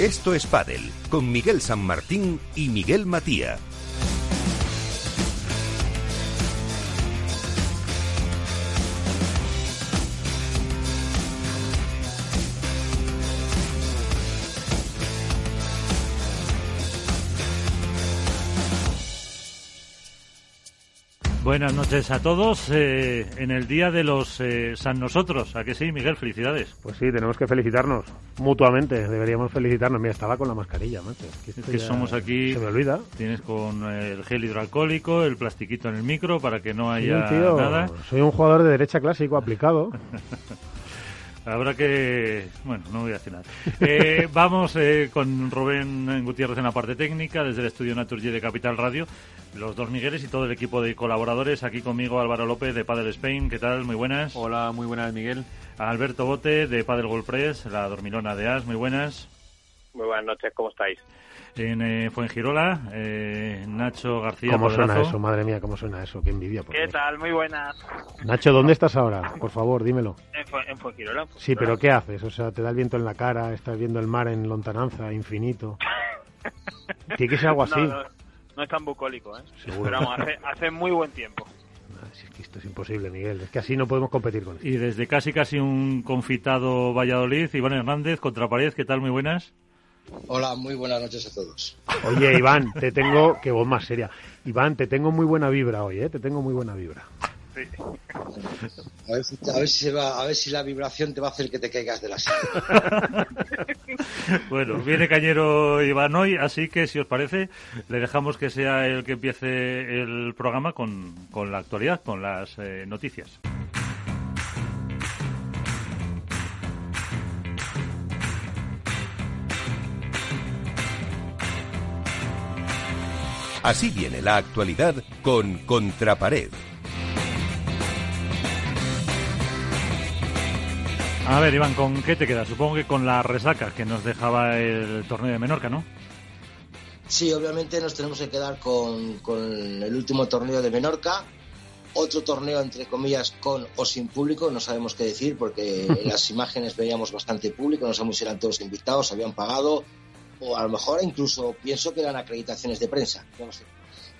Esto es Padel, con Miguel San Martín y Miguel Matía. Buenas noches a todos eh, en el día de los eh, San Nosotros. ¿A que sí, Miguel? Felicidades. Pues sí, tenemos que felicitarnos mutuamente. Deberíamos felicitarnos. Mira, estaba con la mascarilla, macho. Es que, somos aquí. Se me olvida. Tienes con el gel hidroalcohólico, el plastiquito en el micro para que no haya nada. Soy un jugador de derecha clásico aplicado. Habrá que... Bueno, no voy a decir nada. Eh, vamos eh, con Rubén Gutiérrez en la parte técnica, desde el estudio Naturgy de Capital Radio, los dos Migueles y todo el equipo de colaboradores. Aquí conmigo Álvaro López de Padel Spain. ¿Qué tal? Muy buenas. Hola, muy buenas, Miguel. Alberto Bote de Padel Golpress, la dormilona de As. Muy buenas. Muy buenas noches, ¿cómo estáis? En eh, Fuengirola, eh, Nacho García. ¿Cómo suena eso? Madre mía, ¿cómo suena eso? Qué envidia. ¿Qué tal? Muy buenas. Nacho, ¿dónde estás ahora? Por favor, dímelo. En, Fuengirola. Sí, pero ¿qué haces? O sea, te da el viento en la cara, estás viendo el mar en lontananza, infinito. Tiene que ser algo así. No, es tan bucólico, ¿eh? Seguro. Pero vamos, hace, muy buen tiempo. es que esto es imposible, Miguel. Es que así no podemos competir con esto. Y desde casi casi un confitado Valladolid, Iván Hernández, contra pared, ¿qué tal? Muy buenas. Hola, muy buenas noches a todos. Oye, Iván, te tengo, qué voz más seria. Iván, te tengo muy buena vibra hoy, ¿eh? Te tengo muy buena vibra. Sí. A ver, si se va, a ver si la vibración te va a hacer que te caigas de la silla. bueno, viene Cañero Iván hoy, así que si os parece, le dejamos que sea el que empiece el programa con, la actualidad, con las eh, noticias. Así viene la actualidad con Contrapared. A ver, Iván, ¿con qué te quedas? Supongo que con la resaca que nos dejaba el torneo de Menorca, ¿no? Sí, obviamente nos tenemos que quedar con, el último torneo de Menorca. Otro torneo, entre comillas, con o sin público, no sabemos qué decir, porque en las imágenes veíamos bastante público, no sabemos si eran todos invitados, habían pagado, o a lo mejor incluso pienso que eran acreditaciones de prensa.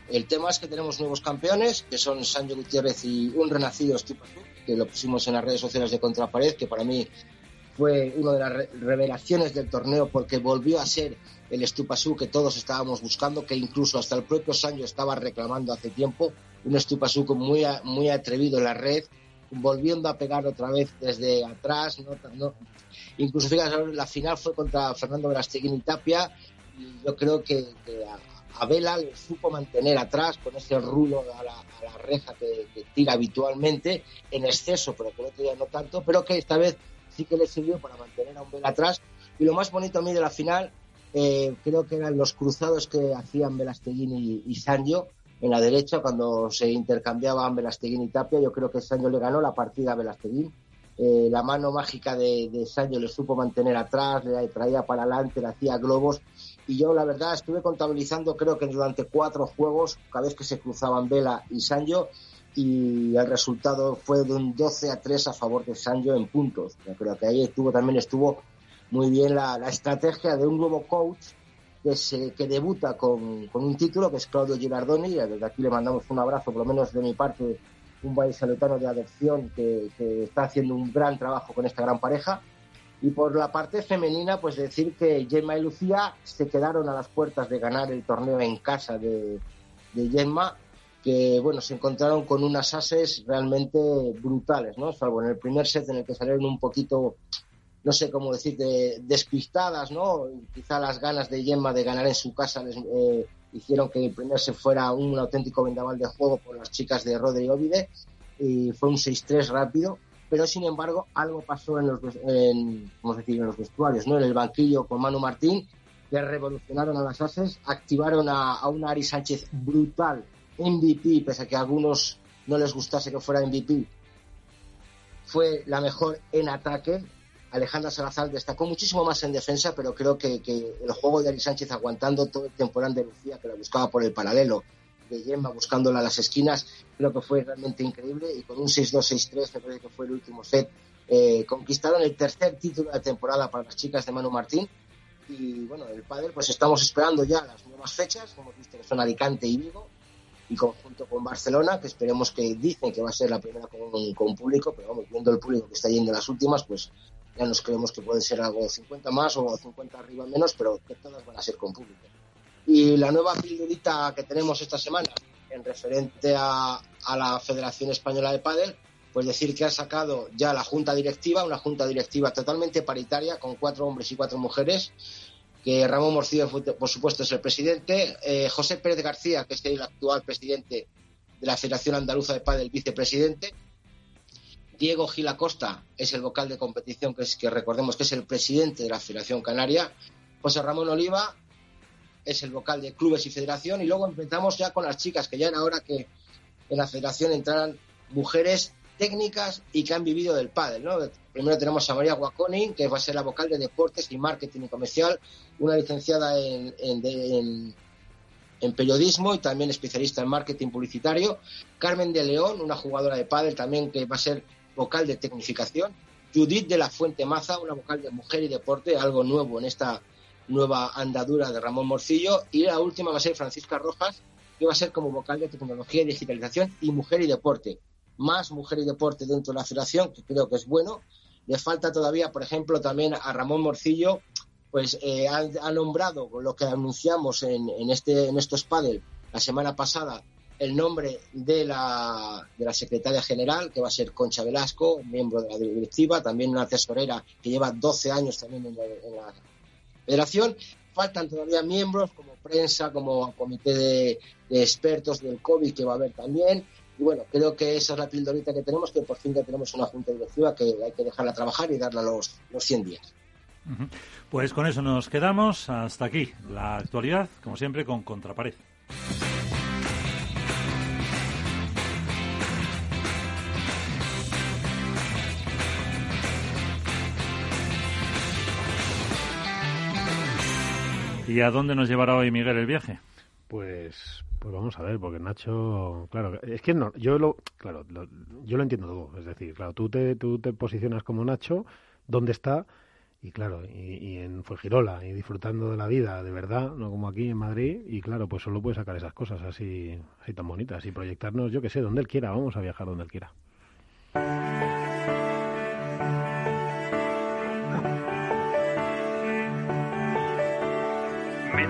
El tema es que tenemos nuevos campeones, que son Sancho Gutiérrez y un renacido Stupasú, que lo pusimos en las redes sociales de Contrapared, que para mí fue una de las revelaciones del torneo porque volvió a ser el Stupasú que todos estábamos buscando, que incluso hasta el propio Sancho estaba reclamando hace tiempo, un Stupasú muy, muy atrevido en la red, volviendo a pegar otra vez desde atrás, no, Incluso, fíjate, la final fue contra Fernando Verasteguín y Tapia, y yo creo que, a, Vela le supo mantener atrás con ese rulo a la, reja que, tira habitualmente, en exceso, pero que no otro no tanto, pero que esta vez sí que le sirvió para mantener a un Vela atrás. Y lo más bonito a mí de la final, eh, creo que eran los cruzados que hacían Velasteguín y, y Sancho en la derecha, cuando se intercambiaban Velasteguín y Tapia, yo creo que Sancho le ganó la partida a Velasteguín eh, la mano mágica de, de Sancho le supo mantener atrás, le traía para adelante, le hacía globos. Y yo, la verdad, estuve contabilizando, creo que durante cuatro juegos, cada vez que se cruzaban Vela y Sancho, y el resultado fue de un 12 a 3 a favor de Sancho en puntos. Yo creo que ahí estuvo, también estuvo muy bien la, estrategia de un nuevo coach que, se, que debuta con, con, un título, que es Claudio Girardoni, y desde aquí le mandamos un abrazo, por lo menos de mi parte, un vallisoletano de adopción que, está haciendo un gran trabajo con esta gran pareja. Y por la parte femenina, pues decir que Gemma y Lucía se quedaron a las puertas de ganar el torneo en casa de, de Gemma, que bueno, se encontraron con unas ases realmente brutales, ¿no? Salvo en el primer set en el que salieron un poquito, no sé cómo decir, despistadas, ¿no? Quizá las ganas de Gemma de ganar en su casa les, eh, hicieron que el primer se fuera un auténtico vendaval de juego por las chicas de Rodri Ovide y fue un 6-3 rápido, pero sin embargo algo pasó en los, en, decir, en los vestuarios, ¿no? en el banquillo con Manu Martín, que revolucionaron a las ases, activaron a, a una Ari Sánchez brutal, MVP, pese a que a algunos no les gustase que fuera MVP, fue la mejor en ataque, Alejandra Salazar destacó muchísimo más en defensa, pero creo que, el juego de Ari Sánchez aguantando todo el temporada de Lucía, que la buscaba por el paralelo, de Gemma buscándola a las esquinas, creo que fue realmente increíble. Y con un 6-2-6-3, me parece que fue el último set, eh, conquistaron el tercer título de temporada para las chicas de Manu Martín. Y bueno, el pádel pues estamos esperando ya las nuevas fechas, como visto que son Alicante y Vigo, y conjunto con Barcelona, que esperemos que dicen que va a ser la primera con, con público, pero vamos, viendo el público que está yendo en las últimas, pues ya nos creemos que puede ser algo 50 más o 50 arriba menos, pero que todas van a ser con público. Y la nueva pildorita que tenemos esta semana, en referente a, a la Federación Española de Pádel, pues decir que ha sacado ya la junta directiva, una junta directiva totalmente paritaria, con cuatro hombres y cuatro mujeres, que Ramón Morcillo, por supuesto, es el presidente, eh, José Pérez García, que es el actual presidente de la Federación Andaluza de Padel, vicepresidente, Diego Gil Acosta es el vocal de competición, que, es, que recordemos que es el presidente de la Federación Canaria, José Ramón Oliva es el vocal de clubes y federación, y luego empezamos ya con las chicas, que ya era hora que en la federación entraran mujeres técnicas y que han vivido del pádel. Primero tenemos a María Guaconi, que va a ser la vocal de deportes y marketing y comercial, una licenciada en, en, en, periodismo y también especialista en marketing publicitario. Carmen de León, una jugadora de pádel también que va a ser vocal de tecnificación. Judith de la Fuente Maza, una vocal de mujer y deporte, algo nuevo en esta nueva andadura de Ramón Morcillo. Y la última va a ser Francisca Rojas, que va a ser como vocal de tecnología y digitalización y mujer y deporte más mujer y deporte dentro de la federación, que creo que es bueno. Le falta todavía, por ejemplo, también a Ramón Morcillo, pues eh, ha, nombrado lo que anunciamos en, en, este, en estos panel la semana pasada, el nombre de la, de la secretaria general, que va a ser Concha Velasco, miembro de la directiva, también una tesorera que lleva 12 años también en la, federación. Faltan todavía miembros como prensa, como comité de, expertos del COVID que va a haber también. Y bueno, creo que esa es la pildorita que tenemos, que por fin ya tenemos una junta directiva que hay que dejarla trabajar y darla los, los 100 días. Pues con eso nos quedamos. Hasta aquí la actualidad, como siempre, con Contrapared. ¿Y a dónde nos llevará hoy Miguel el viaje? Pues pues vamos a ver, porque Nacho, claro, es que no, yo lo, claro, yo lo entiendo todo, es decir, claro, tú te, tú te posicionas como Nacho, ¿dónde está? Y claro, y, en Fuengirola, y disfrutando de la vida, de verdad, no como aquí en Madrid, y claro, pues solo puede sacar esas cosas así, así tan bonitas, y proyectarnos, yo que sé, donde él quiera, vamos a viajar donde él quiera.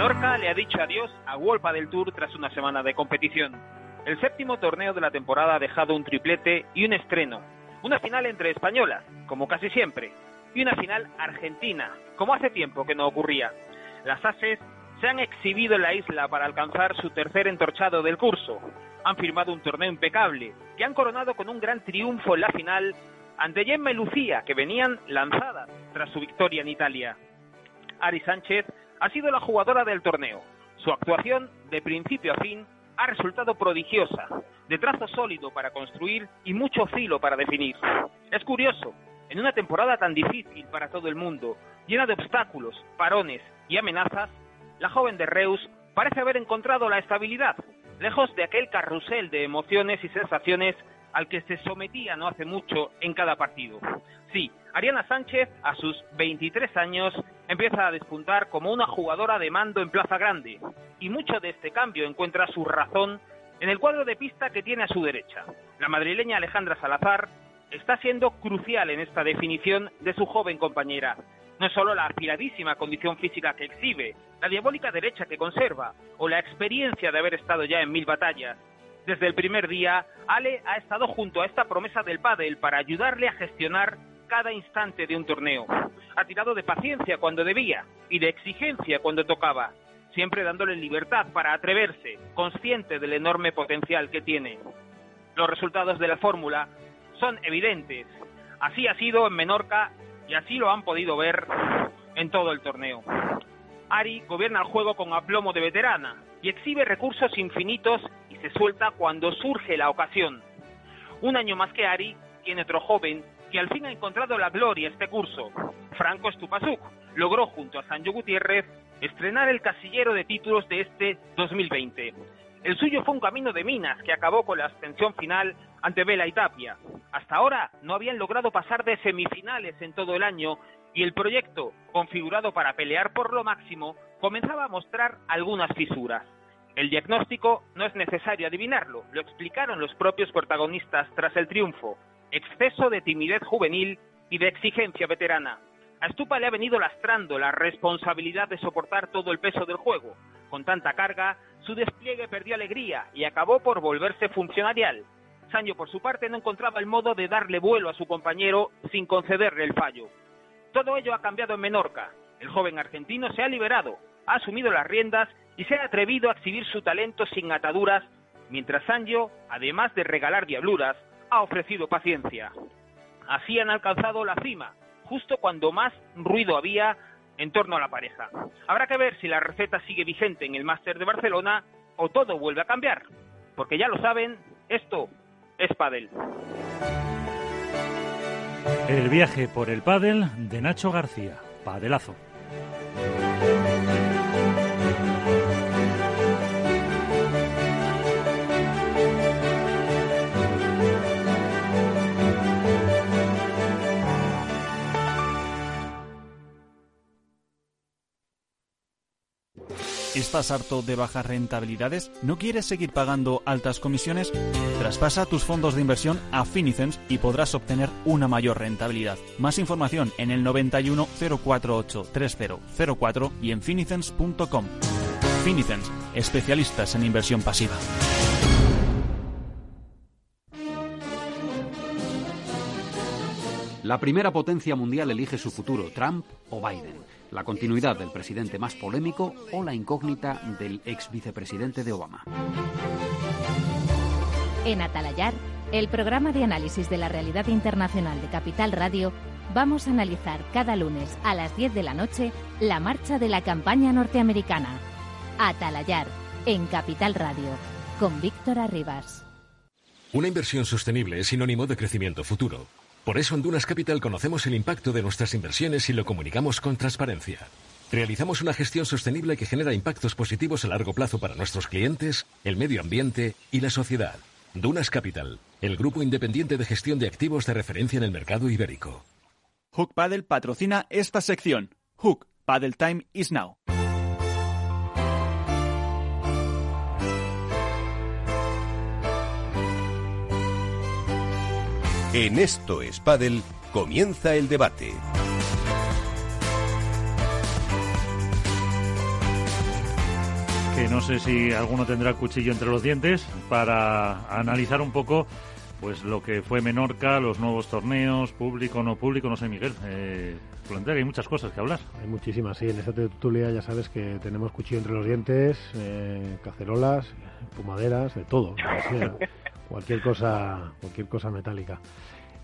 Menorca le ha dicho adiós a Wolpa del Tour tras una semana de competición. El séptimo torneo de la temporada ha dejado un triplete y un estreno. Una final entre españolas, como casi siempre, y una final argentina, como hace tiempo que no ocurría. Las ases se han exhibido en la isla para alcanzar su tercer entorchado del curso. Han firmado un torneo impecable, que han coronado con un gran triunfo en la final ante Gemma y Lucía, que venían lanzadas tras su victoria en Italia. Ari Sánchez ha sido la jugadora del torneo. Su actuación, de principio a fin, ha resultado prodigiosa, de trazo sólido para construir y mucho filo para definir. Es curioso, en una temporada tan difícil para todo el mundo, llena de obstáculos, parones y amenazas, la joven de Reus parece haber encontrado la estabilidad, lejos de aquel carrusel de emociones y sensaciones al que se sometía no hace mucho en cada partido. Sí, Ariana Sánchez, a sus 23 años, empieza a despuntar como una jugadora de mando en Plaza Grande, y mucho de este cambio encuentra su razón en el cuadro de pista que tiene a su derecha. La madrileña Alejandra Salazar está siendo crucial en esta definición de su joven compañera. No es solo la afiladísima condición física que exhibe, la diabólica derecha que conserva, o la experiencia de haber estado ya en mil batallas, desde el primer día, Ale ha estado junto a esta promesa del pádel para ayudarle a gestionar cada instante de un torneo. Ha tirado de paciencia cuando debía y de exigencia cuando tocaba, siempre dándole libertad para atreverse, consciente del enorme potencial que tiene. Los resultados de la fórmula son evidentes. Así ha sido en Menorca y así lo han podido ver en todo el torneo. Ari gobierna el juego con aplomo de veterana y exhibe recursos infinitos y se suelta cuando surge la ocasión. Un año más que Ari, tiene otro joven que al fin ha encontrado la gloria este curso. Franco Stupasuk logró junto a Sancho Gutiérrez estrenar el casillero de títulos de este 2020. El suyo fue un camino de minas que acabó con la abstención final ante Vela y Tapia. Hasta ahora no habían logrado pasar de semifinales en todo el año y el proyecto, configurado para pelear por lo máximo, comenzaba a mostrar algunas fisuras. El diagnóstico no es necesario adivinarlo, lo explicaron los propios protagonistas tras el triunfo. Exceso de timidez juvenil y de exigencia veterana. A Stupa le ha venido lastrando la responsabilidad de soportar todo el peso del juego. Con tanta carga, su despliegue perdió alegría y acabó por volverse funcionarial. Sancho, por su parte, no encontraba el modo de darle vuelo a su compañero sin concederle el fallo. Todo ello ha cambiado en Menorca. El joven argentino se ha liberado, ha asumido las riendas y se ha atrevido a exhibir su talento sin ataduras, mientras Sancho, además de regalar diabluras, ha ofrecido paciencia. Así han alcanzado la cima, justo cuando más ruido había en torno a la pareja. Habrá que ver si la receta sigue vigente en el Máster de Barcelona o todo vuelve a cambiar, porque ya lo saben, esto es pádel. El viaje por el pádel de Nacho García. Padelazo. ¿Estás harto de bajas rentabilidades? ¿No quieres seguir pagando altas comisiones? Traspasa tus fondos de inversión a Finicens y podrás obtener una mayor rentabilidad. Más información en el 91 048 3004 y en finicens.com. Finicens, especialistas en inversión pasiva. La primera potencia mundial elige su futuro, Trump o Biden la continuidad del presidente más polémico o la incógnita del ex vicepresidente de Obama. En Atalayar, el programa de análisis de la realidad internacional de Capital Radio, vamos a analizar cada lunes a las 10 de la noche la marcha de la campaña norteamericana. Atalayar, en Capital Radio, con Víctor Arribas. Una inversión sostenible es sinónimo de crecimiento futuro. Por eso en Dunas Capital conocemos el impacto de nuestras inversiones y lo comunicamos con transparencia. Realizamos una gestión sostenible que genera impactos positivos a largo plazo para nuestros clientes, el medio ambiente y la sociedad. Dunas Capital, el grupo independiente de gestión de activos de referencia en el mercado ibérico. Hook Paddle patrocina esta sección. Hook Paddle Time is now. En Esto es comienza el debate. Que no sé si alguno tendrá cuchillo entre los dientes para analizar un poco pues lo que fue Menorca, los nuevos torneos, público, no público, no sé, Miguel. Eh, hay muchas cosas que hablar. Hay muchísimas, sí. En esta tertulia ya sabes que tenemos cuchillo entre los dientes, eh, cacerolas, pumaderas, de todo. cualquier cosa, cualquier cosa metálica.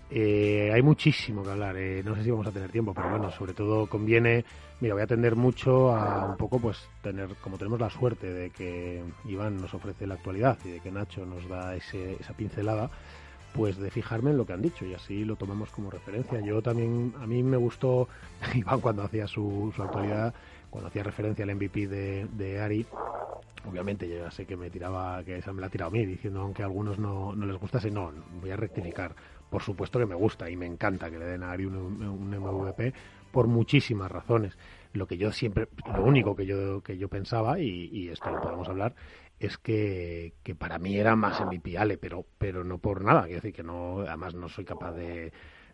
Eh, hay muchísimo que hablar. Eh, no sé si vamos a tener tiempo, pero bueno, sobre todo conviene. Mira, voy a atender mucho a un poco, pues, tener, como tenemos la suerte de que Iván nos ofrece la actualidad y de que Nacho nos da ese, esa pincelada, pues de fijarme en lo que han dicho y así lo tomamos como referencia. Yo también, a mí me gustó Iván cuando hacía su, su actualidad, cuando hacía referencia al MVP de, de Ari, obviamente yo ya sé que me tiraba, que esa me la ha tirado a mí, diciendo aunque a algunos no, no les gustase, no, voy a rectificar. Por supuesto que me gusta y me encanta que le den a Ari un, MVP por muchísimas razones. Lo que yo siempre, lo único que yo, que yo pensaba, y, esto lo podemos hablar, es que, que, para mí era más MVP Ale, pero, pero no por nada. Quiero decir que no, además no soy capaz de,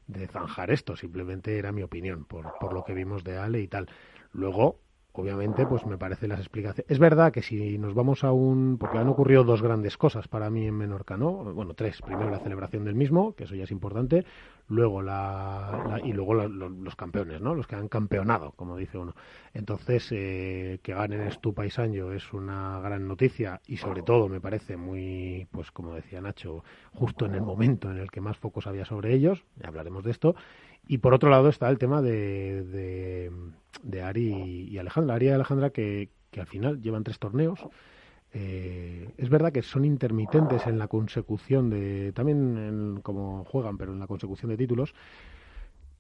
de zanjar esto, simplemente era mi opinión por, por lo que vimos de Ale y tal. Luego, obviamente, pues me parece las explicaciones. Es verdad que si nos vamos a un. Porque han ocurrido dos grandes cosas para mí en Menorca, ¿no? Bueno, tres. Primero la celebración del mismo, que eso ya es importante. Luego la. y luego los campeones, ¿no? Los que han campeonado, como dice uno. Entonces, eh, que ganen Stupa y Sancho es una gran noticia y, sobre todo, me parece muy. Pues como decía Nacho, justo en el momento en el que más focos había sobre ellos. Ya hablaremos de esto. Y por otro lado está el tema de, de, Ari y Alejandra. Ari y Alejandra que, que al final llevan tres torneos. Eh, es verdad que son intermitentes en la consecución de, también en como juegan, pero en la consecución de títulos.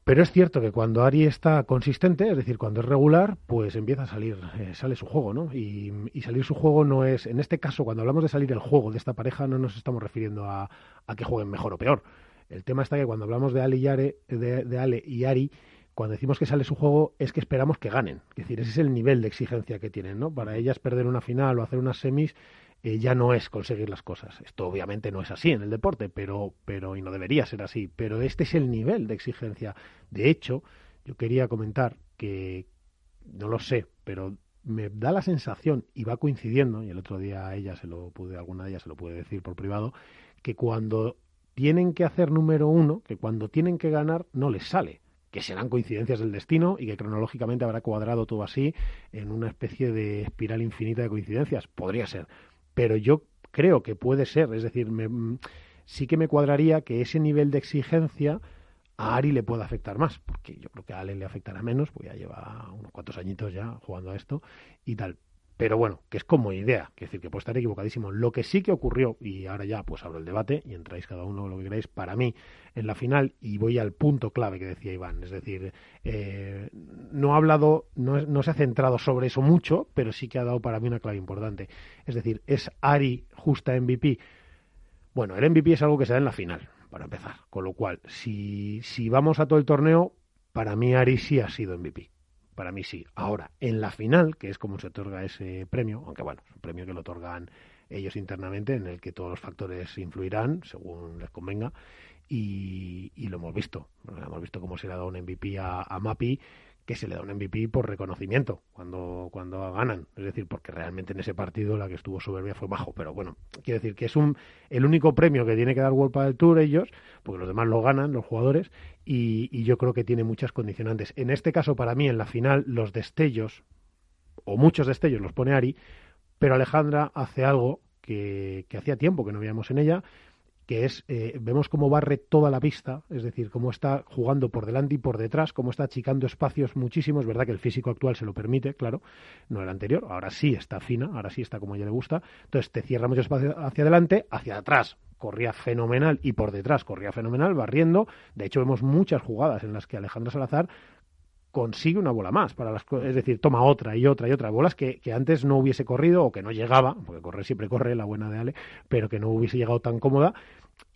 Pero es cierto que cuando Ari está consistente, es decir, cuando es regular, pues empieza a salir, eh, sale su juego, ¿no? Y, y, salir su juego no es, en este caso, cuando hablamos de salir el juego de esta pareja, no nos estamos refiriendo a, a que jueguen mejor o peor, el tema está que cuando hablamos de Ale y, de, Ale y Ari, cuando decimos que sale su juego es que esperamos que ganen. Es decir, ese es el nivel de exigencia que tienen, ¿no? Para ellas perder una final o hacer unas semis eh, ya no es conseguir las cosas. Esto obviamente no es así en el deporte, pero, pero, y no debería ser así, pero este es el nivel de exigencia. De hecho, yo quería comentar que, no lo sé, pero me da la sensación, y va coincidiendo, y el otro día a ella se lo pude, alguna de ellas se lo pude decir por privado, que cuando tienen que hacer número uno, que cuando tienen que ganar no les sale que serán coincidencias del destino y que cronológicamente habrá cuadrado todo así en una especie de espiral infinita de coincidencias. Podría ser. Pero yo creo que puede ser. Es decir, mm, sí que me cuadraría que ese nivel de exigencia a Ari le pueda afectar más, porque yo creo que a Ale le afectará menos, porque ya lleva unos cuantos añitos ya jugando a esto y tal. Pero bueno, que es como idea, que decir, que puede estar equivocadísimo. Lo que sí que ocurrió, y ahora ya pues abro el debate y entráis cada uno lo que queráis, para mí, en la final, y voy al punto clave que decía Iván, es decir, eh, no ha hablado, no, no se ha centrado sobre eso mucho, pero sí que ha dado para mí una clave importante. Es decir, ¿es Ari justa MVP? Bueno, el MVP es algo que se da en la final, para empezar. Con lo cual, si, si vamos a todo el torneo, para mí Ari sí ha sido MVP. Para mí sí. Ahora, en la final, que es como se otorga ese premio, aunque bueno, es un premio que lo otorgan ellos internamente, en el que todos los factores influirán según les convenga, y, lo hemos visto. Hemos visto cómo se le ha dado un MVP a Mapi, que se le da un MVP por reconocimiento cuando, cuando ganan. Es decir, porque realmente en ese partido la que estuvo soberbia fue bajo. Pero bueno, quiero decir que es un, el único premio que tiene que dar World del Tour ellos, porque los demás lo ganan, los jugadores, y, yo creo que tiene muchas condicionantes. En este caso, para mí, en la final, los destellos, o muchos destellos, los pone Ari, pero Alejandra hace algo que, que hacía tiempo que no veíamos en ella, que es, eh, vemos cómo barre toda la pista, es decir, cómo está jugando por delante y por detrás, cómo está achicando espacios muchísimos, verdad que el físico actual se lo permite, claro, no el anterior, ahora sí está fina, ahora sí está como a ella le gusta, entonces te cierra mucho espacio hacia adelante, hacia atrás corría fenomenal y por detrás corría fenomenal, barriendo, de hecho vemos muchas jugadas en las que Alejandro Salazar consigue una bola más para las es decir toma otra y otra y otra. Bolas que, que, antes no hubiese corrido o que no llegaba porque correr siempre corre la buena de Ale pero que no hubiese llegado tan cómoda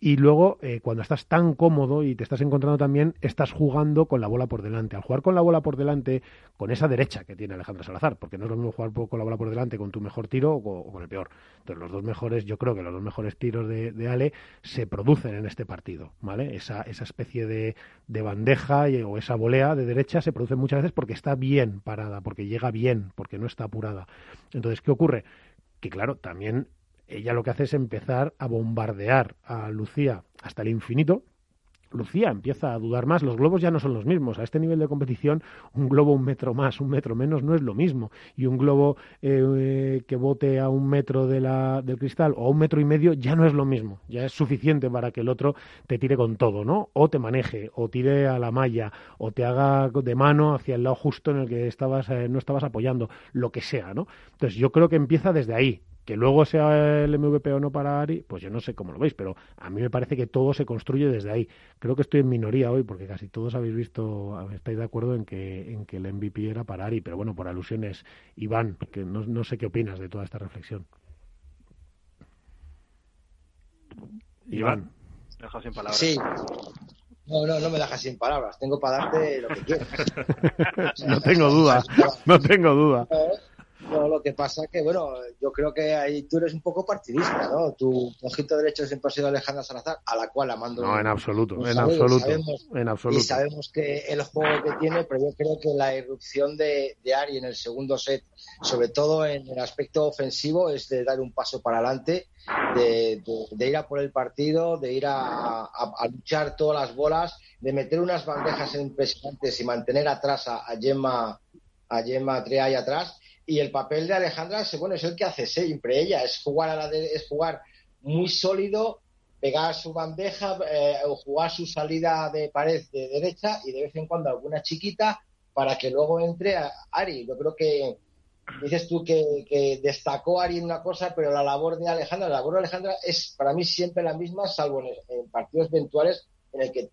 y luego, eh, cuando estás tan cómodo y te estás encontrando también, estás jugando con la bola por delante. Al jugar con la bola por delante, con esa derecha que tiene Alejandro Salazar, porque no es lo mismo jugar con la bola por delante con tu mejor tiro o, con el peor. Entonces, los dos mejores, yo creo que los dos mejores tiros de, Ale se producen en este partido, ¿vale? Esa, esa especie de, de bandeja o esa volea de derecha se produce muchas veces porque está bien parada, porque llega bien, porque no está apurada. Entonces, ¿qué ocurre? Que claro, también ella lo que hace es empezar a bombardear a Lucía hasta el infinito. Lucía empieza a dudar más, los globos ya no son los mismos. A este nivel de competición, un globo un metro más, un metro menos no es lo mismo. Y un globo eh, que bote a un metro de la, del cristal o a un metro y medio ya no es lo mismo. Ya es suficiente para que el otro te tire con todo, ¿no? O te maneje, o tire a la malla, o te haga de mano hacia el lado justo en el que estabas, eh, no estabas apoyando, lo que sea, ¿no? Entonces yo creo que empieza desde ahí que luego sea el MVP o no para Ari, pues yo no sé cómo lo veis, pero a mí me parece que todo se construye desde ahí. Creo que estoy en minoría hoy porque casi todos habéis visto, estáis de acuerdo en que, en que el MVP era para Ari, pero bueno, por alusiones, Iván, que no, sé qué opinas de toda esta reflexión. Iván. Deja sin palabras. Sí. No, no, no me dejas sin palabras. Tengo para darte lo que quieras. no tengo duda. No tengo duda. No, lo que pasa que, bueno, yo creo que ahí tú eres un poco partidista, ¿no? Tu ojito derecho siempre ha sido Alejandra Salazar, a la cual amando. No, en absoluto, en absoluto. en absoluto. Y sabemos que el juego que tiene, pero yo creo que la irrupción de, de Ari en el segundo set, sobre todo en el aspecto ofensivo, es de dar un paso para adelante, de, ir a por el partido, de ir a, luchar todas las bolas, de meter unas bandejas impresionantes y mantener atrás a, a Gemma a Gemma ahí atrás y el papel de Alejandra bueno, es el que hace siempre ella, es jugar, a la es jugar muy sólido, pegar su bandeja eh, jugar su salida de pared de derecha y de vez en cuando alguna chiquita para que luego entre a Ari. Yo creo que dices tú que, destacó Ari en una cosa, pero la labor de Alejandra, la labor de Alejandra es para mí siempre la misma, salvo en, en partidos eventuales en el que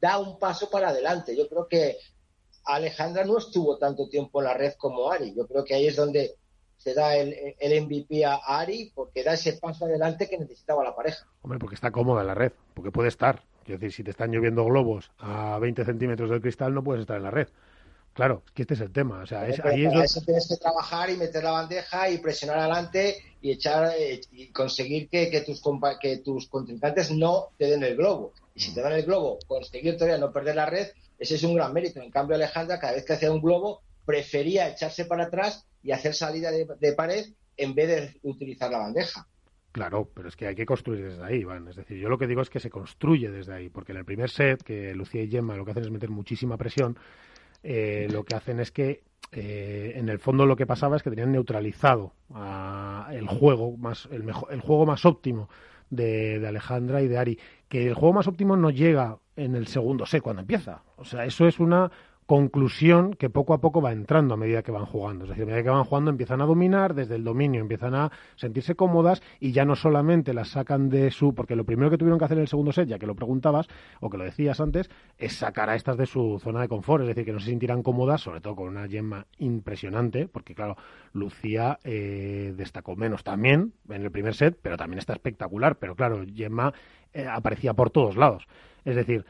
da un paso para adelante. Yo creo que Alejandra no estuvo tanto tiempo en la red como Ari. Yo creo que ahí es donde se da el, el MVP a Ari porque da ese paso adelante que necesitaba la pareja. Hombre, porque está cómoda en la red, porque puede estar. Es decir, si te están lloviendo globos a 20 centímetros del cristal, no puedes estar en la red. Claro, que este es el tema. O sea, es, ahí es eso tienes que trabajar y meter la bandeja y presionar adelante y echar eh, y conseguir que, que, tus que tus contrincantes no te den el globo. Y si te dan el globo, conseguir todavía no perder la red, ese es un gran mérito. En cambio, Alejandra, cada vez que hacía un globo, prefería echarse para atrás y hacer salida de, pared en vez de utilizar la bandeja. Claro, pero es que hay que construir desde ahí, Iván. Es decir, yo lo que digo es que se construye desde ahí, porque en el primer set, que Lucía y Gemma lo que hacen es meter muchísima presión, eh, lo que hacen es que eh, en el fondo lo que pasaba es que tenían neutralizado el juego más el, mejor, el juego más óptimo de, de, Alejandra y de Ari que el juego más óptimo no llega en el segundo set cuando empieza. O sea eso es una conclusión que poco a poco va entrando a medida que van jugando. Es decir, a medida que van jugando empiezan a dominar, desde el dominio empiezan a sentirse cómodas y ya no solamente las sacan de su... Porque lo primero que tuvieron que hacer en el segundo set, ya que lo preguntabas o que lo decías antes, es sacar a estas de su zona de confort, es decir, que no se sintieran cómodas, sobre todo con una yema impresionante, porque claro, Lucía eh, destacó menos también en el primer set, pero también está espectacular, pero claro, Gemma eh, aparecía por todos lados. Es decir,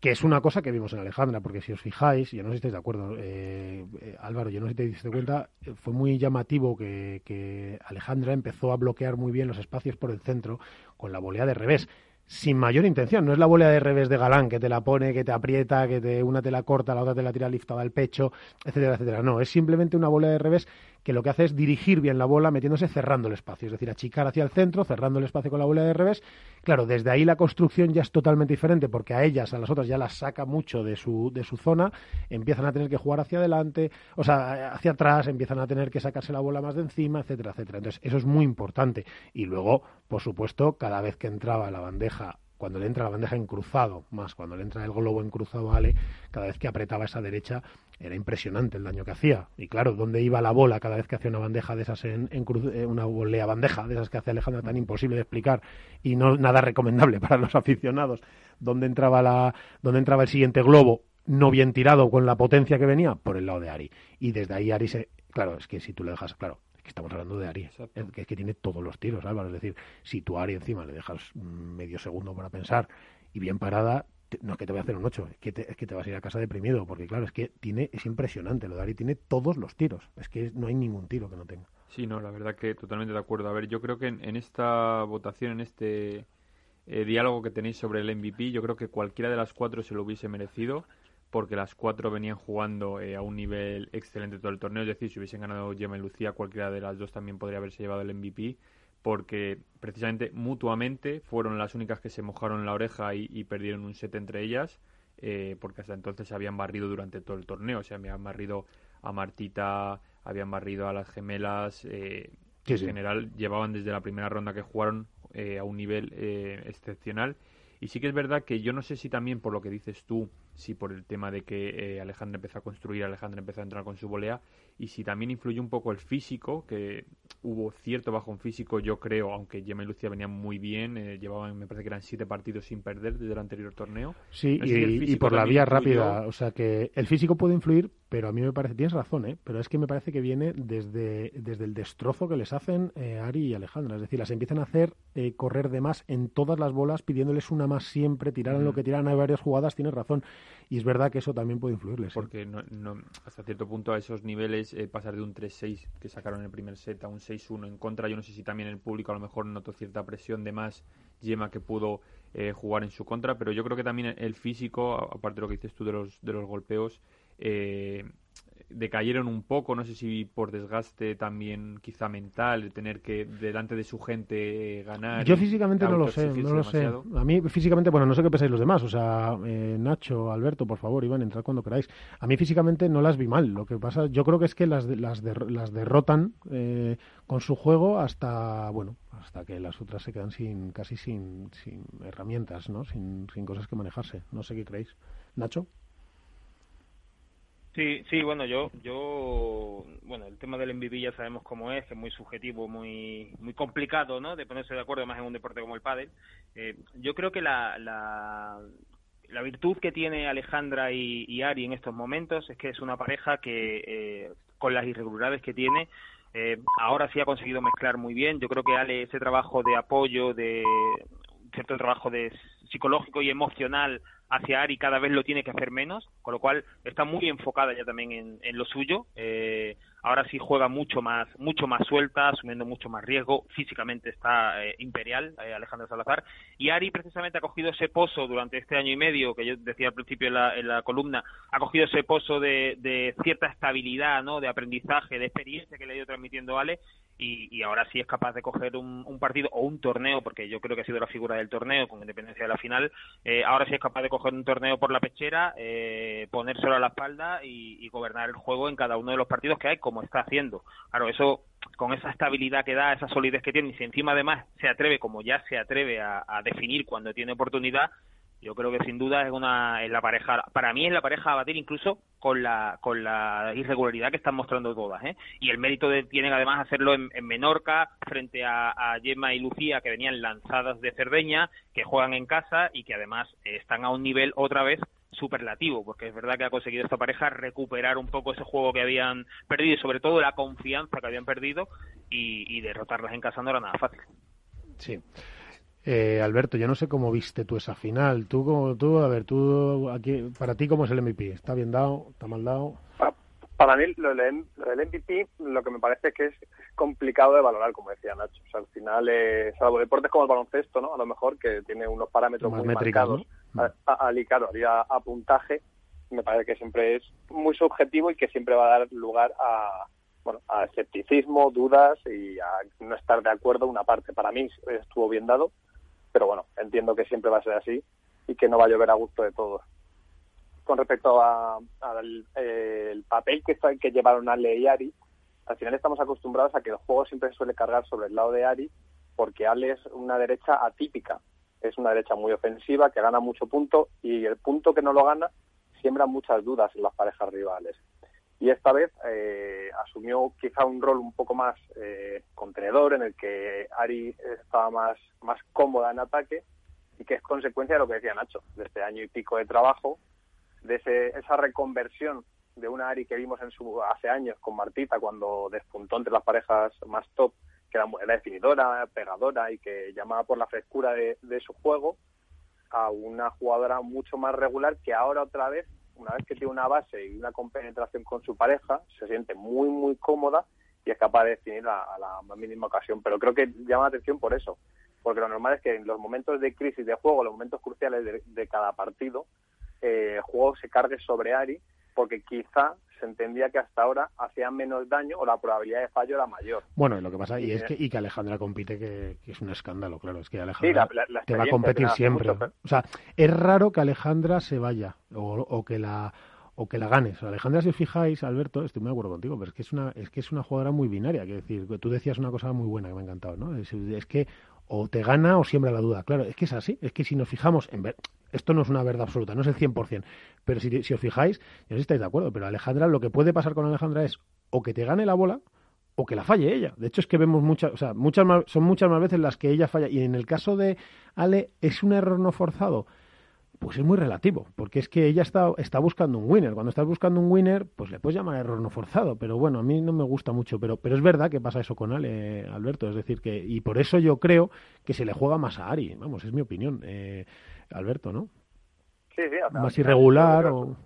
que es una cosa que vimos en Alejandra, porque si os fijáis, yo no sé si estáis de acuerdo, eh, eh, Álvaro, yo no sé si te diste cuenta, eh, fue muy llamativo que, que, Alejandra empezó a bloquear muy bien los espacios por el centro con la volea de revés, sin mayor intención, no es la volea de revés de Galán que te la pone, que te aprieta, que te, una te la corta, la otra te la tira liftada al pecho, etcétera, etcétera. No, es simplemente una volea de revés que lo que hace es dirigir bien la bola metiéndose cerrando el espacio, es decir, achicar hacia el centro, cerrando el espacio con la bola de revés. Claro, desde ahí la construcción ya es totalmente diferente porque a ellas, a las otras ya las saca mucho de su, de su zona, empiezan a tener que jugar hacia adelante, o sea, hacia atrás, empiezan a tener que sacarse la bola más de encima, etcétera, etcétera. Entonces, eso es muy importante. Y luego, por supuesto, cada vez que entraba la bandeja cuando le entra la bandeja en cruzado, más cuando le entra el globo en cruzado Ale, cada vez que apretaba esa derecha era impresionante el daño que hacía. Y claro, ¿dónde iba la bola cada vez que hacía una bandeja de esas en, en cruz, eh, una volea bandeja de esas que hace Alejandra tan imposible de explicar y no nada recomendable para los aficionados? ¿Dónde entraba la, dónde entraba el siguiente globo no bien tirado con la potencia que venía? Por el lado de Ari. Y desde ahí Ari se, claro, es que si tú le dejas, claro, que estamos hablando de Ari, que es que tiene todos los tiros, Álvaro. Es decir, si tú a Ari encima le dejas medio segundo para pensar y bien parada, no es que te voy a hacer un 8, es que, te, es que te vas a ir a casa deprimido, porque claro, es que tiene es impresionante, lo de Ari tiene todos los tiros, es que no hay ningún tiro que no tenga. Sí, no, la verdad que totalmente de acuerdo. A ver, yo creo que en, esta votación, en este eh, diálogo que tenéis sobre el MVP, yo creo que cualquiera de las cuatro se lo hubiese merecido porque las cuatro venían jugando eh, a un nivel excelente todo el torneo. Es decir, si hubiesen ganado Gemma y Lucía, cualquiera de las dos también podría haberse llevado el MVP, porque precisamente mutuamente fueron las únicas que se mojaron la oreja y, perdieron un set entre ellas, eh, porque hasta entonces se habían barrido durante todo el torneo. O sea, habían barrido a Martita, habían barrido a las gemelas. Eh, en general, llevaban desde la primera ronda que jugaron a un nivel excepcional. Y sí que es verdad que yo no sé si también por lo que dices tú, si por el tema de que eh, Alejandra empezó a construir, Alejandra empezó a entrar con su volea, y si también influyó un poco el físico, que hubo cierto bajón físico, yo creo, aunque Gemma y Lucía venían muy bien, eh, llevaban, me parece que eran siete partidos sin perder desde el anterior torneo. Sí, y, por la vía rápida, o sea que el físico puede influir, pero a mí me parece, tienes razón, ¿eh? pero es que me parece que viene desde, desde el destrozo que les hacen eh, Ari y Alejandra, es decir, las empiezan a hacer eh, correr de más en todas las bolas, pidiéndoles una más siempre, tiraran lo que tiran, hay varias jugadas, tienes razón, y es verdad que eso también puede influirles. Porque no, no, hasta cierto punto a esos niveles eh, pasar de un 3-6 que sacaron en el primer set a un 6-1 en contra, yo no sé si también el público a lo mejor notó cierta presión de más Yema que pudo eh, jugar en su contra, pero yo creo que también el físico, aparte de lo que dices tú de los, de los golpeos, eh, decayeron un poco, no sé si por desgaste también quizá mental, de tener que delante de su gente ganar. Yo físicamente no lo sé, no lo sé. A mí físicamente, bueno, no sé qué pensáis los demás, o sea, eh, Nacho, Alberto, por favor, iban a entrar cuando queráis. A mí físicamente no las vi mal, lo que pasa, yo creo que es que las, las, las derrotan eh, con su juego hasta, bueno, hasta que las otras se quedan sin casi sin, sin herramientas, ¿no? Sin, sin cosas que manejarse. No sé qué creéis. Nacho. Sí, sí, bueno, yo, yo, bueno, el tema del MVP ya sabemos cómo es, que es muy subjetivo, muy, muy complicado, ¿no? De ponerse de acuerdo más en un deporte como el pádel. Eh, yo creo que la, la, la virtud que tiene Alejandra y, Ari en estos momentos es que es una pareja que, eh, con las irregularidades que tiene, eh, ahora sí ha conseguido mezclar muy bien. Yo creo que Ale ese trabajo de apoyo, de cierto trabajo de psicológico y emocional hacia Ari cada vez lo tiene que hacer menos, con lo cual está muy enfocada ya también en, en lo suyo. Eh, ahora sí juega mucho más, mucho más suelta, asumiendo mucho más riesgo. Físicamente está eh, imperial eh, Alejandro Salazar. Y Ari precisamente ha cogido ese pozo durante este año y medio, que yo decía al principio en la, en la columna, ha cogido ese pozo de, de, cierta estabilidad, ¿no? de aprendizaje, de experiencia que le ha ido transmitiendo Ale, y, ahora sí es capaz de coger un, partido o un torneo, porque yo creo que ha sido la figura del torneo, con independencia de la final, eh, ahora sí es capaz de coger un torneo por la pechera, eh, ponérselo a la espalda y, gobernar el juego en cada uno de los partidos que hay, como está haciendo. Claro, eso con esa estabilidad que da, esa solidez que tiene, y si encima además se atreve, como ya se atreve a definir cuando tiene oportunidad, yo creo que sin duda es una es la pareja para mí es la pareja a batir incluso con la con la irregularidad que están mostrando todas ¿eh? y el mérito de tienen además hacerlo en, Menorca frente a, Gemma y Lucía que venían lanzadas de Cerdeña que juegan en casa y que además están a un nivel otra vez superlativo, porque es verdad que ha conseguido esta pareja recuperar un poco ese juego que habían perdido y sobre todo la confianza que habían perdido y, y derrotarlas en casa no era nada fácil. Sí. Eh, Alberto, yo no sé cómo viste tú esa final. Tú, tú, a ver, tú, aquí, para ti, ¿cómo es el MVP? ¿Está bien dado? ¿Está mal dado? Para mí, lo del, MVP, lo que me parece que es complicado de valorar, como decía Nacho. O sea, al final, eh, salvo deportes como el baloncesto, ¿no? A lo mejor, que tiene unos parámetros muy marcados, ¿no? a, a, claro, a, puntaje, me parece que siempre es muy subjetivo y que siempre va a dar lugar a, bueno, a escepticismo, dudas y a no estar de acuerdo una parte. Para mí estuvo bien dado, pero bueno, entiendo que siempre va a ser así y que no va a llover a gusto de todos. Con respecto al eh, papel que, que llevaron Ale y Ari, al final estamos acostumbrados a que el juego siempre suele cargar sobre el lado de Ari, porque Ale es una derecha atípica, es una derecha muy ofensiva que gana mucho punto y el punto que no lo gana siembra muchas dudas en las parejas rivales y esta vez eh, asumió quizá un rol un poco más eh, contenedor en el que Ari estaba más, más cómoda en ataque y que es consecuencia de lo que decía Nacho, de este año y pico de trabajo, de ese, esa reconversión de una Ari que vimos en su, hace años con Martita cuando despuntó entre las parejas más top, que era, era definidora, pegadora y que llamaba por la frescura de, de su juego, a una jugadora mucho más regular que ahora otra vez una vez que tiene una base y una compenetración con su pareja, se siente muy, muy cómoda y es capaz de definir a, la más mínima ocasión. Pero creo que llama la atención por eso, porque lo normal es que en los momentos de crisis de juego, los momentos cruciales de, cada partido, eh, el juego se cargue sobre Ari, porque quizá se entendía que hasta ahora hacía menos daño o la probabilidad de fallo era mayor. Bueno, lo que pasa y es que, y que Alejandra compite, que, es un escándalo, claro, es que Alejandra te va a competir siempre. o sea, es raro que Alejandra se vaya o, que la o que la ganes. Alejandra, si os fijáis, Alberto, estoy muy de acuerdo contigo, pero es que es una, es que es una jugadora muy binaria. Quiero decir, tú decías una cosa muy buena que me ha encantado, ¿no? Es, es que o te gana o siembra la duda. Claro, es que es así. Es que si nos fijamos en ver, esto no es una verdad absoluta, no es el 100%, pero si, os fijáis, no sé si estáis de acuerdo, pero Alejandra, lo que puede pasar con Alejandra es o que te gane la bola o que la falle ella. De hecho, es que vemos muchas, o sea, muchas son muchas más veces las que ella falla. Y en el caso de Ale, ¿es un error no forzado? Pues es muy relativo, porque es que ella está, está buscando un winner. Cuando estás buscando un winner, pues le puedes llamar error no forzado, pero bueno, a mí no me gusta mucho, pero, pero es verdad que pasa eso con Ale, Alberto, es decir, que, y por eso yo creo que se le juega más a Ari, vamos, es mi opinión, eh, Alberto, ¿no? Sí, sí, más irregular o...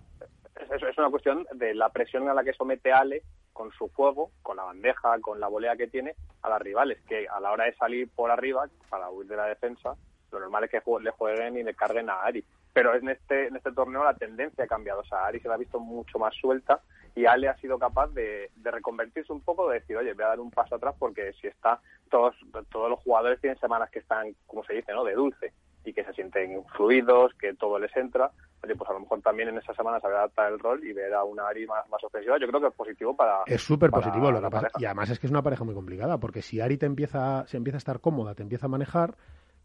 Es, es una cuestión de la presión a la que somete Ale con su juego, con la bandeja, con la volea que tiene a las rivales, que a la hora de salir por arriba para huir de la defensa, lo normal es que le jueguen y le carguen a Ari pero en este, en este torneo la tendencia ha cambiado. O sea, Ari se la ha visto mucho más suelta y Ale ha sido capaz de, reconvertirse un poco, de decir, oye, voy a dar un paso atrás porque si está, todos, todos los jugadores tienen semanas que están, como se dice, ¿no? De dulce y que se sienten fluidos, que todo les entra. Oye, pues a lo mejor también en esas semanas saber adaptar el rol y ver a una Ari más, más ofensiva, yo creo que es positivo para. Es súper positivo lo que pasa. Y además es que es una pareja muy complicada, porque si Ari te empieza, se empieza a estar cómoda, te empieza a manejar,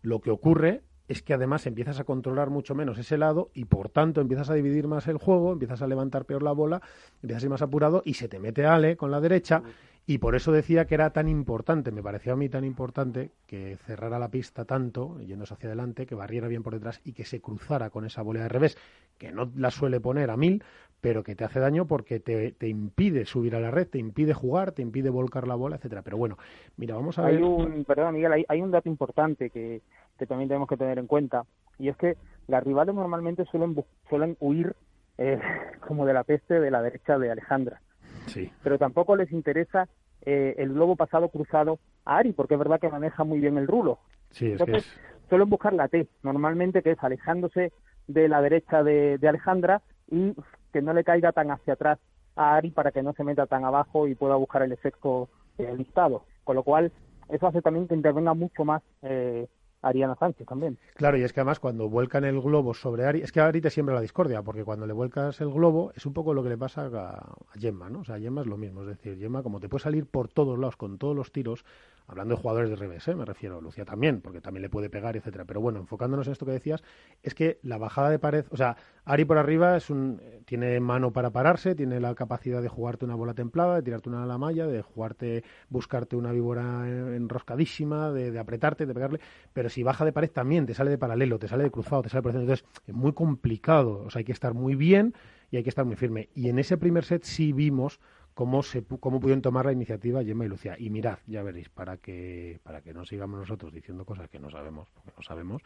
lo que ocurre es que además empiezas a controlar mucho menos ese lado y por tanto empiezas a dividir más el juego, empiezas a levantar peor la bola, empiezas a ir más apurado y se te mete Ale con la derecha y por eso decía que era tan importante, me pareció a mí tan importante que cerrara la pista tanto, yéndose hacia adelante, que barriera bien por detrás y que se cruzara con esa volea de revés, que no la suele poner a mil, pero que te hace daño porque te, te impide subir a la red, te impide jugar, te impide volcar la bola, etcétera. Pero bueno, mira, vamos a hay ver. Un, perdón, Miguel, hay, hay un dato importante que, que también tenemos que tener en cuenta, y es que las rivales normalmente suelen, suelen huir eh, como de la peste de la derecha de Alejandra. Sí. Pero tampoco les interesa eh, el globo pasado cruzado a Ari, porque es verdad que maneja muy bien el rulo. Sí, es Entonces, suelen buscar la T, normalmente que es alejándose de la derecha de, de Alejandra y que no le caiga tan hacia atrás a Ari para que no se meta tan abajo y pueda buscar el efecto eh, listado. Con lo cual, eso hace también que intervenga mucho más eh, Ariana Sánchez también. Claro, y es que además cuando vuelcan el globo sobre Ari, es que Ari te siembra la discordia, porque cuando le vuelcas el globo es un poco lo que le pasa a, a Gemma, ¿no? O sea, Gemma es lo mismo, es decir, Gemma como te puede salir por todos lados con todos los tiros, hablando de jugadores de revés, ¿eh? me refiero, Lucía también, porque también le puede pegar, etcétera. Pero bueno, enfocándonos en esto que decías, es que la bajada de pared, o sea, Ari por arriba es un, tiene mano para pararse, tiene la capacidad de jugarte una bola templada, de tirarte una a la malla, de jugarte, buscarte una víbora enroscadísima, de, de apretarte, de pegarle, pero si baja de pared también te sale de paralelo, te sale de cruzado, te sale por entonces es muy complicado, o sea, hay que estar muy bien y hay que estar muy firme. Y en ese primer set sí vimos cómo se cómo pudieron tomar la iniciativa Gemma y Lucía. Y mirad, ya veréis, para que para que no sigamos nosotros diciendo cosas que no sabemos, porque no sabemos,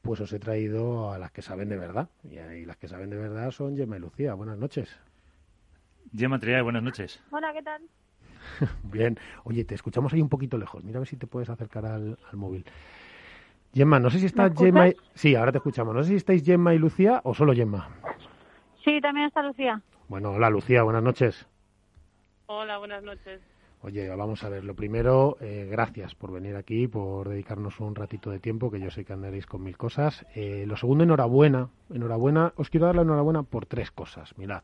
pues os he traído a las que saben de verdad. Y, y las que saben de verdad son Gemma y Lucía. Buenas noches. Gemma Triay, buenas noches. Hola, ¿qué tal? Bien. Oye, te escuchamos ahí un poquito lejos. Mira a ver si te puedes acercar al, al móvil. Gemma, no sé si está Gemma y... Sí, ahora te escuchamos. No sé si estáis Gemma y Lucía o solo Gemma. Sí, también está Lucía. Bueno, hola Lucía, buenas noches. Hola, buenas noches. Oye, vamos a ver. Lo primero, eh, gracias por venir aquí, por dedicarnos un ratito de tiempo, que yo sé que andaréis con mil cosas. Eh, lo segundo, enhorabuena. Enhorabuena. Os quiero dar la enhorabuena por tres cosas. Mirad.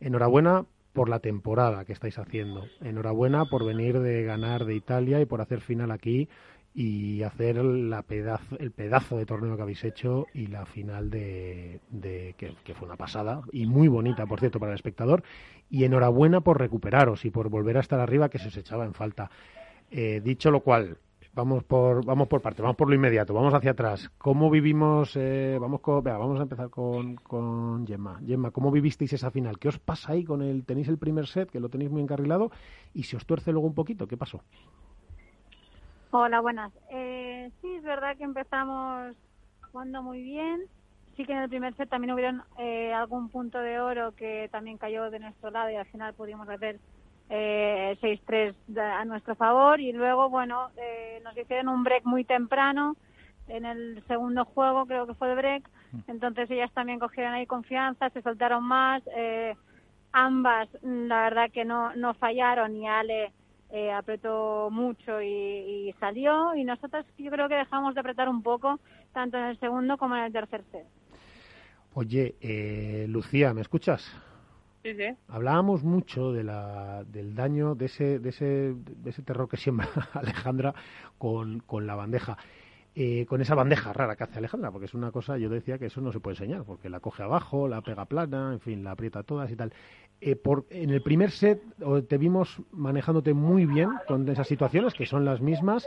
Enhorabuena por la temporada que estáis haciendo. Enhorabuena por venir de ganar de Italia y por hacer final aquí y hacer la pedazo, el pedazo de torneo que habéis hecho y la final de, de que, fue una pasada y muy bonita, por cierto, para el espectador. Y enhorabuena por recuperaros y por volver a estar arriba, que se os echaba en falta. Eh, dicho lo cual, vamos por vamos por parte, vamos por lo inmediato, vamos hacia atrás. ¿Cómo vivimos? Eh, vamos con, vamos a empezar con, con Gemma. Gemma, ¿cómo vivisteis esa final? ¿Qué os pasa ahí con el tenéis el primer set que lo tenéis muy encarrilado y se os tuerce luego un poquito? ¿Qué pasó? Hola, buenas. Eh, sí, es verdad que empezamos jugando muy bien. Sí que en el primer set también hubieron eh, algún punto de oro que también cayó de nuestro lado y al final pudimos hacer eh, 6-3 a nuestro favor. Y luego, bueno, eh, nos hicieron un break muy temprano en el segundo juego, creo que fue de break. Entonces ellas también cogieron ahí confianza, se soltaron más. Eh, ambas, la verdad que no, no fallaron y Ale eh, apretó mucho y, y, salió y nosotros yo creo que dejamos de apretar un poco tanto en el segundo como en el tercer set. Oye, eh, Lucía, ¿me escuchas? Sí, sí. Hablábamos mucho de la, del daño, de ese, de, ese, de ese terror que siembra Alejandra con, con la bandeja. Eh, con esa bandeja rara que hace Alejandra, porque es una cosa, yo decía que eso no se puede enseñar, porque la coge abajo, la pega plana, en fin, la aprieta todas y tal. Eh, por, en el primer set te vimos manejándote muy bien con esas situaciones, que son las mismas.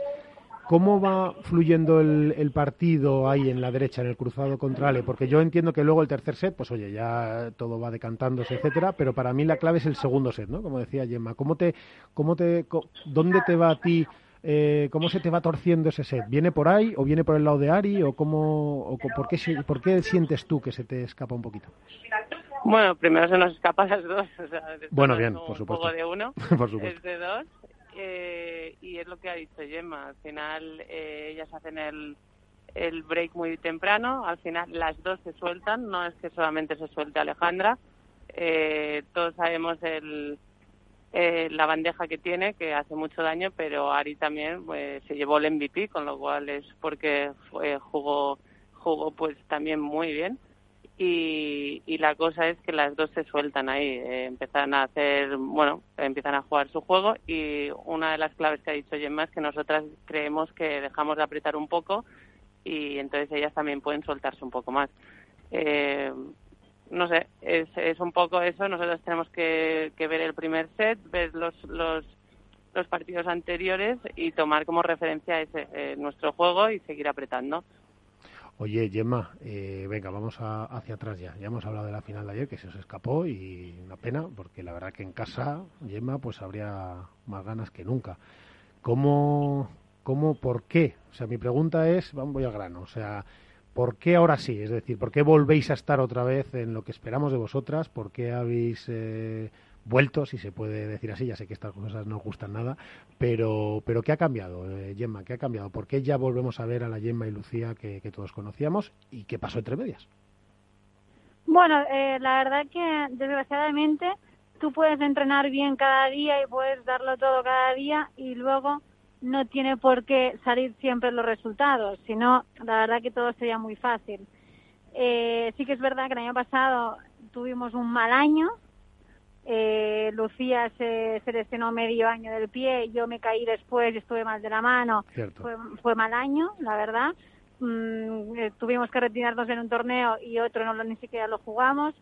¿Cómo va fluyendo el, partido ahí en la derecha, en el cruzado contra Ale? Porque yo entiendo que luego el tercer set, pues oye, ya todo va decantándose, etcétera, pero para mí la clave es el segundo set, ¿no? Como decía Gemma. ¿Cómo te, cómo te, ¿Dónde te va a ti eh, ¿cómo se te va torciendo ese set? ¿Viene por ahí o viene por el lado de Ari o cómo o por qué por qué sientes tú que se te escapa un poquito? Bueno, primero se nos escapan las dos. O sea, bueno, bien, por supuesto. Un poco de uno, por supuesto. es de dos. Eh, y es lo que ha dicho Gemma. Al final eh, ellas hacen el, el break muy temprano. Al final las dos se sueltan. No es que solamente se suelte Alejandra. Eh, todos sabemos el eh, la bandeja que tiene, que hace mucho daño, pero Ari también pues, se llevó el MVP, con lo cual es porque fue, jugó, jugó pues también muy bien. Y, y, la cosa es que las dos se sueltan ahí, eh, empiezan a hacer, bueno, empiezan a jugar su juego y una de las claves que ha dicho Gemma es que nosotras creemos que dejamos de apretar un poco y entonces ellas también pueden soltarse un poco más. Eh, no sé, es, es un poco eso. Nosotros tenemos que, que ver el primer set, ver los, los, los partidos anteriores y tomar como referencia ese, eh, nuestro juego y seguir apretando. Oye, Gemma, eh, venga, vamos a, hacia atrás ya. Ya hemos hablado de la final de ayer, que se os escapó y una pena, porque la verdad que en casa, Gemma, pues habría más ganas que nunca. ¿Cómo, cómo, por qué? O sea, mi pregunta es, voy al grano, o sea, ¿por qué ahora sí? Es decir, ¿por qué volvéis a estar otra vez en lo que esperamos de vosotras? ¿Por qué habéis eh, vuelto, si se puede decir así? Ya sé que estas cosas no gustan nada, pero, pero ¿qué ha cambiado, eh, Gemma? ¿Qué ha cambiado? ¿Por qué ya volvemos a ver a la Gemma y Lucía que, todos conocíamos y qué pasó entre medias? Bueno, eh, la verdad que desgraciadamente tú puedes entrenar bien cada día y puedes darlo todo cada día y luego no tiene por qué salir siempre los resultados, sino la verdad que todo sería muy fácil. Eh, sí que es verdad que el año pasado tuvimos un mal año. Eh, Lucía se, lesionó medio año del pie, yo me caí después y estuve mal de la mano. Fue, fue, mal año, la verdad. Mm, eh, tuvimos que retirarnos en un torneo y otro no lo, ni siquiera lo jugamos.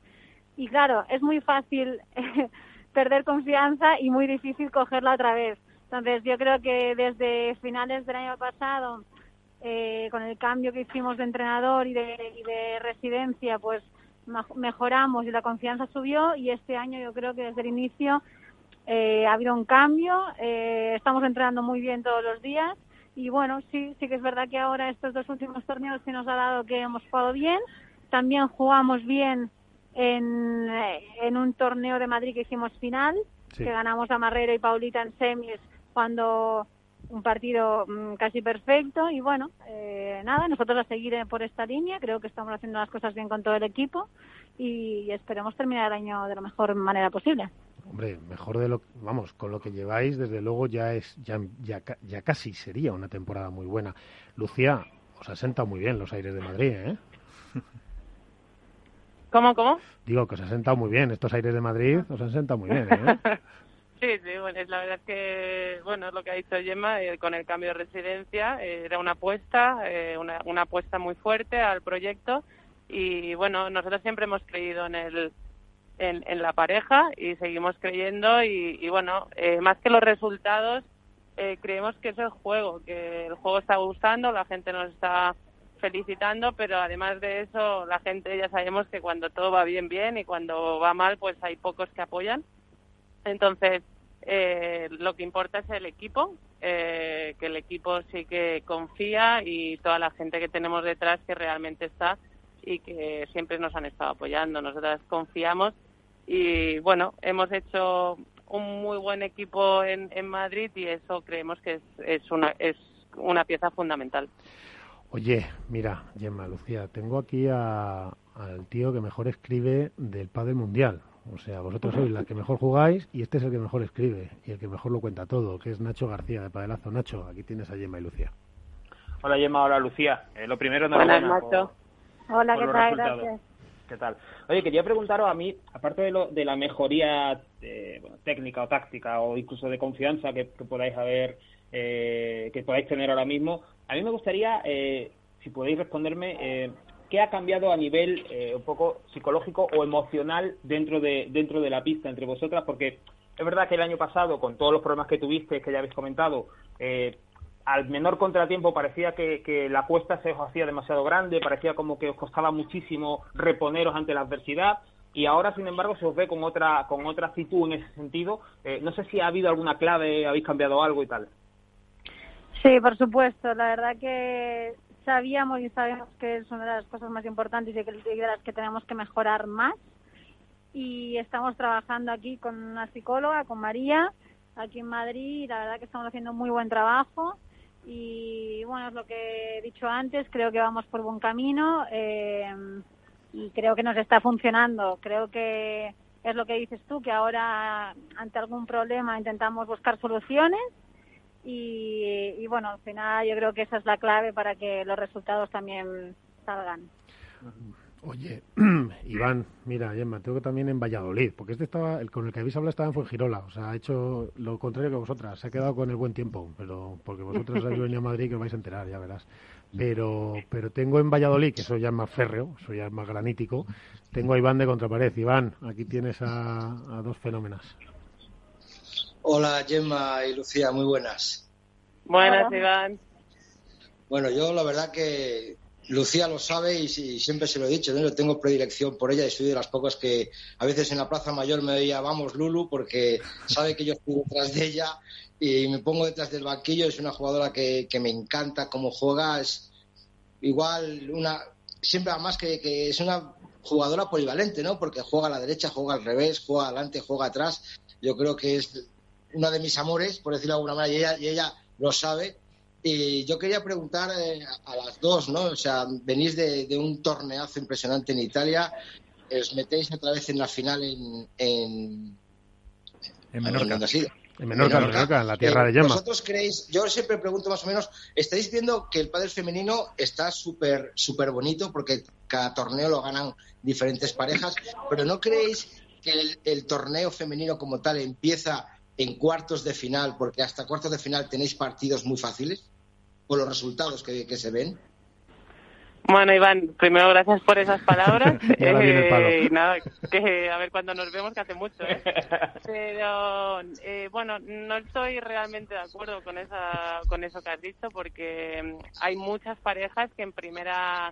Y claro, es muy fácil perder confianza y muy difícil cogerla otra vez. Entonces, yo creo que desde finales del año pasado, eh, con el cambio que hicimos de entrenador y de, residencia, pues mejoramos y la confianza subió y este año yo creo que desde el inicio eh, ha habido un cambio, eh, estamos entrenando muy bien todos los días y bueno, sí, sí que es verdad que ahora estos dos últimos torneos sí nos ha dado que hemos jugado bien, también jugamos bien en, en un torneo de Madrid que hicimos final, que ganamos a Marrero y Paulita en semis cuando un partido mm, casi perfecto y bueno, eh, nada, nosotros a seguir eh, por esta línea, creo que estamos haciendo las cosas bien con todo el equipo y esperemos terminar el año de la mejor manera posible. Hombre, mejor de lo vamos, con lo que lleváis, desde luego ya es ya, ya, ya casi sería una temporada muy buena. Lucía, os ha sentado muy bien los aires de Madrid, ¿eh? ¿Cómo, cómo? Digo que os ha sentado muy bien, estos aires de Madrid os han sentado muy bien, ¿eh? Sí, sí, bueno, es la verdad que, bueno, es lo que ha dicho Gemma, eh, con el cambio de residencia, eh, era una apuesta, eh, una, una apuesta muy fuerte al proyecto y, bueno, nosotros siempre hemos creído en el, en, la pareja y seguimos creyendo y, y bueno, más que los resultados, creemos que es el juego, que el juego está gustando, la gente nos está felicitando, pero además de eso, la gente ya sabemos que cuando todo va bien, bien y cuando va mal, pues hay pocos que apoyan. Entonces, eh, lo que importa es el equipo, eh, que el equipo sí que confía y toda la gente que tenemos detrás que realmente está y que siempre nos han estado apoyando. Nosotras confiamos y bueno, hemos hecho un muy buen equipo en, Madrid y eso creemos que es, es, una, es una pieza fundamental. Oye, mira, Gemma, Lucía, tengo aquí al tío que mejor escribe del Padre Mundial. O sea, vosotros sois la que mejor jugáis y este es el que mejor escribe y el que mejor lo cuenta todo, que es Nacho García de Padelazo. Nacho, aquí tienes a Gemma y Lucía. Hola Gemma, hola Lucía. Eh, lo primero, no Hola Nacho. hola, ¿qué tal? Gracias. ¿Qué tal? Oye, quería preguntaros a mí, aparte de, lo, de la mejoría eh, técnica o táctica o incluso de confianza que, podáis haber, eh, que podáis tener ahora mismo, a mí me gustaría, si podéis responderme, ¿qué ha cambiado a nivel eh, un poco psicológico o emocional dentro de, dentro de la pista entre vosotras? Porque es verdad que el año pasado, con todos los problemas que tuviste, que ya habéis comentado, eh, al menor contratiempo parecía que, la apuesta se os hacía demasiado grande, parecía como que os costaba muchísimo reponeros ante la adversidad y ahora sin embargo se os ve con otra con otra actitud en ese sentido. Eh, no sé si ha habido alguna clave, habéis cambiado algo y tal. Sí, por supuesto. La verdad que sabíamos y sabemos que es una de las cosas más importantes y de las que tenemos que mejorar más. Y estamos trabajando aquí con una psicóloga, con María, aquí en Madrid, la verdad que estamos haciendo muy buen trabajo. Y bueno, es lo que he dicho antes, creo que vamos por buen camino eh, y creo que nos está funcionando. Creo que es lo que dices tú, que ahora ante algún problema intentamos buscar soluciones y, bueno, al final yo creo que esa es la clave para que los resultados también salgan. Oye, Iván, mira, Gemma, tengo que también en Valladolid, porque este estaba, el con el que habéis hablado estaba en Fuengirola, o sea, ha hecho lo contrario que vosotras, se ha quedado con el buen tiempo, pero porque vosotros habéis venido a Madrid que os vais a enterar, ya verás. Pero, pero tengo en Valladolid, que eso ya es más férreo, eso ya es más granítico, tengo a Iván de Contrapared. Iván, aquí tienes a, a dos fenómenos. Hola Gemma y Lucía, muy buenas. Buenas, Iván. Bueno, yo la verdad que Lucía lo sabe y, siempre se lo he dicho, yo tengo predilección por ella y soy de las pocas que a veces en la Plaza Mayor me veía, vamos Lulu, porque sabe que yo estoy detrás de ella y me pongo detrás del banquillo, es una jugadora que, me encanta cómo juega, es igual una siempre además que, que es una jugadora polivalente, ¿no? Porque juega a la derecha, juega al revés, juega adelante, juega atrás. Yo creo que es una de mis amores, por decirlo de alguna manera, y ella, y ella lo sabe. Y yo quería preguntar eh, a las dos, ¿no? O sea, venís de, un torneazo impresionante en Italia, os metéis otra vez en la final en... En, en Menorca. En Menorca, en la tierra de llama. ¿Vosotros creéis, yo siempre pregunto más o menos, estáis viendo que el pádel femenino está súper súper bonito porque cada torneo lo ganan diferentes parejas, pero ¿no creéis que el torneo femenino como tal empieza en cuartos de final, porque hasta cuartos de final tenéis partidos muy fáciles, por los resultados que, se ven. Bueno, Iván, primero gracias por esas palabras. eh, y nada, que a ver cuando nos vemos, que hace mucho. ¿eh? Pero eh, bueno, no estoy realmente de acuerdo con esa, con eso que has dicho, porque mm, hay muchas parejas que en primera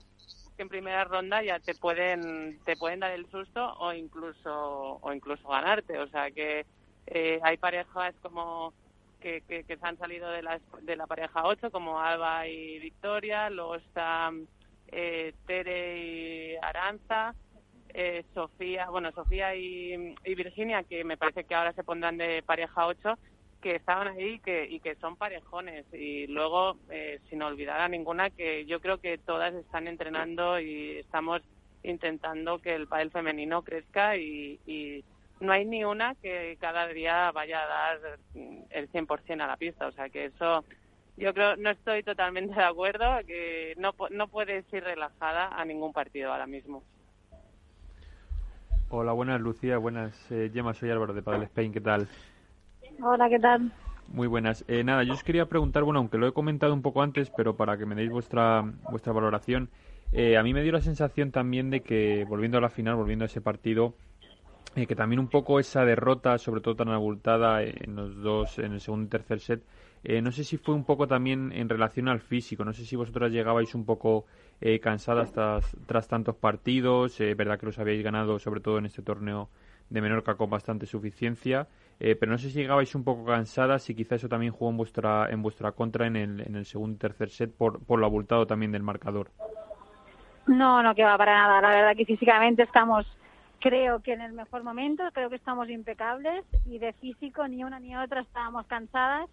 que en primera ronda ya te pueden te pueden dar el susto o incluso o incluso ganarte. O sea que eh, hay parejas como que, que, se han salido de la, de la pareja 8, como Alba y Victoria, luego está eh, Tere y Aranza, eh, Sofía, bueno, Sofía y, Virginia, que me parece que ahora se pondrán de pareja 8, que estaban ahí que, y que son parejones. Y luego, eh, sin olvidar a ninguna, que yo creo que todas están entrenando y estamos intentando que el pádel femenino crezca y, y no hay ni una que cada día vaya a dar el 100% a la pista. O sea que eso, yo creo, no estoy totalmente de acuerdo, que no, no puedes ir relajada a ningún partido ahora mismo. Hola, buenas Lucía, buenas eh, Gemma, soy Álvaro de Padel Spain, ¿qué tal? Hola, ¿qué tal? Muy buenas. Eh, nada, yo os quería preguntar, bueno, aunque lo he comentado un poco antes, pero para que me deis vuestra, vuestra valoración, eh, a mí me dio la sensación también de que, volviendo a la final, volviendo a ese partido, eh, que también un poco esa derrota, sobre todo tan abultada en los dos, en el segundo y tercer set, eh, no sé si fue un poco también en relación al físico, no sé si vosotras llegabais un poco eh, cansadas tras, tras tantos partidos, verdad que los habíais ganado sobre todo en este torneo de Menorca con bastante suficiencia, pero no sé si llegabais un poco cansadas y quizá eso también jugó en vuestra, en vuestra contra en el, en el segundo y tercer set por, por lo abultado también del marcador. No, no queda para nada. La verdad que físicamente estamos creo que en el mejor momento, creo que estamos impecables y de físico ni una ni otra estábamos cansadas.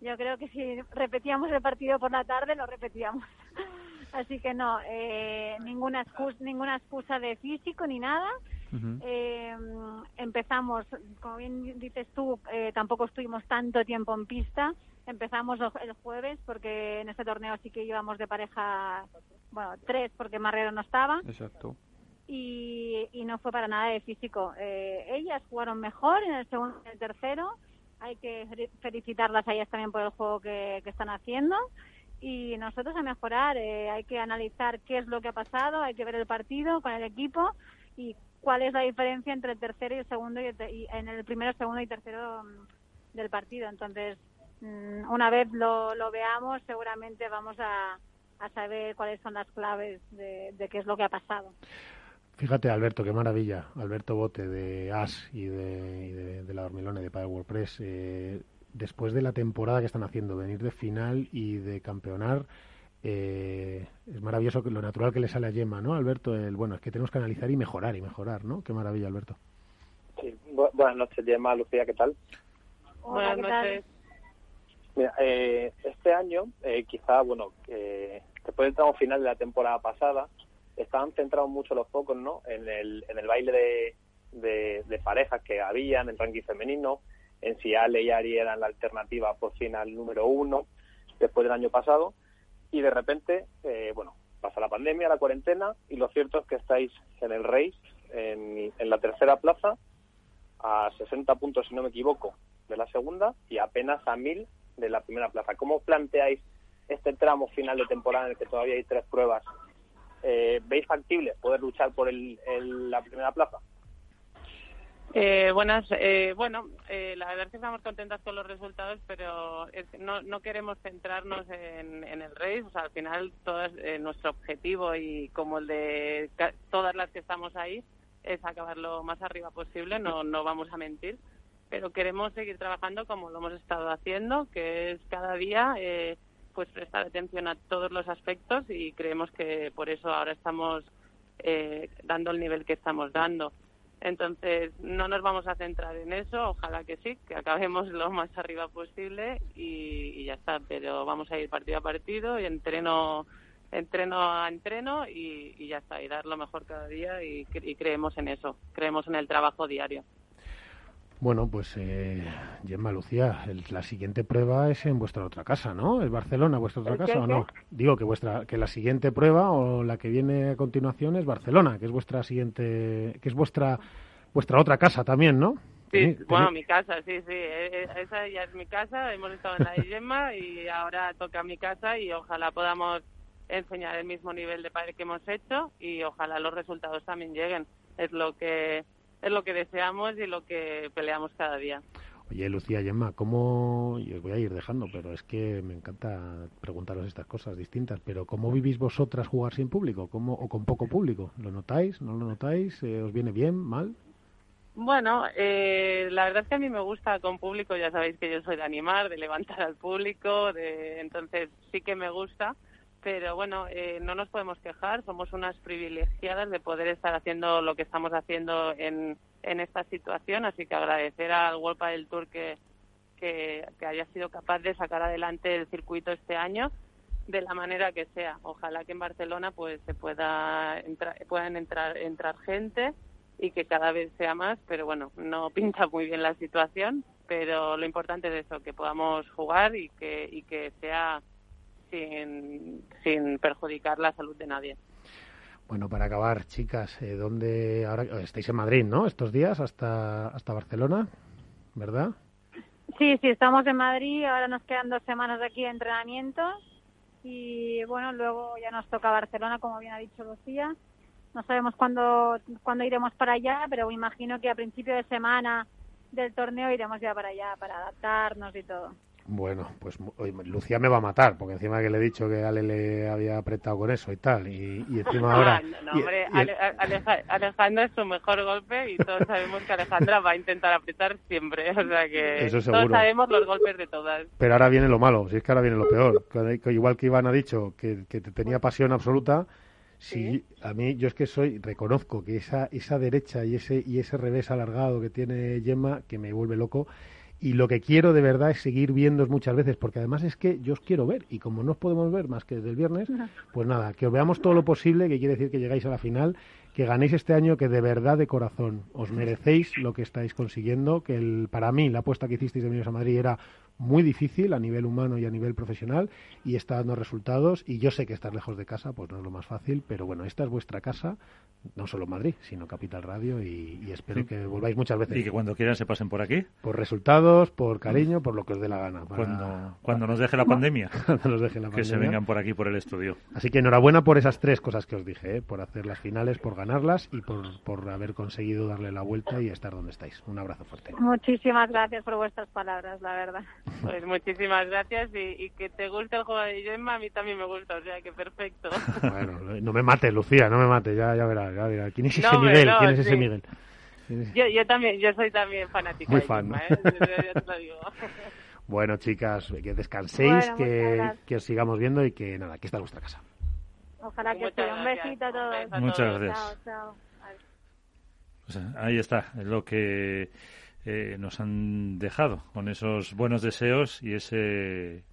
Yo creo que si repetíamos el partido por la tarde, lo repetíamos. Así que no, eh, ninguna, excusa, ninguna excusa de físico ni nada. eh, empezamos, como bien dices tú, eh, tampoco estuvimos tanto tiempo en pista. Empezamos el jueves porque en este torneo sí que íbamos de pareja, bueno, tres porque Marrero no estaba. Exacto y, y no fue para nada de físico. Eh, ellas jugaron mejor en el segundo y el tercero. Hay que felicitarlas a ellas también por el juego que, están haciendo. Y nosotros a mejorar, eh, hay que analizar qué es lo que ha pasado, hay que ver el partido con el equipo y cuál es la diferencia entre el tercero y el segundo y, en el primero, segundo y tercero mm, del partido. Entonces, mm, una vez lo, lo veamos, seguramente vamos a, a saber cuáles son las claves de, de qué es lo que ha pasado. Fíjate, Alberto, qué maravilla. Alberto Bote de AS y de, de, la Dormilone de Padre WordPress. Eh, después de la temporada que están haciendo, venir de final y de campeonar, eh, es maravilloso lo natural que le sale a Gemma, ¿no, Alberto? El, bueno, es que tenemos que analizar y mejorar y mejorar, ¿no? Qué maravilla, Alberto. Sí, buenas noches, Gemma, Lucía, ¿qué tal? buenas noches. Mira, eh, este año, quizá, bueno, después del tramo final de la temporada pasada, estaban centrados mucho los focos ¿no? en, el, en el baile de, de, parejas que había en el ranking femenino, en si Ale y Ari eran la alternativa por fin al número uno después del año pasado, y de repente, eh, bueno, pasa la pandemia, la cuarentena, y lo cierto es que estáis en el race, en, en la tercera plaza, a 60 puntos, si no me equivoco, de la segunda, y apenas a 1000 de la primera plaza. ¿Cómo planteáis este tramo final de temporada en el que todavía hay tres pruebas eh, ¿veis factible poder luchar por el, la primera plaza? Eh, buenas, eh, bueno, eh, la verdad es que estamos contentas con los resultados, pero no, no queremos centrarnos en, el race. O sea, al final, todo nuestro objetivo y como el de todas las que estamos ahí es acabar lo más arriba posible. No, no vamos a mentir, pero queremos seguir trabajando como lo hemos estado haciendo, que es cada día pues prestar atención a todos los aspectos y creemos que por eso ahora estamos eh, dando el nivel que estamos dando. Entonces, no nos vamos a centrar en eso, ojalá que sí, que acabemos lo más arriba posible y, ya está, pero vamos a ir partido a partido y entreno entreno a entreno y, ya está, y dar lo mejor cada día y, creemos en eso, creemos en el trabajo diario. Bueno, pues eh, Gemma Lucía, la siguiente prueba es en vuestra otra casa, ¿no? ¿Es Barcelona vuestra otra casa o no? Digo que vuestra que la siguiente prueba o la que viene a continuación es Barcelona, que es vuestra siguiente, que es vuestra vuestra otra casa también, ¿no? Sí, bueno, mi casa, sí, sí, e, e, esa ya es mi casa, hemos estado en la de Gemma y ahora toca mi casa y ojalá podamos enseñar el mismo nivel de padre que hemos hecho y ojalá los resultados también lleguen. Es lo que es lo que deseamos y lo que peleamos cada día. Oye, Lucía Gemma, ¿cómo, y os voy a ir dejando, pero es que me encanta preguntaros estas cosas distintas, pero ¿cómo vivís vosotras jugar sin público ¿Cómo, o con poco público? ¿Lo notáis? ¿No lo notáis? Eh, ¿Os viene bien? ¿Mal? Bueno, eh, la verdad es que a mí me gusta con público, ya sabéis que yo soy de animar, de levantar al público, de, entonces sí que me gusta pero bueno, eh, no nos podemos quejar, somos unas privilegiadas de poder estar haciendo lo que estamos haciendo en, en esta situación, así que agradecer al World del Tour que, que, haya sido capaz de sacar adelante el circuito este año de la manera que sea. Ojalá que en Barcelona pues se pueda entrar, puedan entrar entrar gente y que cada vez sea más, pero bueno, no pinta muy bien la situación, pero lo importante es eso, que podamos jugar y que y que sea sin, sin perjudicar la salud de nadie. Bueno, para acabar, chicas, eh, ¿dónde ahora estáis en Madrid, no? Estos días hasta hasta Barcelona, ¿verdad? Sí, sí, estamos en Madrid. Ahora nos quedan dos semanas de aquí de entrenamiento y bueno, luego ya nos toca Barcelona, como bien ha dicho Lucía. No sabemos cuándo cuándo iremos para allá, pero me imagino que a principio de semana del torneo iremos ya para allá para adaptarnos y todo. Bueno, pues Lucía me va a matar, porque encima que le he dicho que Ale le había apretado con eso y tal, y, encima ahora... no, hombre, Alejandra es su mejor golpe y todos sabemos que Alejandra va a intentar apretar siempre, o sea que todos sabemos los golpes de todas. Pero ahora viene lo malo, si es que ahora viene lo peor. Igual que Iván ha dicho que, que tenía pasión absoluta, Sí, a mí yo es que soy, reconozco que esa, esa derecha y ese, y ese revés alargado que tiene Gemma, que me vuelve loco, y lo que quiero de verdad es seguir viendo muchas veces, porque además es que yo os quiero ver y como no os podemos ver más que desde el viernes, pues nada, que os veamos todo lo posible, que quiere decir que llegáis a la final, que ganéis este año, que de verdad de corazón os merecéis lo que estáis consiguiendo, que el, para mí la apuesta que hicisteis de Minos a Madrid era muy difícil a nivel humano y a nivel profesional y está dando resultados y yo sé que estar lejos de casa pues no es lo más fácil, pero bueno, esta es vuestra casa, no solo Madrid, sino Capital Radio y, espero que volváis muchas veces. Y que cuando quieran se pasen por aquí. Por resultados, por cariño, por lo que os dé la gana. cuando, cuando nos deje la pandemia. nos deje la que se vengan por aquí, por el estudio. Así que enhorabuena por esas tres cosas que os dije, ¿eh? por hacer las finales, por ganarlas y por, por haber conseguido darle la vuelta y estar donde estáis. Un abrazo fuerte. Muchísimas gracias por vuestras palabras, la verdad. Pues muchísimas gracias y, que te guste el juego de Gemma, a mí también me gusta, o sea que perfecto. Bueno, no me mates, Lucía, no me mates, ya, ya verás, ya verás. ¿Quién es ese Miguel? ¿Quién es ese Miguel? Yo, yo también, yo soy también fanática Muy fan. ¿eh? Bueno, chicas, que descanséis, que, que, os sigamos viendo y que nada, que está en vuestra casa. Ojalá que sea Un besito a todos. Muchas gracias. Chao, chao. ahí está, es lo que eh, nos han dejado con esos buenos deseos y ese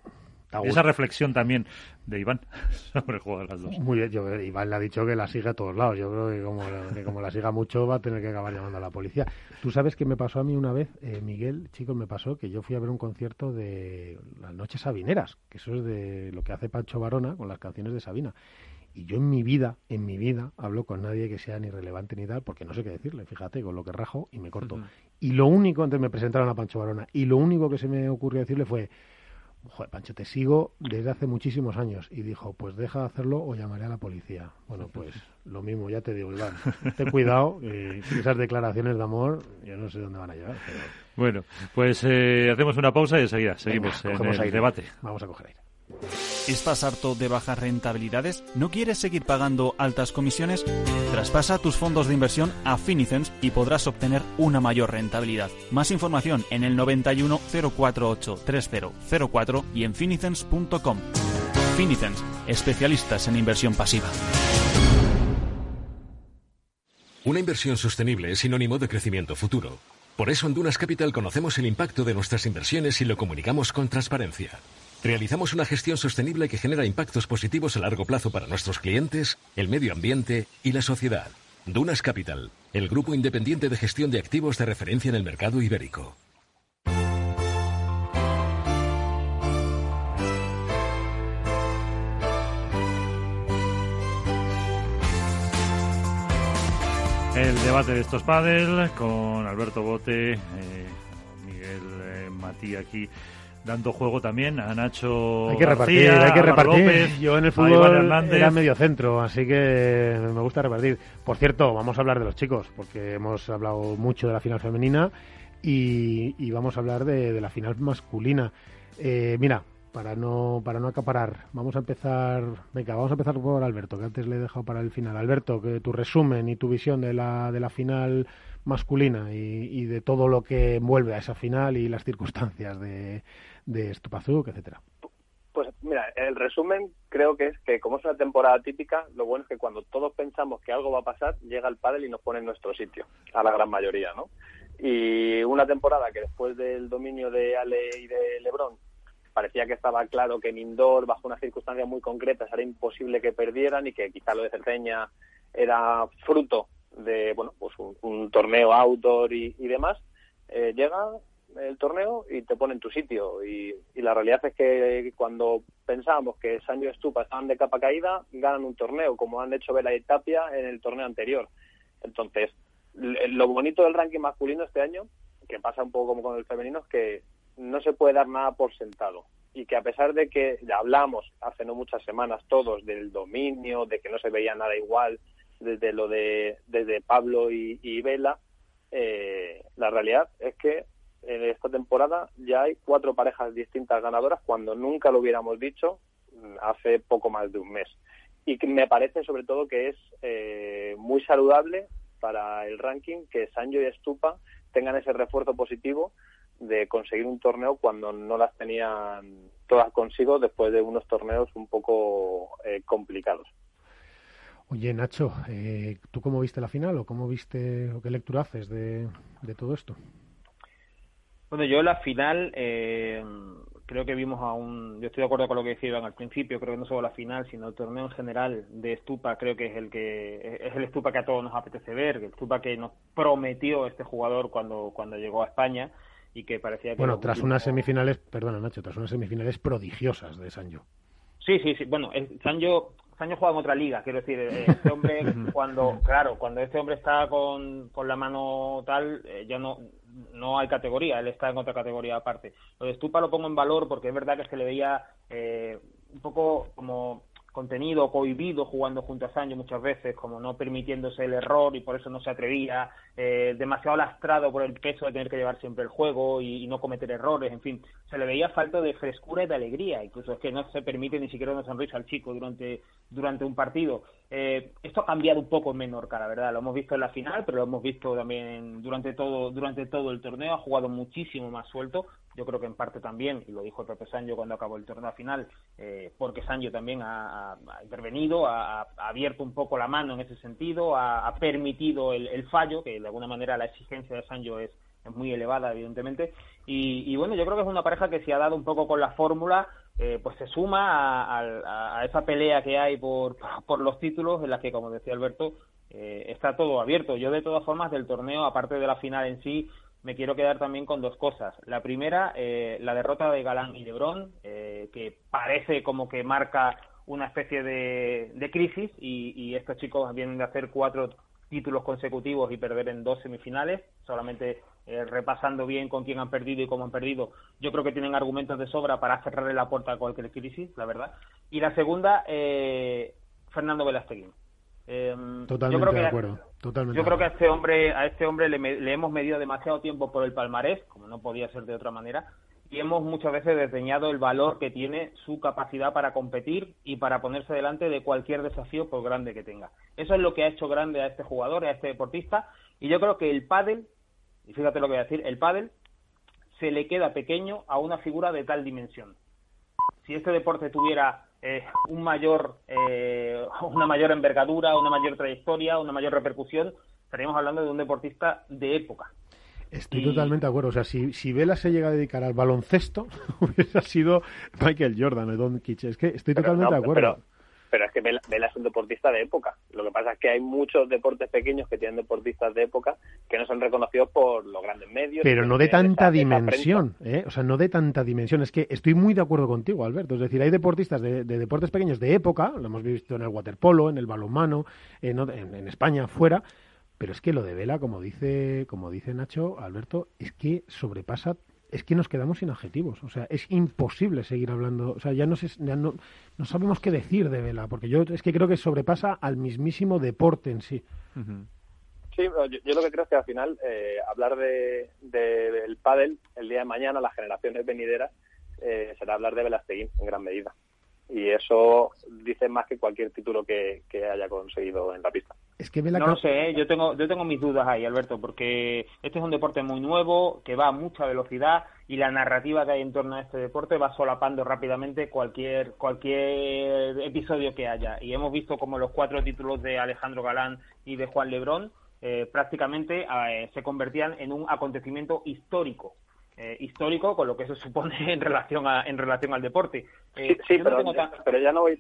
esa reflexión también de Iván sobre jugar las dos. Muy bien, yo, Iván le ha dicho que la siga a todos lados. Yo creo que como, que como la siga mucho va a tener que acabar llamando a la policía. Tú sabes que me pasó a mí una vez, eh, Miguel, chicos, me pasó que yo fui a ver un concierto de las Noches Sabineras, que eso es de lo que hace Pancho Varona con las canciones de Sabina. Y yo en mi vida, en mi vida, hablo con nadie que sea ni relevante ni tal, porque no sé qué decirle, fíjate, con lo que rajo y me corto. Y lo único, antes me presentaron a Pancho Varona, y lo único que se me ocurrió decirle fue, Joder, Pancho, te sigo desde hace muchísimos años. Y dijo, pues deja de hacerlo o llamaré a la policía. Bueno, pues lo mismo, ya te digo, Iván. Ten cuidado, esas declaraciones de amor, yo no sé dónde van a llegar. Bueno, pues eh, hacemos una pausa y enseguida seguimos en el debate. Vamos a coger aire. ¿Estás harto de bajas rentabilidades? ¿No quieres seguir pagando altas comisiones? Traspasa tus fondos de inversión a Finicens y podrás obtener una mayor rentabilidad. Más información en el 91 048 3004 y en finicens.com. Finicens, especialistas en inversión pasiva. Una inversión sostenible es sinónimo de crecimiento futuro. Por eso en Dunas Capital conocemos el impacto de nuestras inversiones y lo comunicamos con transparencia. Realizamos una gestión sostenible que genera impactos positivos a largo plazo para nuestros clientes, el medio ambiente y la sociedad. Dunas Capital, el grupo independiente de gestión de activos de referencia en el mercado ibérico. El debate de estos pádel con Alberto Bote, eh, Miguel eh, aquí dando juego también a Nacho hay que repartir hay que repartir. Yo en el fútbol era medio centro así que me gusta repartir. Por cierto vamos a hablar de los chicos porque hemos hablado mucho de la final femenina y, vamos a hablar de, la final masculina. Eh, mira para no para no acaparar vamos a empezar venga vamos a empezar por Alberto que antes le he dejado para el final. Alberto que tu resumen y tu visión de la de la final masculina y, de todo lo que envuelve a esa final y las circunstancias de, de Stupazuk, etcétera. Pues mira, el resumen creo que es que como es una temporada típica, lo bueno es que cuando todos pensamos que algo va a pasar, llega el pádel y nos pone en nuestro sitio, a la gran mayoría, ¿no? Y una temporada que después del dominio de Ale y de Lebron parecía que estaba claro que en indoor, bajo unas circunstancias muy concretas, era imposible que perdieran y que quizá lo de Cerceña era fruto de bueno pues un, torneo outdoor y, demás, eh, llega el torneo y te pone en tu sitio. Y, la realidad es que cuando pensábamos que Sancho y Estupa estaban de capa caída, ganan un torneo, como han hecho Vela y Tapia en el torneo anterior. Entonces, lo bonito del ranking masculino este año, que pasa un poco como con el femenino, es que no se puede dar nada por sentado. Y que a pesar de que hablamos hace no muchas semanas todos del dominio, de que no se veía nada igual desde lo de desde Pablo y, Vela, eh, la realidad es que en esta temporada ya hay cuatro parejas distintas ganadoras cuando nunca lo hubiéramos dicho mm, hace poco más de un mes. Y me parece sobre todo que es eh, muy saludable para el ranking que Sancho y Estupa tengan ese refuerzo positivo de conseguir un torneo cuando no las tenían todas consigo después de unos torneos un poco eh, complicados. Oye, Nacho, eh, ¿tú cómo viste la final o cómo viste o qué lectura haces de todo esto? Bueno, yo la final eh, creo que vimos a un... Yo estoy de acuerdo con lo que decían al principio, creo que no solo la final, sino el torneo en general de Estupa, creo que es el que es el Estupa que a todos nos apetece ver, el Estupa que nos prometió este jugador cuando, cuando llegó a España y que parecía que... Bueno, tras unas semifinales, perdona Nacho, tras unas semifinales prodigiosas de Sancho. Sí, sí, sí. Bueno, Sancho Sancho juega en otra liga, quiero decir, eh, este hombre cuando, claro, cuando este hombre está con, con la mano tal, eh, ya no, no hay categoría, él está en otra categoría aparte. Lo de Stupa lo pongo en valor porque es verdad que se le veía eh, un poco como contenido cohibido jugando junto a Sancho muchas veces, como no permitiéndose el error y por eso no se atrevía, eh, demasiado lastrado por el peso de tener que llevar siempre el juego y, no cometer errores, en fin, se le veía falta de frescura y de alegría, incluso es que no se permite ni siquiera una sonrisa al chico durante, durante un partido. Eh, esto ha cambiado un poco en Menorca, la verdad, lo hemos visto en la final, pero lo hemos visto también durante todo, durante todo el torneo, ha jugado muchísimo más suelto, yo creo que en parte también, y lo dijo el propio Sancho cuando acabó el torneo final, eh, porque Sancho también ha, intervenido, ha, abierto un poco la mano en ese sentido, ha, permitido el, fallo, que de alguna manera la exigencia de Sancho es, muy elevada, evidentemente. Y, bueno, yo creo que es una pareja que se ha dado un poco con la fórmula, eh, pues se suma a, esa pelea que hay por, por los títulos, en la que, como decía Alberto, eh, está todo abierto. Yo, de todas formas, del torneo, aparte de la final en sí, me quiero quedar también con dos cosas. La primera, eh, la derrota de Galán y Lebron, eh, que parece como que marca una especie de, crisis y, estos chicos vienen de hacer cuatro títulos consecutivos y perder en dos semifinales, solamente eh, repasando bien con quién han perdido y cómo han perdido, yo creo que tienen argumentos de sobra para cerrarle la puerta a cualquier crisis, la verdad. Y la segunda, Fernando Velasteguín. Totalmente de acuerdo yo creo que a este hombre, a este hombre le, hemos medido demasiado tiempo por el palmarés, como no podía ser de otra manera, y hemos muchas veces desdeñado el valor que tiene su capacidad para competir y para ponerse delante de cualquier desafío por grande que tenga. Eso es lo que ha hecho grande a este jugador, a este deportista, y yo creo que el pádel, y fíjate lo que voy a decir, el pádel se le queda pequeño a una figura de tal dimensión. Si este deporte tuviera eh, un mayor, eh, una mayor envergadura, una mayor trayectoria, una mayor repercusión, estaríamos hablando de un deportista de época. Estoy totalmente de acuerdo. O sea, si, si Vela se llega a dedicar al baloncesto, hubiera sido Michael Jordan o Don Kitch. Es que estoy totalmente de acuerdo pero es que Vela, es un deportista de época. Lo que pasa es que hay muchos deportes pequeños que tienen deportistas de época que no son reconocidos por los grandes medios. Pero no de tanta dimensión, ¿eh? O sea, no de tanta dimensión. Es que estoy muy de acuerdo contigo, Alberto. Es decir, hay deportistas de, deportes pequeños de época, lo hemos visto en el waterpolo, en el balonmano, en, en, España, fuera, pero es que lo de Vela, como dice, como dice Nacho, Alberto, es que sobrepasa es que nos quedamos sin adjetivos. O sea, es imposible seguir hablando. O sea, ya no, ya no, no sabemos qué decir de Vela, porque yo es que creo que sobrepasa al mismísimo deporte en sí. Sí, yo, lo que creo es que al final eh, hablar de, del pádel el día de mañana, las generaciones venideras, eh, será hablar de Velasteguín en gran medida. Y eso dice más que cualquier título que haya conseguido en la pista. Es que no lo sé, ¿eh? yo tengo yo tengo mis dudas ahí, Alberto, porque este es un deporte muy nuevo, que va a mucha velocidad y la narrativa que hay en torno a este deporte va solapando rápidamente cualquier cualquier episodio que haya. Y hemos visto como los cuatro títulos de Alejandro Galán y de Juan Lebrón eh, prácticamente eh, se convertían en un acontecimiento histórico. histórico con lo que se supone en relación a, en relación al deporte. sí, pero, pero ya no voy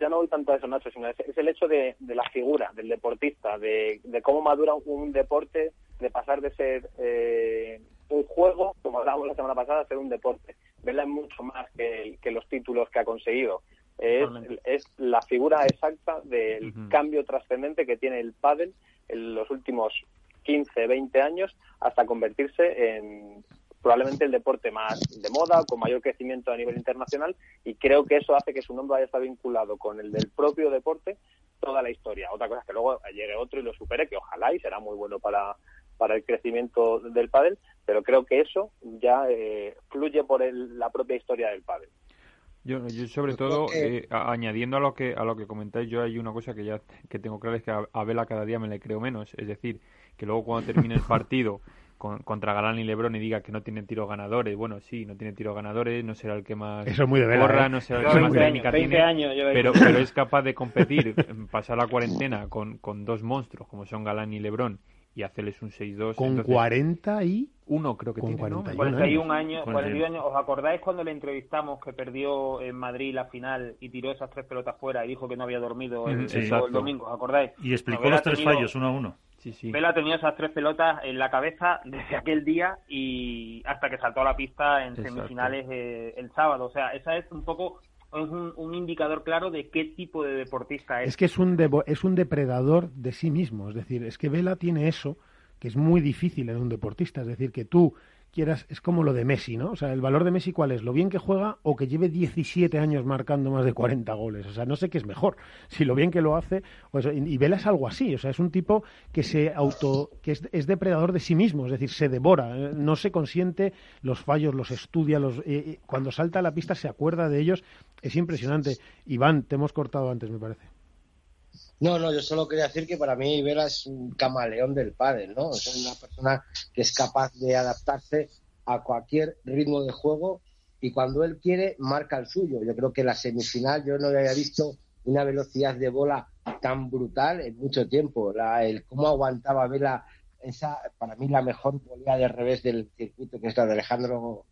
ya no voy tanto a eso, Nacho, sino es, el hecho de, la figura, del deportista, de, cómo madura un, deporte, de pasar de ser eh, un juego, como hablábamos la semana pasada, a ser un deporte. Verla es mucho más que, los títulos que ha conseguido. Es, es la figura exacta del cambio trascendente que tiene el pádel en los últimos 15, 20 años hasta convertirse en, probablemente el deporte más de moda, con mayor crecimiento a nivel internacional, y creo que eso hace que su nombre haya estado vinculado con el del propio deporte toda la historia. Otra cosa es que luego llegue otro y lo supere, que ojalá y será muy bueno para, para el crecimiento del pádel, pero creo que eso ya eh, fluye por la propia historia del pádel. Yo, yo sobre todo eh, añadiendo a lo que a lo que comentáis yo hay una cosa que ya que tengo claro es que a, a Vela cada día me le creo menos es decir que luego cuando termine el partido contra Galán y Lebron y diga que no tiene tiros ganadores. Bueno, sí, no tiene tiros ganadores, no será el que más Eso muy de corra, ¿eh? no será el que más técnica tiene, pero, pero es capaz de competir, pasar la cuarentena con, con dos monstruos como son Galán y Lebron y hacerles un 6-2. Con 40 y... Uno creo que con tiene, 41, años. 41 años. ¿Os acordáis cuando le entrevistamos que perdió en Madrid la final y tiró esas tres pelotas fuera y dijo que no había dormido el, domingo? ¿Os acordáis? Y explicó los tres fallos uno a uno. Vela tenía esas tres pelotas en la cabeza desde aquel día y hasta que saltó a la pista en semifinales eh, el sábado. O sea, esa es un poco es un, indicador claro de qué tipo de deportista es. Es que es un, es un depredador de sí mismo. Es decir, es que Vela tiene eso que es muy difícil en un deportista. Es decir, que tú quieras, es como lo de Messi, ¿no? O sea, el valor de Messi cuál es, lo bien que juega o que lleve 17 años marcando más de 40 goles. O sea, no sé qué es mejor, si lo bien que lo hace, o y Vela es algo así, o sea, es un tipo que se auto, que es, depredador de sí mismo, es decir, se devora, eh, no se consiente los fallos, los estudia, los, eh, eh, cuando salta a la pista se acuerda de ellos, es impresionante. Iván, te hemos cortado antes, me parece. No, no, yo solo quería decir que para mí Vela es un camaleón del padre, ¿no? Es una persona que es capaz de adaptarse a cualquier ritmo de juego y cuando él quiere marca el suyo. Yo creo que la semifinal yo no había visto una velocidad de bola tan brutal en mucho tiempo. La, el cómo aguantaba Vela esa, para mí la mejor volea de revés del circuito, que es la de Alejandro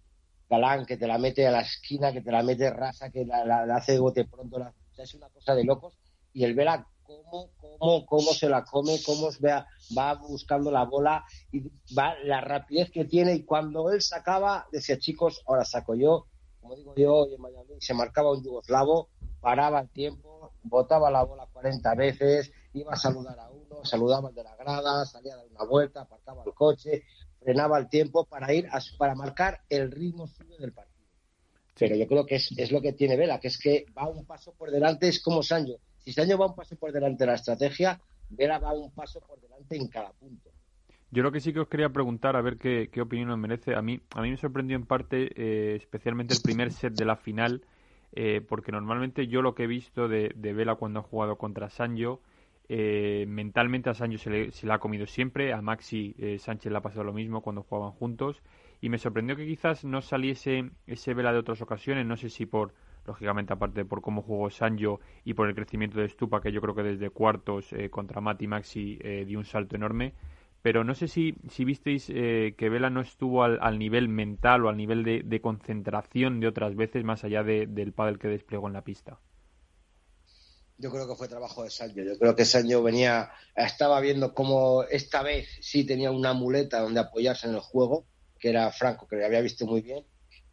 Galán, que te la mete a la esquina, que te la mete rasa, que la, hace de bote pronto. La, es una cosa de locos. Y el Vela cómo, cómo, cómo se la come, cómo va, va buscando la bola y va la rapidez que tiene. Y cuando él sacaba, decía, chicos, ahora saco yo, como digo yo, en Miami, se marcaba un yugoslavo, paraba el tiempo, botaba la bola 40 veces, iba a saludar a uno, saludaba al de la grada, salía a dar una vuelta, aparcaba el coche, frenaba el tiempo para ir a, para marcar el ritmo suyo del partido. Pero yo creo que es, es lo que tiene Vela, que es que va un paso por delante, es como Sancho si este va un paso por delante de la estrategia, Vera va un paso por delante en cada punto. Yo lo que sí que os quería preguntar, a ver qué, opinión os merece. A mí, a mí me sorprendió en parte, eh, especialmente el primer set de la final, eh, porque normalmente yo lo que he visto de, de Vela cuando ha jugado contra Sancho, eh, mentalmente a Sancho se le, se le, ha comido siempre, a Maxi Sánchez le ha pasado lo mismo cuando jugaban juntos, y me sorprendió que quizás no saliese ese Vela de otras ocasiones, no sé si por lógicamente aparte por cómo jugó Sancho y por el crecimiento de Stupa, que yo creo que desde cuartos eh, contra Mati Maxi eh, dio un salto enorme. Pero no sé si, si visteis eh, que Vela no estuvo al, nivel mental o al nivel de, concentración de otras veces, más allá del pádel que desplegó en la pista. Yo creo que fue trabajo de Sancho. Yo creo que Sancho venía, estaba viendo cómo esta vez sí tenía una muleta donde apoyarse en el juego, que era Franco, que lo había visto muy bien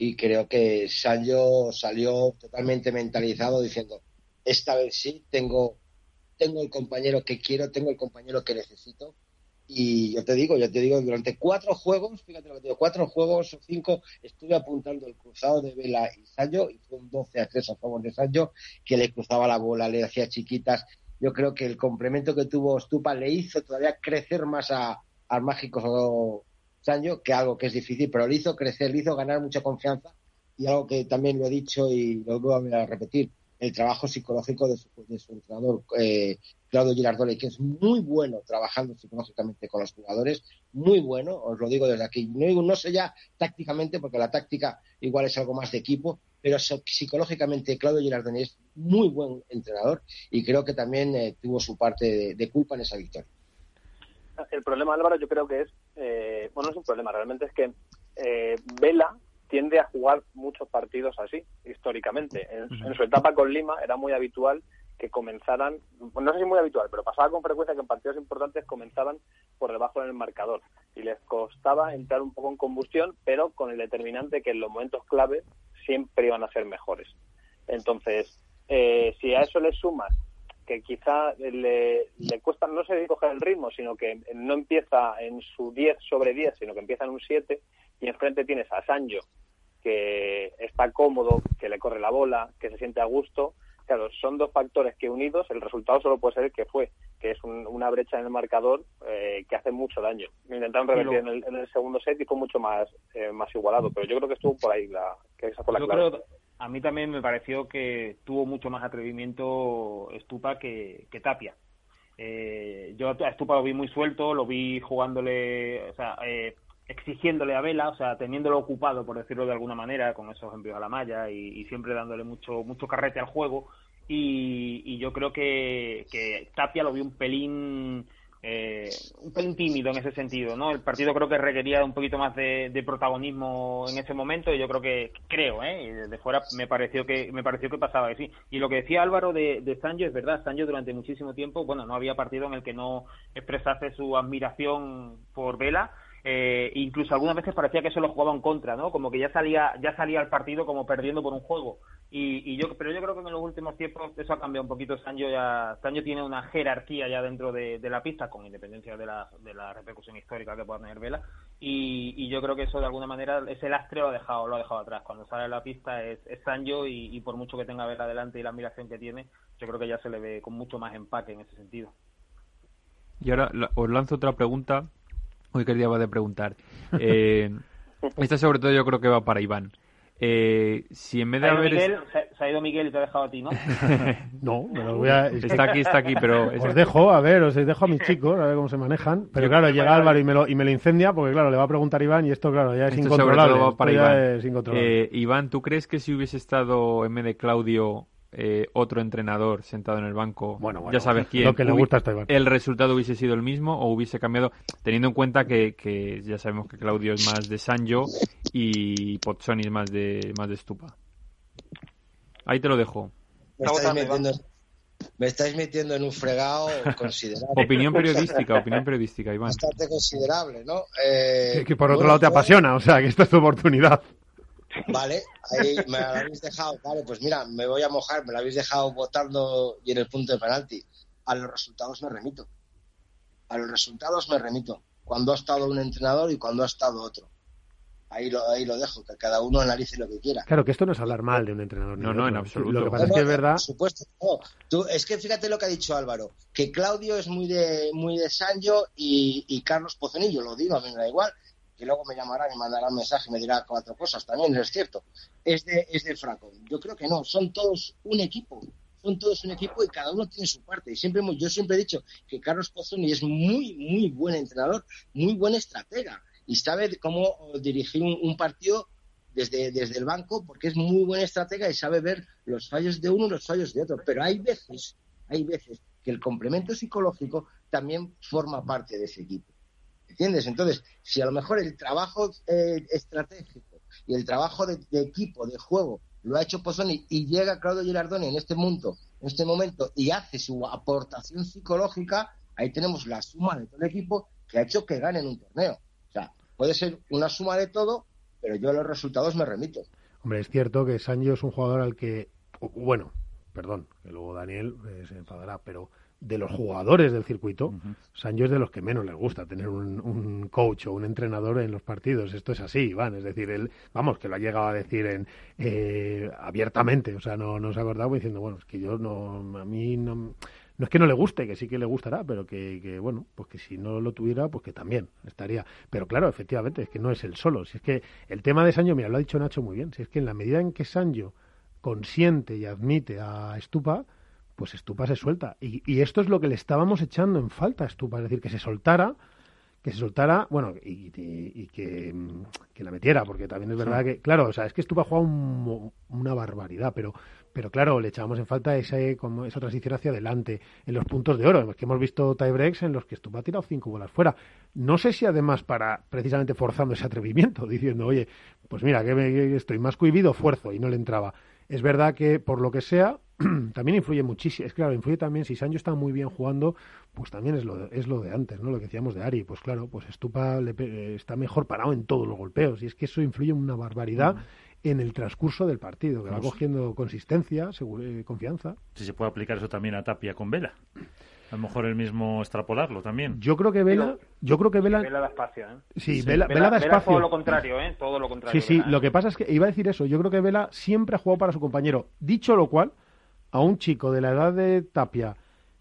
y creo que Sancho salió totalmente mentalizado diciendo, esta vez sí, tengo, tengo el compañero que quiero, tengo el compañero que necesito. Y yo te digo, yo te digo, durante cuatro juegos, fíjate lo que digo, cuatro juegos o cinco, estuve apuntando el cruzado de Vela y Sancho y fue un 12 a 3 a favor de Sancho, que le cruzaba la bola, le hacía chiquitas. Yo creo que el complemento que tuvo Stupa le hizo todavía crecer más a, al mágico Sancho, que algo que es difícil, pero le hizo crecer, le hizo ganar mucha confianza y algo que también lo he dicho y lo voy a repetir, el trabajo psicológico de su, entrenador eh, Claudio Girardoli, que es muy bueno trabajando psicológicamente con los jugadores, muy bueno, os lo digo desde aquí. No, no sé ya tácticamente, porque la táctica igual es algo más de equipo, pero psicológicamente Claudio Girardoni es muy buen entrenador y creo que también eh, tuvo su parte de culpa en esa victoria el problema, Álvaro, yo creo que es, eh, bueno, no es un problema, realmente es que eh, Vela tiende a jugar muchos partidos así, históricamente. En, su etapa con Lima era muy habitual que comenzaran, no sé si muy habitual, pero pasaba con frecuencia que en partidos importantes comenzaban por debajo del marcador y les costaba entrar un poco en combustión, pero con el determinante que en los momentos clave siempre iban a ser mejores. Entonces, eh, si a eso le sumas que quizá le, cuesta, no sé coger el ritmo, sino que no empieza en su 10 sobre 10, sino que empieza en un 7, y enfrente tienes a Sancho, que está cómodo, que le corre la bola, que se siente a gusto. Claro, son dos factores que unidos, el resultado solo puede ser el que fue, que es una brecha en el marcador eh, que hace mucho daño. Intentaron revertir en, el, segundo set y fue mucho más, eh, más igualado, pero yo creo que estuvo por ahí, la, que esa fue la clave a mí también me pareció que tuvo mucho más atrevimiento Stupa que, Tapia. Eh, yo a Stupa lo vi muy suelto, lo vi jugándole, o sea, eh, exigiéndole a Vela, o sea, teniéndolo ocupado, por decirlo de alguna manera, con esos envíos a la malla y, siempre dándole mucho mucho carrete al juego. Y, yo creo que, que Tapia lo vi un pelín eh, un pelín tímido en ese sentido, ¿no? El partido creo que requería un poquito más de, protagonismo en ese momento y yo creo que, creo, ¿eh? desde fuera me pareció que me pareció que pasaba así. Y lo que decía Álvaro de, de Sancho es verdad, Sancho durante muchísimo tiempo, bueno, no había partido en el que no expresase su admiración por Vela, eh, incluso algunas veces parecía que eso lo jugaba en contra, ¿no? Como que ya salía, ya salía el partido como perdiendo por un juego. Y, yo, pero yo creo que en los últimos tiempos eso ha cambiado un poquito. Sancho ya, Sancho tiene una jerarquía ya dentro de, la pista, con independencia de la, de la repercusión histórica que pueda tener Vela. Y, yo creo que eso de alguna manera ese lastre lo ha dejado, lo ha dejado atrás. Cuando sale a la pista es, es Sancho y, por mucho que tenga Vela adelante y la admiración que tiene, yo creo que ya se le ve con mucho más empaque en ese sentido. Y ahora os lanzo otra pregunta Hoy quería de preguntar. Eh, esta sobre todo yo creo que va para Iván. Eh, si en vez de haber... Miguel, se, ha ido Miguel y te ha dejado a ti, ¿no? no, me lo voy a... Está aquí, está aquí, pero... Os dejo, a ver, os dejo a mis chicos, a ver cómo se manejan. Pero claro, llega Álvaro y me, lo, y me lo incendia, porque claro, le va a preguntar Iván y esto, claro, ya es incontrolable. Va para Iván. Es incontrolable. Eh, Iván, ¿tú crees que si hubiese estado en vez de Claudio eh, otro entrenador sentado en el banco, bueno, ya sabes quién, lo que le gusta este el resultado hubiese sido el mismo o hubiese cambiado, teniendo en cuenta que, ya sabemos que Claudio es más de Sanjo y Pozzoni es más de, más de Stupa. Ahí te lo dejo. Me estáis metiendo, en un fregado considerable. opinión periodística, opinión periodística, Iván. Bastante considerable, ¿no? Eh, que, por otro lado te apasiona, o sea, que esta es tu oportunidad. Vale, ahí me lo habéis dejado. Vale, pues mira, me voy a mojar, me lo habéis dejado votando y en el punto de penalti. A los resultados me remito. A los resultados me remito. Cuando ha estado un entrenador y cuando ha estado otro. Ahí lo, ahí lo dejo, que cada uno analice lo que quiera. Claro, que esto no es hablar mal de un entrenador. No, no, en absoluto. Lo que pasa es que es verdad. Por supuesto, Tú, es que fíjate lo que ha dicho Álvaro, que Claudio es muy de muy de Sancho y, y Carlos Pozenillo, lo digo, a mí me da igual y luego me llamará y mandará un mensaje y me dirá cuatro cosas, también es cierto, es de, es de Franco. Yo creo que no, son todos un equipo, son todos un equipo y cada uno tiene su parte. Y siempre yo siempre he dicho que Carlos Pozzoni es muy, muy buen entrenador, muy buen estratega y sabe cómo dirigir un, partido desde, desde el banco porque es muy buen estratega y sabe ver los fallos de uno y los fallos de otro. Pero hay veces, hay veces que el complemento psicológico también forma parte de ese equipo. ¿Entiendes? Entonces, si a lo mejor el trabajo eh, estratégico y el trabajo de, equipo, de juego, lo ha hecho Pozzoni y llega Claudio Girardoni en este mundo, en este momento, y hace su aportación psicológica, ahí tenemos la suma de todo el equipo que ha hecho que ganen un torneo. O sea, puede ser una suma de todo, pero yo a los resultados me remito. Hombre, es cierto que Sancho es un jugador al que, bueno, perdón, que luego Daniel eh, se enfadará, pero de los jugadores del circuito, Sancho es de los que menos les gusta tener un, coach o un entrenador en los partidos. Esto es así, Iván. Es decir, él, vamos, que lo ha llegado a decir en, eh, abiertamente. O sea, no, no se ha acordado diciendo, bueno, es que yo no, a mí no, no es que no le guste, que sí que le gustará, pero que, que, bueno, pues que si no lo tuviera, pues que también estaría. Pero claro, efectivamente, es que no es el solo. Si es que el tema de Sancho, mira, lo ha dicho Nacho muy bien, si es que en la medida en que Sancho consiente y admite a Estupa, pues Estupa se suelta. Y, esto es lo que le estábamos echando en falta a Estupa, es decir, que se soltara, que se soltara, bueno, y, que, la metiera, porque también es verdad que, claro, o sea, es que Estupa juega una barbaridad, pero, pero claro, le echábamos en falta ese, como esa transición hacia adelante, en los puntos de oro, es que hemos visto tiebreaks en los que Estupa ha tirado cinco bolas fuera. No sé si además para, precisamente forzando ese atrevimiento, diciendo, oye, pues mira, que, estoy más cohibido, fuerzo, y no le entraba. Es verdad que, por lo que sea, también influye muchísimo. Es claro, influye también, si Sancho está muy bien jugando, pues también es lo, de, es lo de antes, ¿no? Lo que decíamos de Ari. Pues claro, pues Estupa le, está mejor parado en todos los golpeos. Y es que eso influye una barbaridad. en el transcurso del partido, que va cogiendo consistencia, eh, confianza. Si se puede aplicar eso también a Tapia con Vela. A lo mejor el mismo extrapolarlo también. Yo creo que Vela, yo creo que Vela, Vela da espacio, ¿eh? Sí, Vela, Vela, da espacio. todo lo contrario, ¿eh? Todo lo contrario. Sí, sí. Lo que pasa es que iba a decir eso. Yo creo que Vela siempre ha jugado para su compañero. Dicho lo cual, a un chico de la edad de Tapia,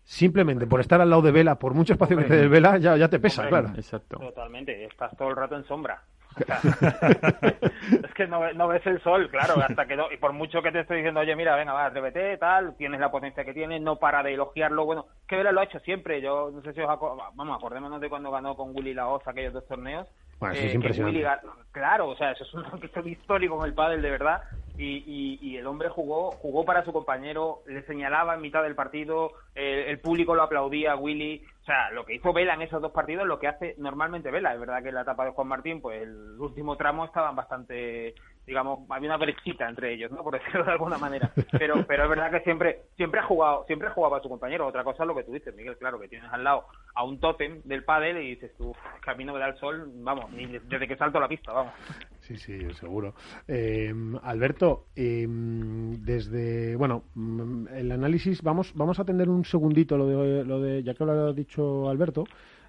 simplemente por estar al lado de Vela, por mucho espacio que te dé Vela, ya, ya te pesa, claro. Exacto. Totalmente. Estás todo el rato en sombra. es que no, no, ves el sol, claro, hasta que y por mucho que te estoy diciendo, oye, mira, venga, va, atrévete, tal, tienes la potencia que tiene, no para de elogiarlo, bueno, que Vela lo ha hecho siempre, yo no sé si os vamos, acordémonos de cuando ganó con Willy Laoz aquellos dos torneos, bueno, eso es eh, impresionante. claro, o sea, eso es un histórico con el pádel de verdad y, y, el hombre jugó jugó para su compañero, le señalaba en mitad del partido, el público lo aplaudía, Willy, o sea, lo que hizo Vela en esos dos partidos, lo que hace normalmente Vela. Es verdad que en la etapa de Juan Martín, pues el último tramo estaban bastante, digamos, había una brechita entre ellos, ¿no? Por decirlo de alguna manera. Pero, pero es verdad que siempre, siempre ha jugado, siempre ha jugado a su compañero. Otra cosa es lo que tú dices, Miguel, claro, que tienes al lado a un tótem del pádel y dices tú, camino me da el sol, vamos, ni desde que salto a la pista, vamos. Sí, sí, seguro. Eh, Alberto, eh, desde, bueno, mm, el análisis, vamos, vamos a atender un segundito lo de, lo de ya que lo ha dicho Alberto,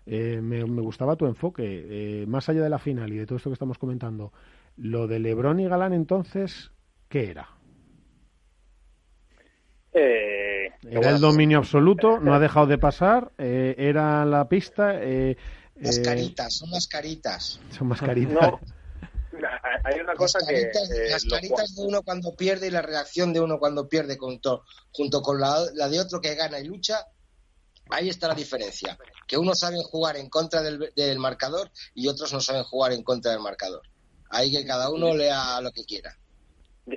eh, me, gustaba tu enfoque, más allá de la final y de todo esto que estamos comentando, lo de Lebron y Galán entonces, ¿qué era? era el dominio absoluto, no ha dejado de pasar, era la pista. mascaritas, son mascaritas. Son mascaritas hay una cosa las caritas, que... las caritas de uno cuando pierde y la reacción de uno cuando pierde junto, junto con la, de otro que gana y lucha, ahí está la diferencia. Que unos saben jugar en contra del, marcador y otros no saben jugar en contra del marcador. Ahí que cada uno lea lo que quiera.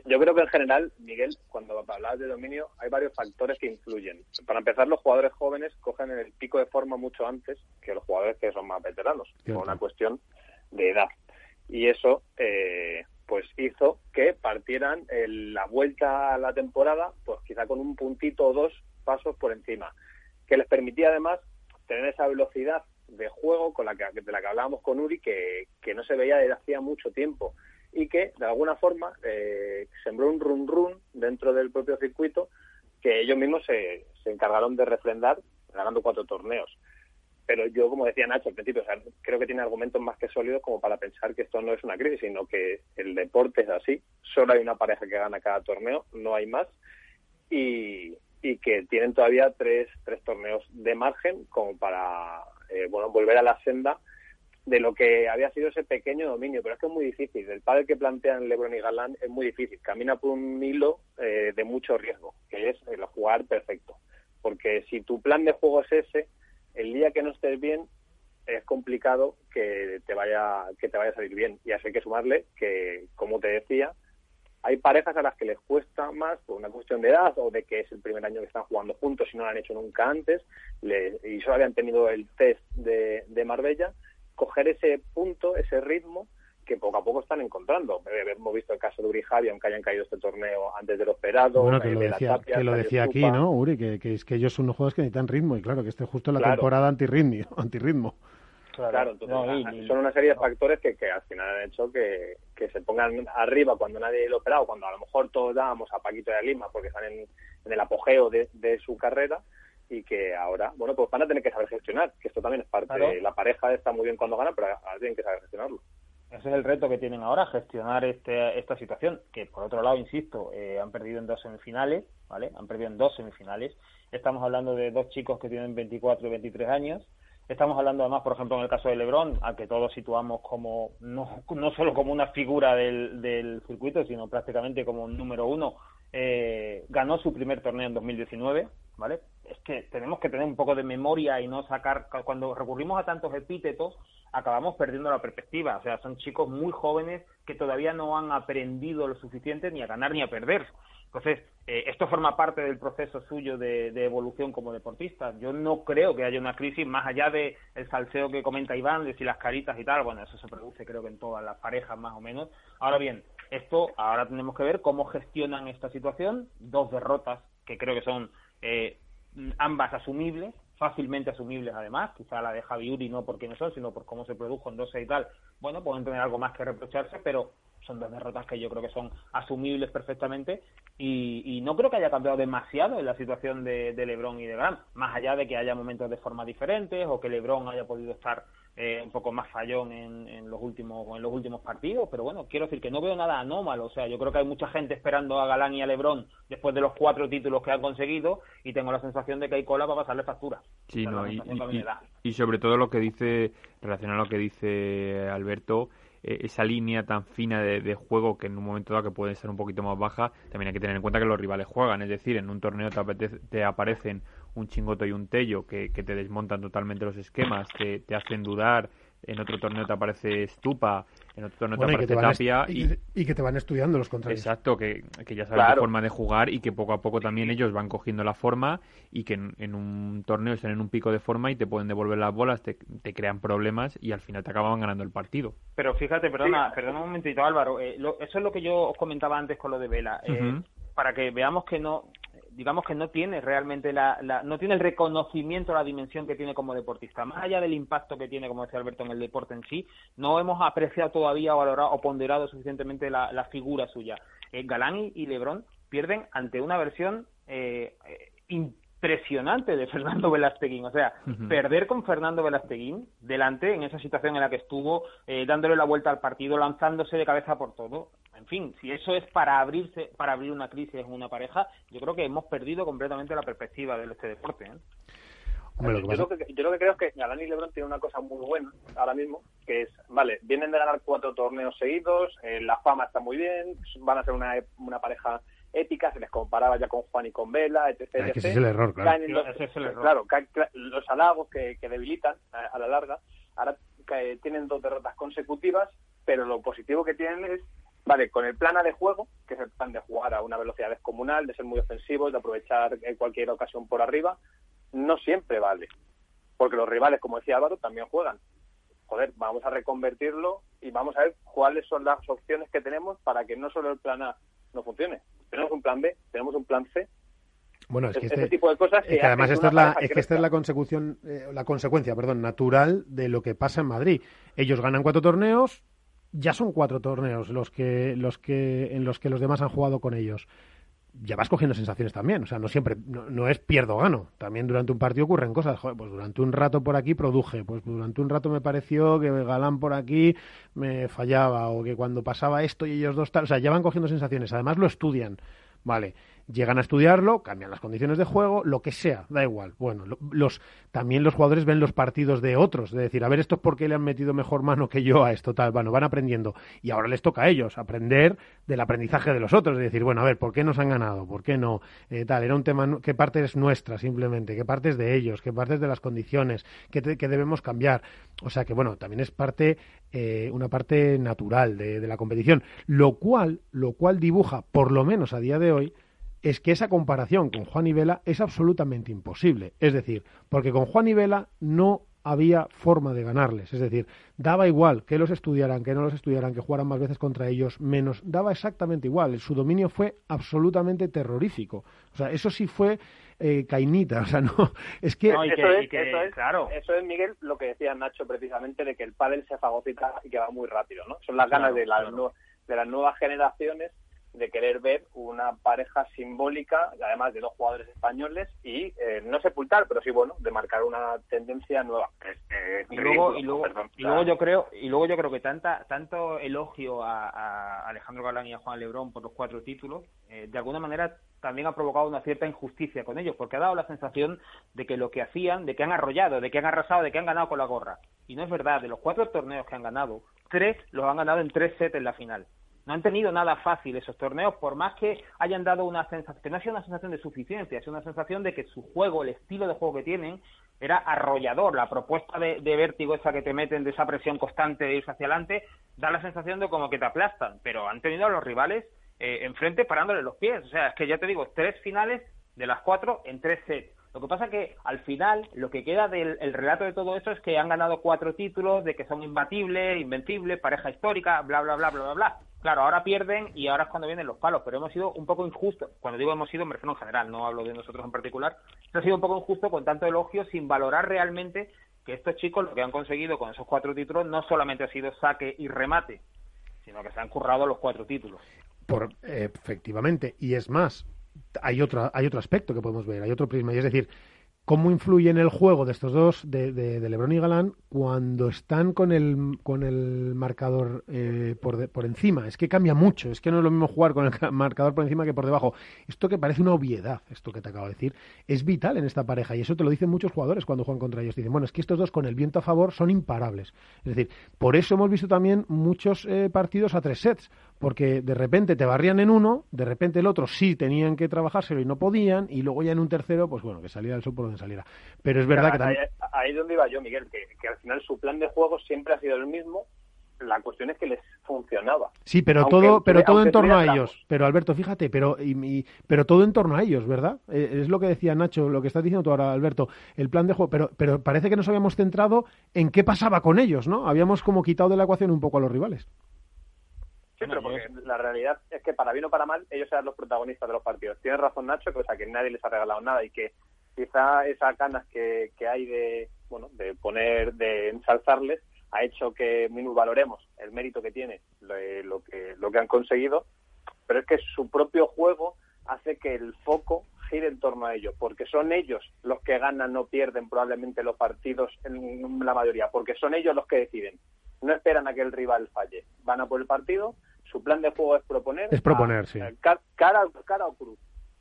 Yo creo que en general, Miguel, cuando hablas de dominio, hay varios factores que influyen. Para empezar, los jugadores jóvenes cogen el pico de forma mucho antes que los jugadores que son más veteranos, por una cuestión de edad y eso eh, pues hizo que partieran la vuelta a la temporada pues quizá con un puntito o dos pasos por encima que les permitía además tener esa velocidad de juego con la que, de la que hablábamos con Uri que, que no se veía desde hacía mucho tiempo y que de alguna forma eh, sembró un run run dentro del propio circuito que ellos mismos se, se encargaron de refrendar ganando cuatro torneos pero yo, como decía Nacho al principio, creo que tiene argumentos más que sólidos como para pensar que esto no es una crisis, sino que el deporte es así. Solo hay una pareja que gana cada torneo, no hay más. Y, que tienen todavía tres, tres torneos de margen como para eh, bueno volver a la senda de lo que había sido ese pequeño dominio. Pero es que es muy difícil. El padre que plantean Lebron y Galán es muy difícil. Camina por un hilo eh, de mucho riesgo, que es el jugar perfecto. Porque si tu plan de juego es ese, el día que no estés bien, es complicado que te vaya que te vaya a salir bien. Y así hay que sumarle que, como te decía, hay parejas a las que les cuesta más por una cuestión de edad o de que es el primer año que están jugando juntos y no lo han hecho nunca antes y solo habían tenido el test de, de Marbella, coger ese punto, ese ritmo que poco a poco están encontrando. Eh, hemos visto el caso de Uri Javi, aunque hayan caído este torneo antes de lo esperado. Bueno, que lo decía, que lo decía aquí, ¿no, Uri? Que, que, es que ellos son unos jugadores que necesitan ritmo y claro, que esté justo en la temporada antirritmo. antirritmo. Claro, entonces, son una serie de factores que, que al final han hecho que, que se pongan arriba cuando nadie lo esperaba, cuando a lo mejor todos dábamos a Paquito a Lima porque están en, el apogeo de, su carrera y que ahora, bueno, pues van a tener que saber gestionar, que esto también es parte de la pareja, está muy bien cuando gana, pero ahora tienen que saber gestionarlo. Ese es el reto que tienen ahora, gestionar este, esta situación, que por otro lado, insisto, eh, han perdido en dos semifinales, ¿vale? Han perdido en dos semifinales. Estamos hablando de dos chicos que tienen 24 y 23 años, Estamos hablando además, por ejemplo, en el caso de Lebron, al que todos situamos como no, no solo como una figura del, del circuito, sino prácticamente como un número uno. Eh, ganó su primer torneo en 2019, ¿vale? Es que tenemos que tener un poco de memoria y no sacar, cuando recurrimos a tantos epítetos, acabamos perdiendo la perspectiva. O sea, son chicos muy jóvenes que todavía no han aprendido lo suficiente ni a ganar ni a perder. Entonces, eh, esto forma parte del proceso suyo de, evolución como deportista. Yo no creo que haya una crisis más allá de el salseo que comenta Iván, de si las caritas y tal. Bueno, eso se produce creo que en todas las parejas más o menos. Ahora bien, esto ahora tenemos que ver cómo gestionan esta situación. Dos derrotas que creo que son eh, ambas asumibles, fácilmente asumibles además. Quizá la de Javi Uri no por quiénes son, sino por cómo se produjo en 12 y tal. Bueno, pueden tener algo más que reprocharse, pero son dos derrotas que yo creo que son asumibles perfectamente y, no creo que haya cambiado demasiado en la situación de, Lebron y de Grant, más allá de que haya momentos de forma diferentes o que Lebron haya podido estar eh, un poco más fallón en, los últimos en los últimos partidos, pero bueno, quiero decir que no veo nada anómalo, o sea, yo creo que hay mucha gente esperando a Galán y a Lebron después de los cuatro títulos que han conseguido y tengo la sensación de que hay cola para pasarle factura. Sí, no, y, y, sobre todo lo que dice, relacionado a lo que dice Alberto, eh, esa línea tan fina de, juego que en un momento dado que puede ser un poquito más baja, también hay que tener en cuenta que los rivales juegan, es decir, en un torneo te, aparecen un chingoto y un tello que, te desmontan totalmente los esquemas, te, te hacen dudar, en otro torneo te aparece Stupa, en otro torneo te aparece Tapia. Y, que te van estudiando los contrarios. Exacto, que, ya sabes la forma de jugar y que poco a poco también ellos van cogiendo la forma y que en, un torneo están en un pico de forma y te pueden devolver las bolas, te, crean problemas y al final te acaban ganando el partido. Pero fíjate, perdona, perdona un momentito Álvaro, eh, eso es lo que yo os comentaba antes con lo de Vela. Eh, para que veamos que no digamos que no tiene realmente la, no tiene el reconocimiento la dimensión que tiene como deportista. Más allá del impacto que tiene como decía Alberto en el deporte en sí no hemos apreciado todavía o valorado o ponderado suficientemente la, figura suya. Eh, Galán y Lebron pierden ante una versión eh, eh, impresionante de Fernando Velasteguín. O sea, perder con Fernando Velasteguín delante en esa situación en la que estuvo, dándole la vuelta al partido, lanzándose de cabeza por todo, en fin, si eso es para abrirse, para abrir una crisis en una pareja, yo creo que hemos perdido completamente la perspectiva de este deporte. ¿eh? yo, lo que, creo es que Galán y Lebron tienen una cosa muy buena ahora mismo, que es, vale, vienen de ganar cuatro torneos seguidos, eh, la fama está muy bien, van a ser una, una pareja épica, se les comparaba ya con Juan y con Vela, etc. Ah, ese es el error, claro. Los, Claro, los halagos que, debilitan a, la larga. Ahora tienen dos derrotas consecutivas, pero lo positivo que tienen es Vale, con el plan A de juego, que es el plan de jugar a una velocidad descomunal, de ser muy ofensivos, de aprovechar cualquier ocasión por arriba, no siempre vale. Porque los rivales, como decía Álvaro, también juegan. Joder, vamos a reconvertirlo y vamos a ver cuáles son las opciones que tenemos para que no solo el plan A no funcione. Tenemos un plan B, tenemos un plan C. Bueno, es que este, tipo de cosas que, además esta es la, es que esta es la consecución, eh, la consecuencia, perdón, natural de lo que pasa en Madrid. Ellos ganan cuatro torneos, ya son cuatro torneos los que, los que, en los que los demás han jugado con ellos. Ya vas cogiendo sensaciones también, o sea, no siempre, no, es pierdo gano. También durante un partido ocurren cosas. pues durante un rato por aquí produje, pues durante un rato me pareció que Galán por aquí me fallaba, o que cuando pasaba esto y ellos dos tal, o sea, ya van cogiendo sensaciones. Además lo estudian. Vale, llegan a estudiarlo, cambian las condiciones de juego, lo que sea, da igual. Bueno, los también los jugadores ven los partidos de otros, de decir, a ver, esto es porque le han metido mejor mano que yo a esto, tal, bueno, van aprendiendo. Y ahora les toca a ellos aprender del aprendizaje de los otros, de decir, bueno, a ver, ¿por qué nos han ganado? ¿Por qué no? Eh, tal, era un tema, ¿qué parte es nuestra simplemente? ¿Qué parte es de ellos? ¿Qué parte es de las condiciones? ¿Qué, debemos cambiar? O sea que, bueno, también es parte, eh, una parte natural de, de la competición, lo cual, lo cual dibuja, por lo menos a día de hoy, es que esa comparación con Juan y Vela es absolutamente imposible. Es decir, porque con Juan y Vela no había forma de ganarles. Es decir, daba igual que los estudiaran, que no los estudiaran, que jugaran más veces contra ellos, menos. Daba exactamente igual. Su dominio fue absolutamente terrorífico. O sea, eso sí fue eh, cainita. O sea, no. Es que. eso, es, claro. eso es, Miguel, lo que decía Nacho precisamente, de que el pádel se fagocita y que va muy rápido, ¿no? Son las ganas de, las de las nuevas generaciones de querer ver una pareja simbólica, además de dos jugadores españoles, y eh, no sepultar, pero sí, bueno, de marcar una tendencia nueva. y luego, y luego, y luego yo creo, y luego yo creo que tanta, tanto elogio a, Alejandro Galán y a Juan Lebrón por los cuatro títulos, eh, de alguna manera también ha provocado una cierta injusticia con ellos, porque ha dado la sensación de que lo que hacían, de que han arrollado, de que han arrasado, de que han ganado con la gorra. Y no es verdad, de los cuatro torneos que han ganado, tres los han ganado en tres sets en la final no han tenido nada fácil esos torneos, por más que hayan dado una sensación, que no ha sido una sensación de suficiencia, es una sensación de que su juego, el estilo de juego que tienen, era arrollador. La propuesta de, vértigo esa que te meten de esa presión constante de irse hacia adelante, da la sensación de como que te aplastan, pero han tenido a los rivales eh, enfrente parándole los pies. O sea, es que ya te digo, tres finales de las cuatro en tres sets. Lo que pasa que al final lo que queda del relato de todo eso es que han ganado cuatro títulos, de que son imbatibles, invencibles, pareja histórica, bla, bla, bla, bla, bla, bla. Claro, ahora pierden y ahora es cuando vienen los palos, pero hemos sido un poco injustos. Cuando digo hemos sido, me refiero en general, no hablo de nosotros en particular. Ha sido un poco injusto con tanto elogio sin valorar realmente que estos chicos lo que han conseguido con esos cuatro títulos no solamente ha sido saque y remate, sino que se han currado los cuatro títulos. Por, efectivamente, y es más, hay, otra, hay otro aspecto que podemos ver, hay otro prisma, y es decir, cómo influye en el juego de estos dos, de, Lebron y Galán, cuando están con el, con el marcador eh, por, por encima. Es que cambia mucho, es que no es lo mismo jugar con el marcador por encima que por debajo. Esto que parece una obviedad, esto que te acabo de decir, es vital en esta pareja y eso te lo dicen muchos jugadores cuando juegan contra ellos. Dicen, bueno, es que estos dos con el viento a favor son imparables. Es decir, por eso hemos visto también muchos eh, partidos a tres sets, porque de repente te barrían en uno, de repente el otro sí tenían que trabajárselo y no podían, y luego ya en un tercero, pues bueno, que salía el sol por donde saliera. Pero es verdad que también... Ahí, es donde iba yo, Miguel, que, al final su plan de juego siempre ha sido el mismo, la cuestión es que les funcionaba. Sí, pero todo, pero todo en torno a ellos. Pero Alberto, fíjate, pero y, pero todo en torno a ellos, ¿verdad? Eh, es lo que decía Nacho, lo que estás diciendo tú ahora, Alberto, el plan de juego. Pero, pero parece que nos habíamos centrado en qué pasaba con ellos, ¿no? Habíamos como quitado de la ecuación un poco a los rivales. Sí, pero porque la realidad es que para bien o para mal, ellos eran los protagonistas de los partidos. Tienes razón, Nacho, que, o sea, que nadie les ha regalado nada y que quizá esas ganas que, que hay de, bueno, de poner, de ensalzarles, ha hecho que valoremos el mérito que tiene, lo, que, lo que han conseguido, pero es que su propio juego hace que el foco gire en torno a ellos, porque son ellos los que ganan o pierden probablemente los partidos en la mayoría, porque son ellos los que deciden no esperan a que el rival falle. Van a por el partido, su plan de juego es proponer. Es proponer, sí. cara, cara o cruz.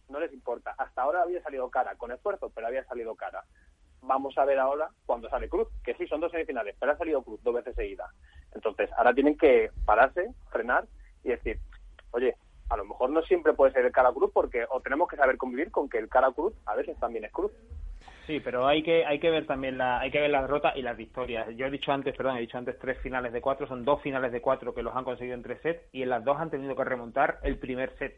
No les importa. Hasta ahora había salido cara, con esfuerzo, pero había salido cara. Vamos a ver ahora cuando sale cruz, que sí, son dos semifinales, pero ha salido cruz dos veces seguidas. Entonces, ahora tienen que pararse, frenar y decir, oye, a lo mejor no siempre puede ser el cara cruz porque o tenemos que saber convivir con que el cara cruz a veces también es cruz. Sí, pero hay que hay que ver también la hay que ver las derrotas y las victorias. Yo he dicho antes, perdón, he dicho antes tres finales de cuatro, son dos finales de cuatro que los han conseguido en tres sets y en las dos han tenido que remontar el primer set.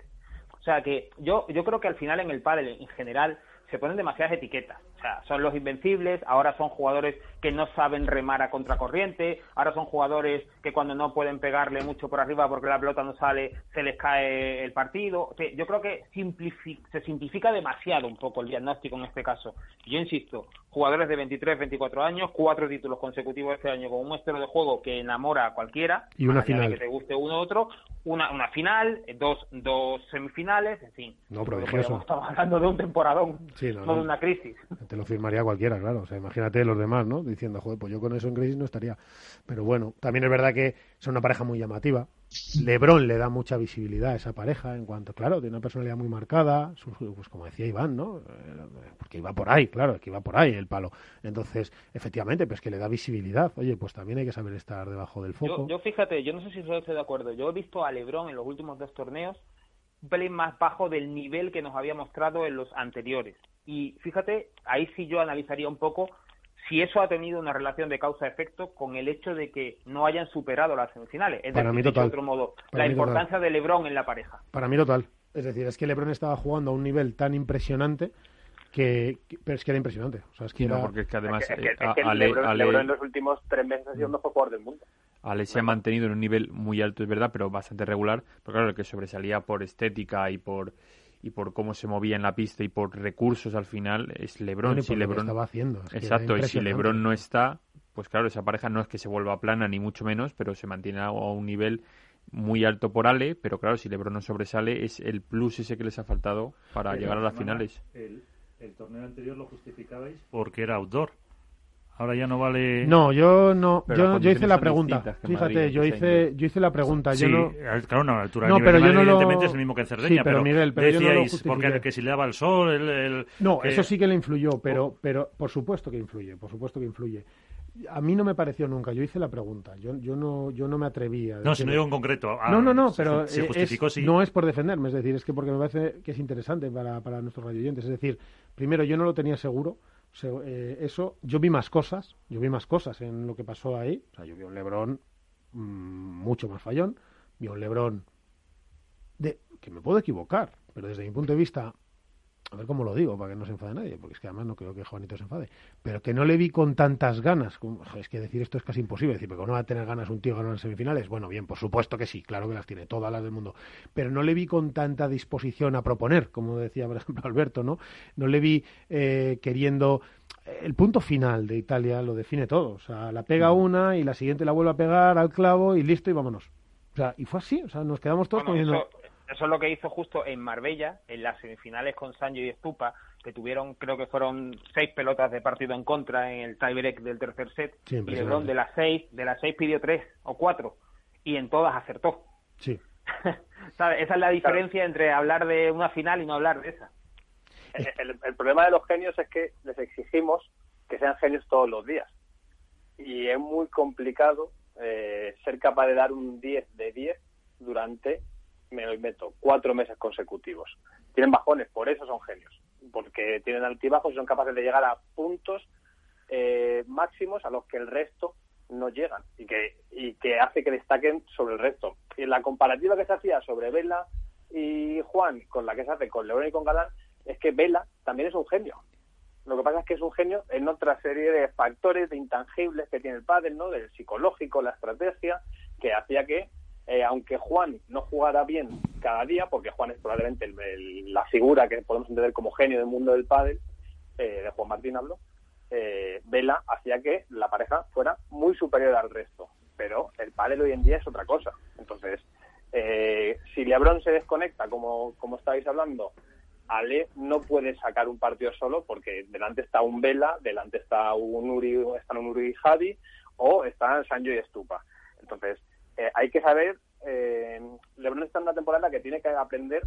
O sea que yo yo creo que al final en el pádel en general se ponen demasiadas etiquetas. O sea, son los invencibles, ahora son jugadores que no saben remar a contracorriente, ahora son jugadores que cuando no pueden pegarle mucho por arriba porque la pelota no sale, se les cae el partido. yo creo que se simplifica demasiado un poco el diagnóstico en este caso. Yo insisto, jugadores de 23, 24 años, cuatro títulos consecutivos este año con un estilo de juego que enamora a cualquiera, y una final. que te guste uno u otro, una, una final, dos, dos semifinales, en fin. No, prodigioso. Estamos hablando de un temporadón, no, de una crisis. te lo firmaría cualquiera, claro. O sea, imagínate los demás, ¿no? Diciendo, joder, pues yo con eso en crisis no estaría. Pero bueno, también es verdad que son una pareja muy llamativa. Lebron le da mucha visibilidad a esa pareja en cuanto, claro, tiene una personalidad muy marcada, pues como decía Iván, ¿no? Eh, porque iba por ahí, claro, que iba por ahí el palo. Entonces, efectivamente, pues que le da visibilidad. Oye, pues también hay que saber estar debajo del foco. Yo, fíjate, yo no sé si estoy de acuerdo. Yo he visto a Lebron en los últimos dos torneos un pelín más bajo del nivel que nos había mostrado en los anteriores. Y fíjate, ahí sí yo analizaría un poco si eso ha tenido una relación de causa-efecto con el hecho de que no hayan superado las semifinales. Es Para mí total. de otro modo, la importancia de LeBron en la pareja. Para mí total. Es decir, es que LeBron estaba jugando a un nivel tan impresionante que, pero es que era impresionante. O sea, es que porque es que además es que, LeBron, en los últimos tres meses ha sido el mejor jugador del mundo. Ale se ha mantenido en un nivel muy alto, es verdad, pero bastante regular. Pero claro, el que sobresalía por estética y por y por cómo se movía en la pista y por recursos al final es LeBron. si LeBron estaba haciendo. Exacto, y si LeBron no está, pues claro, esa pareja no es que se vuelva plana ni mucho menos, pero se mantiene a un nivel muy alto por Ale, pero claro, si LeBron no sobresale es el plus ese que les ha faltado para llegar a las finales. El, el torneo anterior lo justificabais porque era outdoor. Ahora ya no vale. No, yo no. yo, yo hice la pregunta. Fíjate, yo hice, yo hice la pregunta. Sí, yo no... claro, no, la altura no, pero yo no evidentemente es el mismo que en Cerdeña. Sí, pero, Miguel, pero decíais, yo no porque que si le daba el sol, el, No, eso sí que le influyó, pero, pero por supuesto que influye, por supuesto que influye. A mí no me pareció nunca. Yo hice la pregunta. Yo, yo no, yo no me atrevía. No, si no digo en concreto. no, no, no, pero se justificó, sí. no es por defenderme, es decir, es que porque me parece que es interesante para, para nuestros radioyentes. Es decir, primero yo no lo tenía seguro eh, eso, yo vi más cosas, yo vi más cosas en lo que pasó ahí. O sea, yo vi un Lebrón mm, mucho más fallón, vi un Lebrón de que me puedo equivocar, pero desde mi punto de vista a ver cómo lo digo, para que no se enfade nadie, porque es que además no creo que Juanito se enfade, pero que no le vi con tantas ganas, es que decir esto es casi imposible, decir, porque no va a tener ganas un tío ganar en semifinales, bueno, bien, por supuesto que sí, claro que las tiene, todas las del mundo, pero no le vi con tanta disposición a proponer, como decía, por ejemplo, Alberto, ¿no? No le vi eh, queriendo el punto final de Italia lo define todo. O sea, la pega mm. una y la siguiente la vuelve a pegar al clavo y listo y vámonos. O sea, y fue así. O sea, nos quedamos todos eso es lo que hizo justo en Marbella, en las semifinales con Sancho y Estupa, que tuvieron, creo que fueron seis pelotas de partido en contra en el tiebreak del tercer set. y LeBron de las seis, de las seis pidió tres o cuatro, y en todas acertó. Sí. Esa es la diferencia entre hablar de una final y no hablar de esa. El, el, problema de los genios es que les exigimos que sean genios todos los días. Y es muy complicado eh, ser capaz de dar un 10 de 10 durante me lo invento, cuatro meses consecutivos. Tienen bajones, por eso son genios, porque tienen altibajos y son capaces de llegar a puntos eh, máximos a los que el resto no llegan y que, y que hace que destaquen sobre el resto. Y la comparativa que se hacía sobre Vela y Juan con la que se hace con León y con Galán es que Vela también es un genio. Lo que pasa es que es un genio en otra serie de factores, de intangibles que tiene el padre, ¿no? Del psicológico, la estrategia, que hacía que eh, aunque Juan no jugara bien cada día, porque Juan es probablemente la figura que podemos entender como genio del mundo del pádel, eh, de Juan Martín hablo, eh, Vela hacía que la pareja fuera muy superior al resto. Pero el pádel hoy en día es otra cosa. Entonces, si Lebron se desconecta, como, como estáis hablando, Ale no puede sacar un partido solo porque delante está un Vela, delante está un Uri, están un Uri y Javi o están Sancho y Estupa. Entonces, eh, hay que saber, eh, LeBron está en una temporada que tiene que aprender,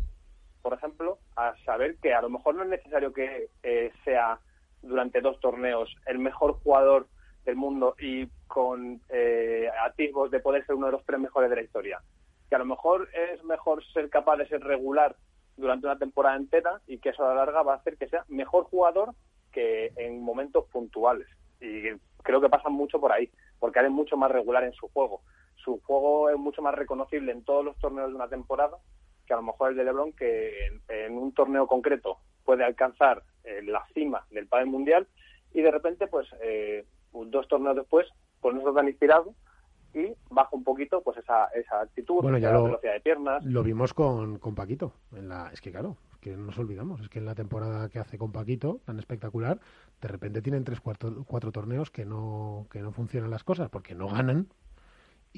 por ejemplo, a saber que a lo mejor no es necesario que eh, sea durante dos torneos el mejor jugador del mundo y con eh, atisbos de poder ser uno de los tres mejores de la historia. Que a lo mejor es mejor ser capaz de ser regular durante una temporada entera y que eso a la larga va a hacer que sea mejor jugador que en momentos puntuales. Y creo que pasa mucho por ahí, porque es mucho más regular en su juego su juego es mucho más reconocible en todos los torneos de una temporada que a lo mejor el de LeBron, que en, un torneo concreto puede alcanzar eh, la cima del pádel mundial y de repente, pues eh, dos torneos después, pues no está tan inspirado y baja un poquito pues esa, esa actitud, bueno, ya velocidad de piernas. Lo vimos con, con Paquito. En la, es que claro, que no nos olvidamos, es que en la temporada que hace con Paquito, tan espectacular, de repente tienen tres, cuatro, cuatro torneos que no, que no funcionan las cosas porque no ganan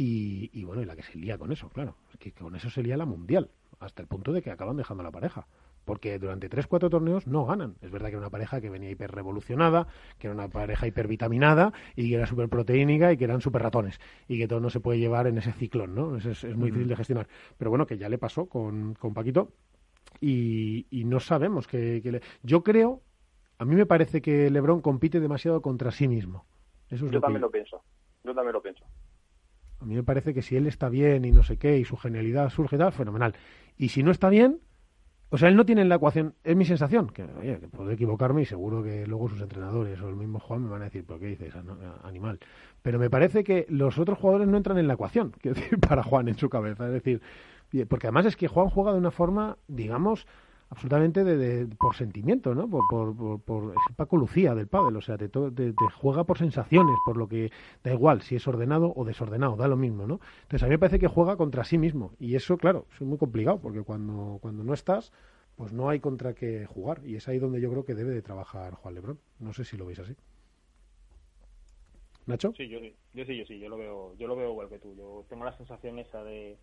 y, y, bueno, y la que se lía con eso, claro, que con eso se lía la mundial, hasta el punto de que acaban dejando la pareja. porque durante tres, cuatro torneos no ganan. Es verdad que era una pareja que venía hiper revolucionada, que era una pareja hipervitaminada y que era súper proteínica y que eran súper ratones y que todo no se puede llevar en ese ciclón, ¿no? Es, es, muy difícil de gestionar. Pero bueno, que ya le pasó con, con Paquito y, no sabemos que, Yo creo, a mí me parece que LeBron compite demasiado contra sí mismo. Eso Yo también lo pienso. Yo también lo pienso. A mí me parece que si él está bien y no sé qué y su genialidad surge tal, fenomenal. Y si no está bien, o sea, él no tiene en la ecuación, es mi sensación, que, oye, que puedo equivocarme y seguro que luego sus entrenadores o el mismo Juan me van a decir, ¿pero qué dices, animal? Pero me parece que los otros jugadores no entran en la ecuación, quiero decir, para Juan en su cabeza. Es decir, porque además es que Juan juega de una forma, digamos, absolutamente de, por sentimiento, ¿no? Por, por, por, Paco Lucía del pádel, o sea, te, te, juega por sensaciones, por lo que da igual si es ordenado o desordenado, da lo mismo, ¿no? Entonces a mí me parece que juega contra sí mismo y eso, claro, es muy complicado porque cuando, cuando no estás, pues no hay contra qué jugar y es ahí donde yo creo que debe de trabajar Juan Lebrón. No sé si lo veis así. Nacho? Sí, yo, yo sí, yo sí, yo lo veo, yo lo veo igual que tú. Yo tengo la sensación esa de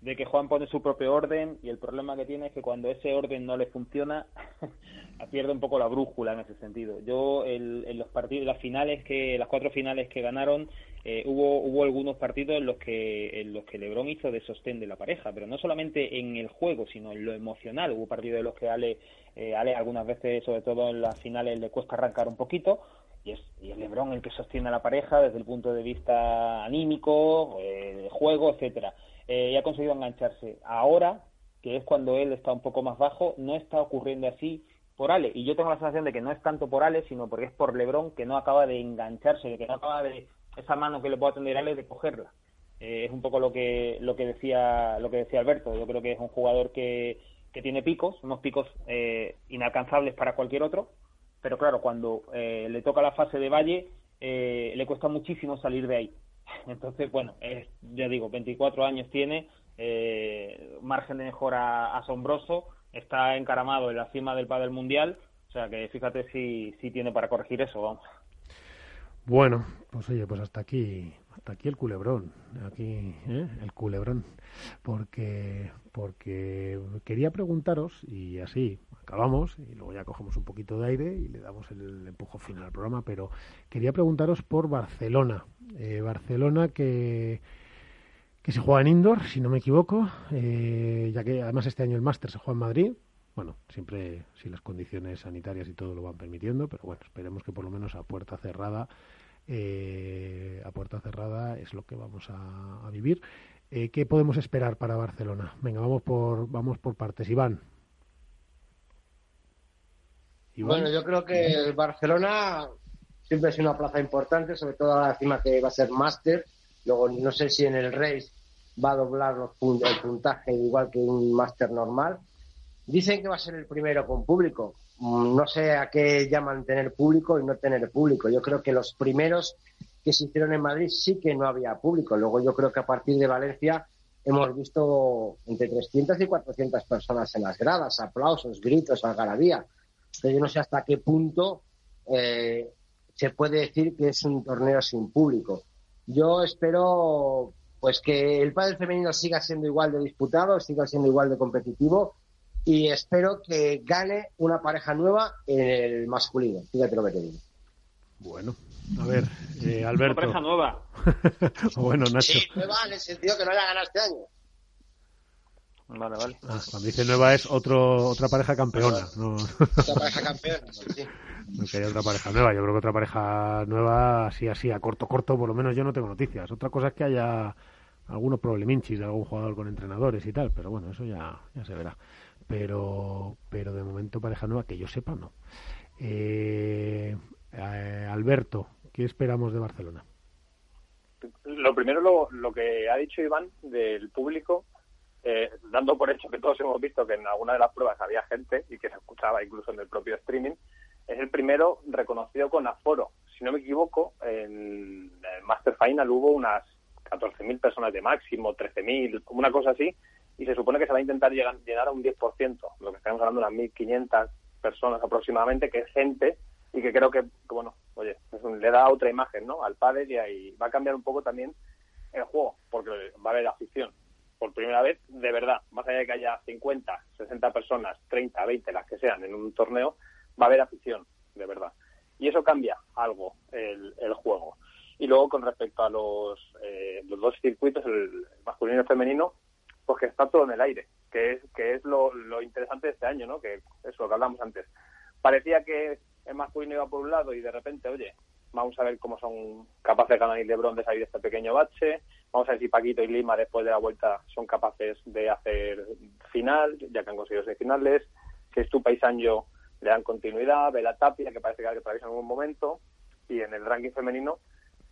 de que Juan pone su propio orden y el problema que tiene es que cuando ese orden no le funciona pierde un poco la brújula en ese sentido. Yo en los partidos, las finales que, las cuatro finales que ganaron, eh, hubo hubo algunos partidos en los que en los que LeBron hizo de sostén de la pareja, pero no solamente en el juego, sino en lo emocional. Hubo partidos en los que Ale eh, Ale algunas veces, sobre todo en las finales, le cuesta arrancar un poquito. Y es, y es LeBron el que sostiene a la pareja desde el punto de vista anímico, eh, juego, etcétera eh, y ha conseguido engancharse. Ahora, que es cuando él está un poco más bajo, no está ocurriendo así por Ale. Y yo tengo la sensación de que no es tanto por Ale, sino porque es por Lebron que no acaba de engancharse, de que no acaba de esa mano que le puede atender Ale de cogerla. Eh, es un poco lo que lo que decía lo que decía Alberto. Yo creo que es un jugador que, que tiene picos, unos picos eh, inalcanzables para cualquier otro. Pero claro, cuando le toca la fase de Valle, le cuesta muchísimo salir de ahí. Entonces, bueno, ya digo, 24 años tiene, eh, margen de mejora asombroso, está encaramado en la cima del padel mundial, o sea que fíjate si, si tiene para corregir eso, vamos. Bueno, pues oye, pues hasta aquí, aquí el culebrón, aquí ¿eh? el culebrón, porque porque quería preguntaros y así acabamos y luego ya cogemos un poquito de aire y le damos el empujo final al programa, pero quería preguntaros por Barcelona, eh, Barcelona que que se juega en indoor, si no me equivoco, eh, ya que además este año el máster se juega en Madrid, bueno, siempre si las condiciones sanitarias y todo lo van permitiendo, pero bueno, esperemos que por lo menos a puerta cerrada, eh, a puerta cerrada es lo que vamos a, vivir. Eh, ¿Qué podemos esperar para Barcelona? Venga, vamos por, vamos por partes. Iván. Bueno, yo creo que Barcelona siempre es una plaza importante, sobre todo a la cima que va a ser máster. Luego, no sé si en el race va a doblar los el puntaje igual que un máster normal Dicen que va a ser el primero con público. Mm, no sé a qué llaman tener público y no tener público. Yo creo que los primeros que se hicieron en Madrid sí que no había público. Luego yo creo que a partir de Valencia hemos visto entre 300 y 400 personas en las gradas, aplausos, gritos, algarabía. Pero yo no sé hasta qué punto eh, se puede decir que es un torneo sin público. Yo espero pues que el pádel femenino siga siendo igual de disputado, siga siendo igual de competitivo y espero que gane una pareja nueva en el masculino. Fíjate lo que te digo. Bueno, a ver, eh, Alberto. Una pareja nueva. bueno, Nacho. Sí, nueva en el sentido que no la ganado este año. Vale, vale. Ah, cuando dice nueva es otro, otra pareja campeona. No. Otra pareja campeona, sí. No que haya otra pareja nueva. Yo creo que otra pareja nueva, así, así, a corto, corto, por lo menos yo no tengo noticias. Otra cosa es que haya algunos probleminchis de algún jugador con entrenadores y tal, pero bueno, eso ya, ya se verá pero, pero de momento pareja nueva, que yo sepa, no. Eh, eh, Alberto, ¿qué esperamos de Barcelona? Lo primero, lo, lo que ha dicho Iván del público, eh, dando por hecho que todos hemos visto que en alguna de las pruebas había gente y que se escuchaba incluso en el propio streaming, es el primero reconocido con aforo. Si no me equivoco, en el Master Final hubo unas 14.000 personas de máximo, 13.000, una cosa así, y se supone que se va a intentar llegar, llenar a un 10%, lo que estamos hablando de unas 1.500 personas aproximadamente, que es gente y que creo que, bueno, oye, le da otra imagen ¿no? al pádel y ahí va a cambiar un poco también el juego, porque va a haber afición. por primera vez, de verdad, más allá de que haya 50, 60 personas, 30, 20, las que sean en un torneo, va a haber afición, de verdad. Y eso cambia algo el, el juego. Y luego, con respecto a los, eh, los dos circuitos, el masculino y el femenino, pues que está todo en el aire, que es, que es lo, interesante de este año, ¿no? Que es lo que hablamos antes. Parecía que el masculino iba por un lado y de repente, oye, vamos a ver cómo son capaces Ganar y Lebron de salir de este pequeño bache, vamos a ver si Paquito y Lima después de la vuelta son capaces de hacer final, ya que han conseguido seis finales, si Estupa y Sancho le dan continuidad, Vela Tapia, que parece que atraviesa en algún momento, y en el ranking femenino,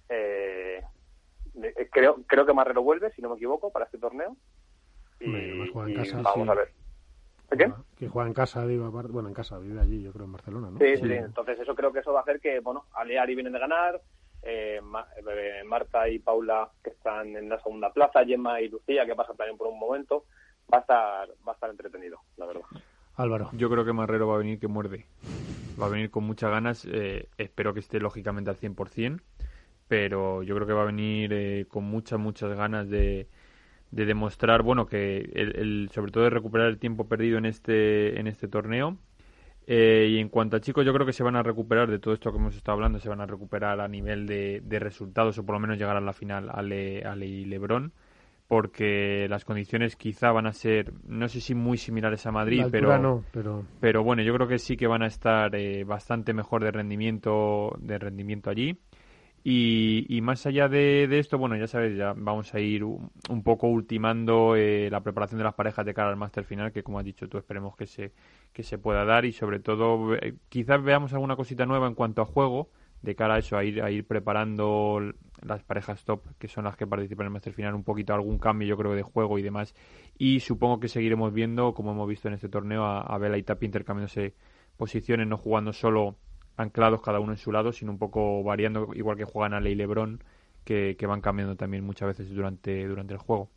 eh, eh, creo, creo que Marrero vuelve, si no me equivoco, para este torneo. Y, vamos a ver. ¿Qué? Que juega en casa, digo, bueno, en casa, vive allí, yo creo, en Barcelona, ¿no? Sí, sí, entonces eso creo que eso va a hacer que, bueno, Aleari vienen de ganar, eh, eh, Marta y Paula que están en la segunda plaza, Gemma y Lucía que pasan también por un momento, va a estar, va a estar entretenido, la verdad. Álvaro. Yo creo que Marrero va a venir que muerde. Va a venir con muchas ganas. Eh, espero que esté lógicamente al 100%, pero yo creo que va a venir eh, con muchas, muchas ganas de, de demostrar, bueno, que el, sobre todo de recuperar el tiempo perdido en este, en este torneo. Eh, y en cuanto a chicos, yo creo que se van a recuperar de todo esto que hemos estado hablando, se van a recuperar a nivel de, de resultados o por lo menos llegar a la final a Ale y Lebron porque las condiciones quizá van a ser, no sé si muy similares a Madrid, pero, pero, pero bueno, yo creo que sí que van a estar eh, bastante mejor de rendimiento, de rendimiento allí. Y, y más allá de, esto, bueno, ya sabes, ya vamos a ir un, poco ultimando eh, la preparación de las parejas de cara al máster final, que como has dicho tú, esperemos que se, que se pueda dar y sobre todo eh, quizás veamos alguna cosita nueva en cuanto a juego, de cara a eso, a ir, a ir preparando las parejas top, que son las que participan en el Master Final, un poquito algún cambio, yo creo, de juego y demás. Y supongo que seguiremos viendo, como hemos visto en este torneo, a, a Vela y Tapi intercambiándose posiciones, no jugando solo anclados cada uno en su lado, sino un poco variando, igual que juegan a y Lebron, que, que van cambiando también muchas veces durante, durante el juego.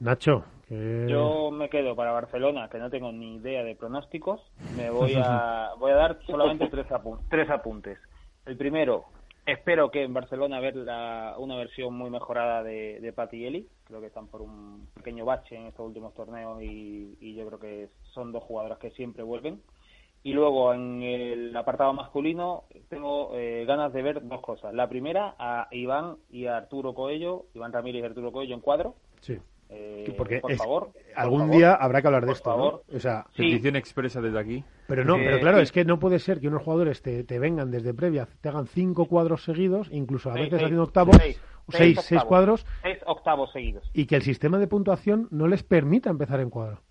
Nacho, yo me quedo para Barcelona, que no tengo ni idea de pronósticos. Me voy a voy a dar solamente tres, tres apuntes. El primero, espero que en Barcelona ver una versión muy mejorada de, de Patti y Eli. Creo que están por un pequeño bache en estos últimos torneos y, yo creo que son dos jugadoras que siempre vuelven. Y luego en el apartado masculino tengo eh, ganas de ver dos cosas. La primera, a Iván y a Arturo Coello, Iván Ramírez y Arturo Coello en cuadro. Sí. Eh, porque por favor, algún día habrá que hablar de esto, ¿no? O sea, petición expresa desde aquí. Pero no, pero claro, es que no puede ser que unos jugadores te, te, vengan desde previa, te hagan cinco cuadros seguidos, incluso a veces haciendo octavos, seis, seis, cuadros, seis octavos seguidos, y que el sistema de puntuación no les permita empezar en cuadro.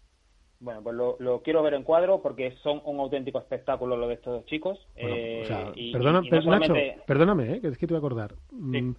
Bueno, pues lo, lo, quiero ver en cuadro porque son un auténtico espectáculo lo de estos dos chicos. eh, perdona, perdóname, eh, que es que te voy a acordar. Mm,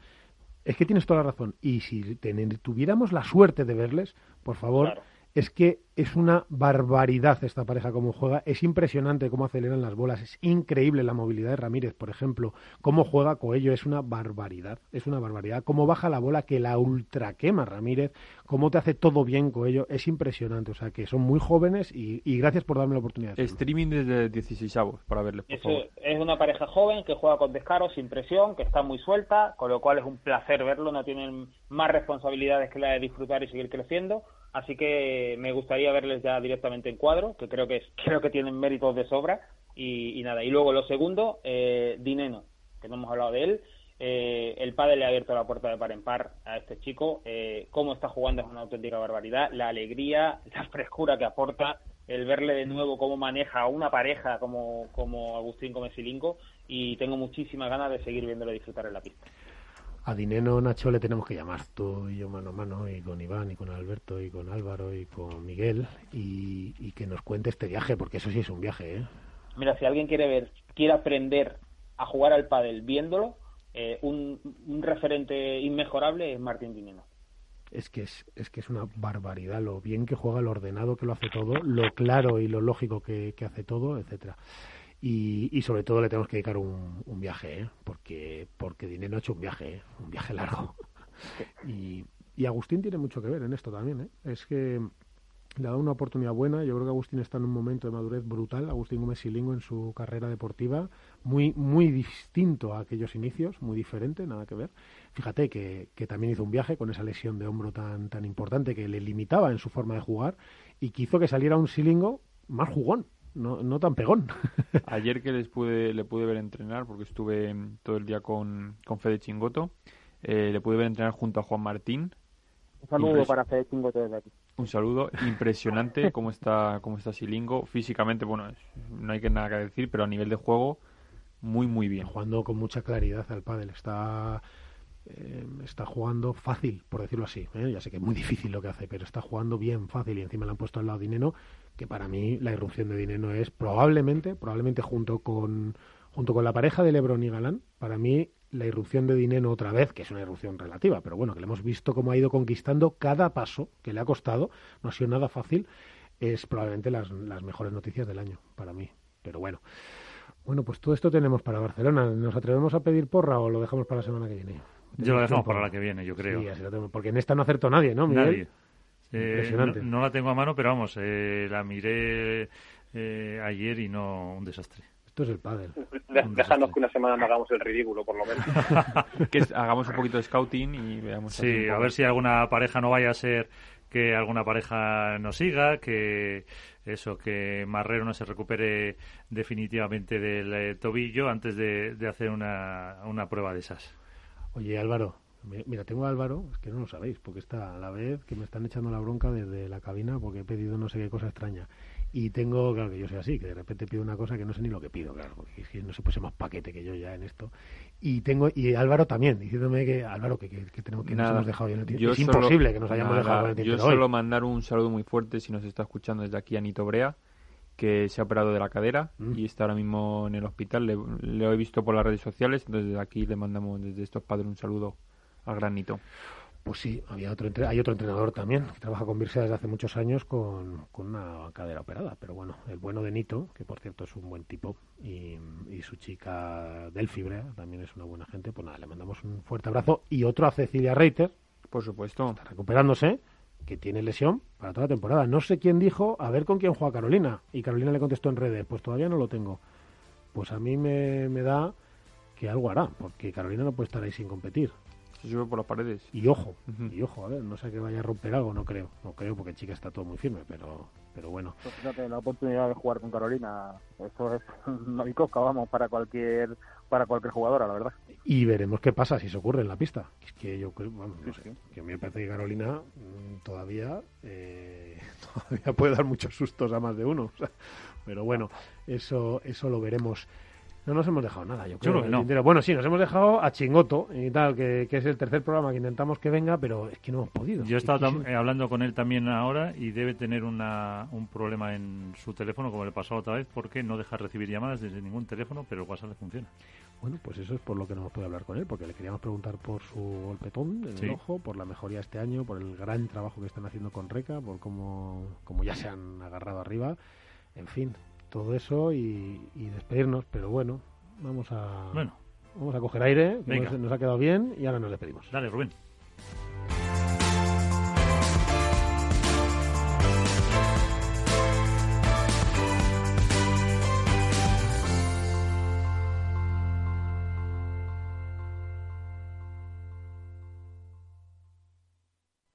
es que tienes toda la razón. Y si tuviéramos la suerte de verles, por favor, es que es una barbaridad esta pareja como juega. Es impresionante cómo aceleran las bolas. Es increíble la movilidad de Ramírez, por ejemplo. Cómo juega Coello es una barbaridad. Es una barbaridad. Cómo baja la bola, que la ultra quema Ramírez. Cómo te hace todo bien Coello. Es impresionante. O sea, que son muy jóvenes y, gracias por darme la oportunidad. Streaming desde 16 avos para verles, por favor. Es una pareja joven que juega con descaro, sin presión, que está muy suelta, con lo cual es un placer verlo. No tienen más responsabilidades que la de disfrutar y seguir creciendo Así que me gustaría verles ya directamente en cuadro, que creo que creo que tienen méritos de sobra. Y, nada, y luego lo segundo, eh, Dineno, que no hemos hablado de él. Eh, el padre le ha abierto la puerta de par en par a este chico. Eh, cómo está jugando es una auténtica barbaridad. La alegría, la frescura que aporta, el verle de nuevo cómo maneja a una pareja como, como Agustín Gómez y Y tengo muchísimas ganas de seguir viéndole disfrutar en la pista a Dineno Nacho le tenemos que llamar tú y yo mano a mano y con Iván y con Alberto y con Álvaro y con Miguel y, que nos cuente este viaje porque eso sí es un viaje ¿eh? mira si alguien quiere ver quiere aprender a jugar al pádel viéndolo eh, un, referente inmejorable es Martín Dineno es que es, es que es una barbaridad lo bien que juega lo ordenado que lo hace todo lo claro y lo lógico que, que hace todo etcétera y, sobre todo le tenemos que dedicar un, viaje, ¿eh? porque, porque Dinero ha hecho un viaje, ¿eh? un viaje largo. Y, y, Agustín tiene mucho que ver en esto también. ¿eh? Es que le ha dado una oportunidad buena. Yo creo que Agustín está en un momento de madurez brutal. Agustín Gómez Silingo en su carrera deportiva, muy, muy distinto a aquellos inicios, muy diferente, nada que ver. Fíjate que, que también hizo un viaje con esa lesión de hombro tan, tan importante que le limitaba en su forma de jugar y que hizo que saliera un Silingo más jugón, no, no tan pegón. Ayer que les pude, le pude ver entrenar, porque estuve todo el día con, con Fede Chingoto, eh, le pude ver entrenar junto a Juan Martín. Un saludo para Fede Chingoto desde aquí. Un saludo, impresionante cómo está, cómo está Silingo. Físicamente, bueno, no hay que nada que decir, pero a nivel de juego, muy, muy bien. Jugando con mucha claridad al pádel. Está eh, está jugando fácil, por decirlo así. ¿eh? Ya sé que es muy difícil lo que hace, pero está jugando bien fácil y encima le han puesto al lado Dineno, que para mí la irrupción de Dineno es probablemente, probablemente junto con junto con la pareja de Lebron y Galán, para mí la irrupción de Dineno otra vez, que es una irrupción relativa, pero bueno, que le hemos visto cómo ha ido conquistando cada paso que le ha costado, no ha sido nada fácil, es probablemente las, las mejores noticias del año para mí. Pero bueno. Bueno, pues todo esto tenemos para Barcelona. ¿Nos atrevemos a pedir porra o lo dejamos para la semana que viene? Yo lo dejamos para la que viene, yo creo. Sí, así lo tengo, porque en esta no acertó nadie, ¿no, Miguel? Nadie. Eh, no, la tengo a mano, pero vamos, eh, la miré eh, ayer y no, un desastre. Esto es el pádel. Déjanos que una semana no hagamos el ridículo, por lo menos. que hagamos un poquito de scouting y veamos. Sí, a ver si alguna pareja no vaya a ser que alguna pareja no siga, que eso, que Marrero no se recupere definitivamente del tobillo antes de, de hacer una, una prueba de esas. Oye, Álvaro, mira, tengo a Álvaro, es que no lo sabéis, porque está a la vez que me están echando la bronca desde la cabina porque he pedido no sé qué cosa extraña. Y tengo, claro, que yo soy así, que de repente pido una cosa que no sé ni lo que pido, claro, porque no se puede más paquete que yo ya en esto. Y tengo y Álvaro también, diciéndome que, Álvaro, que, que, tenemos, que nos hemos dejado el Es imposible que nos hayamos dejado el Yo solo mandar un saludo muy fuerte si nos está escuchando desde aquí a Nito Brea que se ha operado de la cadera mm. y está ahora mismo en el hospital. Le, he visto por las redes sociales, entonces desde aquí le mandamos desde estos padres un saludo al granito. Pues sí, había otro hay otro entrenador también que trabaja con Virse desde hace muchos años con, una cadera operada. Pero bueno, el bueno de Nito, que por cierto es un buen tipo, y, su chica Delphi también es una buena gente, pues nada, le mandamos un fuerte abrazo. Y otro a Cecilia Reiter, por supuesto, está recuperándose que tiene lesión para toda la temporada. No sé quién dijo, a ver con quién juega Carolina. Y Carolina le contestó en redes, pues todavía no lo tengo. Pues a mí me, me da que algo hará, porque Carolina no puede estar ahí sin competir. Se sube por las paredes. Y ojo, y ojo, a ver, no sé que vaya a romper algo, no creo. No creo porque chica está todo muy firme, pero pero bueno. Pues fíjate, la oportunidad de jugar con Carolina, eso es una bicoca, vamos, para cualquier para cualquier jugadora, la verdad. Y veremos qué pasa si se ocurre en la pista. Es que yo creo, bueno, no sé, que a mí me parece que Carolina mm, todavía, eh, todavía puede dar muchos sustos a más de uno. pero bueno, eso, eso lo veremos. No nos hemos dejado nada, yo creo. Bueno, sí, nos hemos dejado a Chingoto y tal, que, es el tercer programa que intentamos que venga, pero es que no hemos podido. Yo he estado eh, hablando con él también ahora y debe tener una, un problema en su teléfono, como le pasó otra vez, porque no deja recibir llamadas desde ningún teléfono, pero el WhatsApp le funciona. Bueno, pues eso es por lo que no hemos podido hablar con él, porque le queríamos preguntar por su golpetón en el ojo, por la mejoría este año, por el gran trabajo que están haciendo con Reca, por cómo, cómo ya se han agarrado arriba. En fin, todo eso y, y despedirnos, pero bueno, Vamos a. Bueno. Vamos a coger aire, que nos, ha quedado bien y ahora nos despedimos. Dale, Rubén.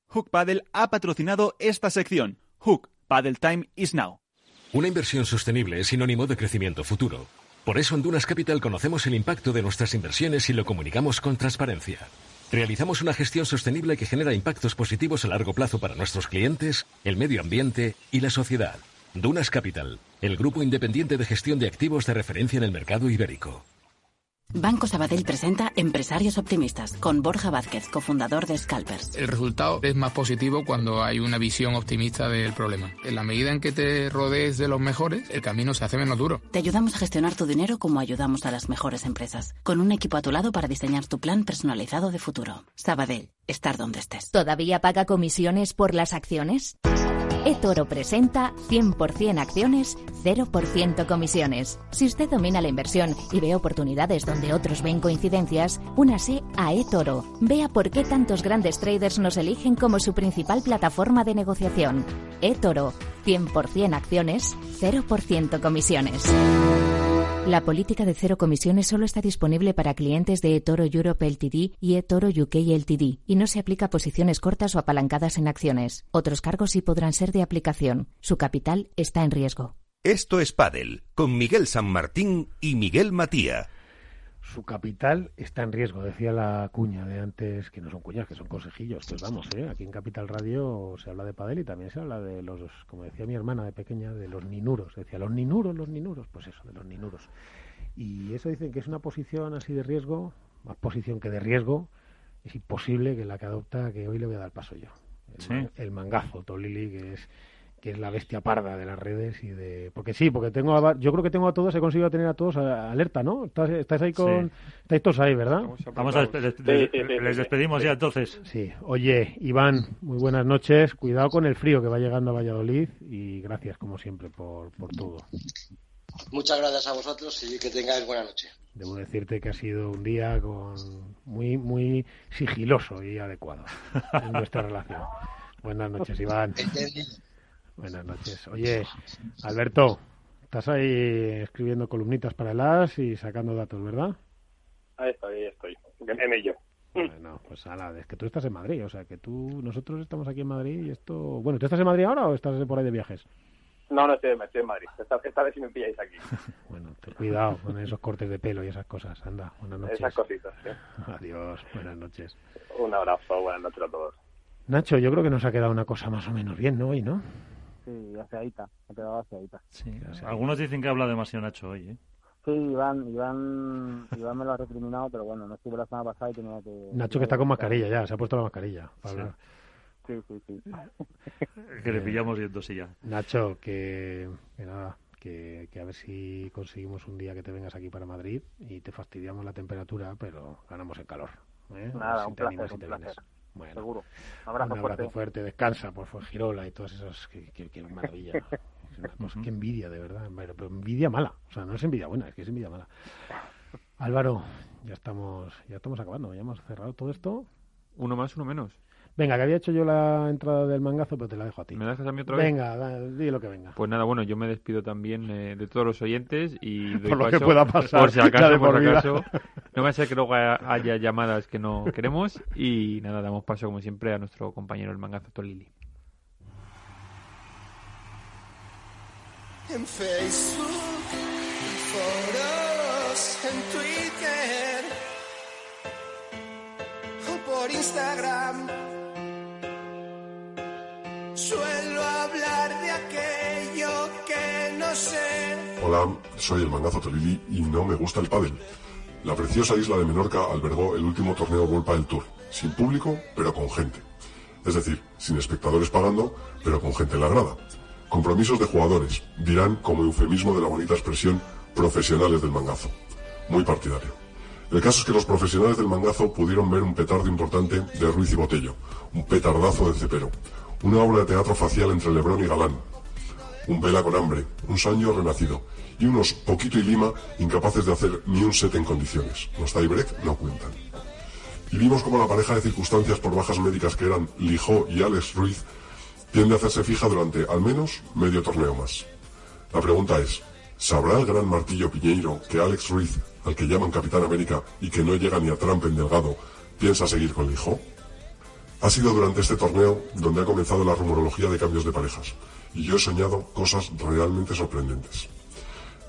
Hook Paddle ha patrocinado esta sección. Hook Paddle Time is now. Una inversión sostenible es sinónimo de crecimiento futuro. Por eso en Dunas Capital conocemos el impacto de nuestras inversiones y lo comunicamos con transparencia. Realizamos una gestión sostenible que genera impactos positivos a largo plazo para nuestros clientes, el medio ambiente y la sociedad. Dunas Capital, el grupo independiente de gestión de activos de referencia en el mercado ibérico. Banco Sabadell presenta Empresarios Optimistas con Borja Vázquez, cofundador de Scalpers. El resultado es más positivo cuando hay una visión optimista del problema. En la medida en que te rodees de los mejores, el camino se hace menos duro. Te ayudamos a gestionar tu dinero como ayudamos a las mejores empresas, con un equipo a tu lado para diseñar tu plan personalizado de futuro. Sabadell, estar donde estés. ¿Todavía paga comisiones por las acciones? eToro presenta 100% acciones, 0% comisiones. Si usted domina la inversión y ve oportunidades donde otros ven coincidencias, únase a eToro. Vea por qué tantos grandes traders nos eligen como su principal plataforma de negociación. eToro, 100% acciones, 0% comisiones. La política de cero comisiones solo está disponible para clientes de eToro Europe Ltd y eToro UK Ltd y no se aplica a posiciones cortas o apalancadas en acciones. Otros cargos sí podrán ser de aplicación. Su capital está en riesgo. Esto es Padel con Miguel San Martín y Miguel Matía. Su capital está en riesgo, decía la cuña de antes, que no son cuñas, que son consejillos. Pues vamos, ¿eh? aquí en Capital Radio se habla de padel y también se habla de los, como decía mi hermana de pequeña, de los ninuros. Decía, los ninuros, los ninuros, pues eso, de los ninuros. Y eso dicen que es una posición así de riesgo, más posición que de riesgo, es imposible que la que adopta, que hoy le voy a dar paso yo. El, el mangazo, Tolili, que es que es la bestia parda de las redes y de porque sí porque tengo a, yo creo que tengo a todos he conseguido tener a todos alerta no estáis ahí con estáis todos ahí verdad vamos a les, despedimos ya entonces. Sí. Oye Iván muy buenas noches. Cuidado con el frío que va llegando a Valladolid y gracias como siempre por, por todo. Muchas gracias a vosotros y que tengáis buena noche. Debo decirte que ha sido un día con muy muy sigiloso y adecuado en nuestra relación. Buenas noches Iván Buenas noches. Oye, Alberto, estás ahí escribiendo columnitas para el AS y sacando datos, ¿verdad? Ahí estoy, ahí estoy. En ello. Bueno, pues ala, es que tú estás en Madrid, o sea, que tú, nosotros estamos aquí en Madrid y esto... Bueno, ¿tú estás en Madrid ahora o estás por ahí de viajes? No, no estoy, estoy en Madrid. Esta, vez si me pilláis aquí. bueno, ten cuidado con esos cortes de pelo y esas cosas. Anda, buenas noches. Esas cositas, sí. Adiós, buenas noches. Un abrazo, buenas noches a todos. Nacho, yo creo que nos ha quedado una cosa más o menos bien, ¿no? Hoy, ¿no? Sí, aseadita, ha quedado aseadita. Sí, algunos dicen que habla demasiado Nacho hoy, ¿eh? Sí, Iván, Iván, Iván me lo ha recriminado, pero bueno, no estuve la semana pasada y tenía que... Nacho que está con mascarilla ya, se ha puesto la mascarilla Sí, sí, sí. que le pillamos yendo sí ya. Nacho, que, que nada, que, que, a ver si conseguimos un día que te vengas aquí para Madrid y te fastidiamos la temperatura, pero ganamos el calor. ¿eh? Nada, un placer, un placer. Bueno, Seguro. Un abrazo, un abrazo fuerte. Descansa por Girola y todas esas. Que, que, maravilla. es una cosa que envidia, de verdad. Pero envidia mala. O sea, no es envidia buena, es que es envidia mala. Álvaro, ya estamos, ya estamos acabando. Ya hemos cerrado todo esto. Uno más, uno menos. Venga, que había hecho yo la entrada del mangazo, pero te la dejo a ti. ¿Me dejas a mí otra vez? Venga, di lo que venga. Pues nada, bueno, yo me despido también eh, de todos los oyentes y por lo que pueda pasar. Por si acaso, por, si acaso. No va a ser que luego haya llamadas que no queremos y nada, damos paso como siempre a nuestro compañero el mangazo Tolili. En Facebook, en foros, en Twitter o por Instagram Hola, soy el mangazo Tolili y no me gusta el pádel. La preciosa isla de Menorca albergó el último torneo World Padel Tour, sin público, pero con gente. Es decir, sin espectadores pagando, pero con gente en la grada. Compromisos de jugadores, dirán como eufemismo de la bonita expresión profesionales del mangazo. Muy partidario. El caso es que los profesionales del mangazo pudieron ver un petardo importante de Ruiz y Botello, un petardazo de cepero, una obra de teatro facial entre Lebrón y Galán, un Vela con hambre, un Saño renacido y unos Poquito y Lima incapaces de hacer ni un set en condiciones. Los tiebreak no cuentan. Y vimos como la pareja de circunstancias por bajas médicas que eran Lijó y Alex Ruiz tiende a hacerse fija durante al menos medio torneo más. La pregunta es, ¿sabrá el gran martillo Piñeiro que Alex Ruiz, al que llaman Capitán América y que no llega ni a Trump en Delgado, piensa seguir con Lijó? Ha sido durante este torneo donde ha comenzado la rumorología de cambios de parejas, y yo he soñado cosas realmente sorprendentes.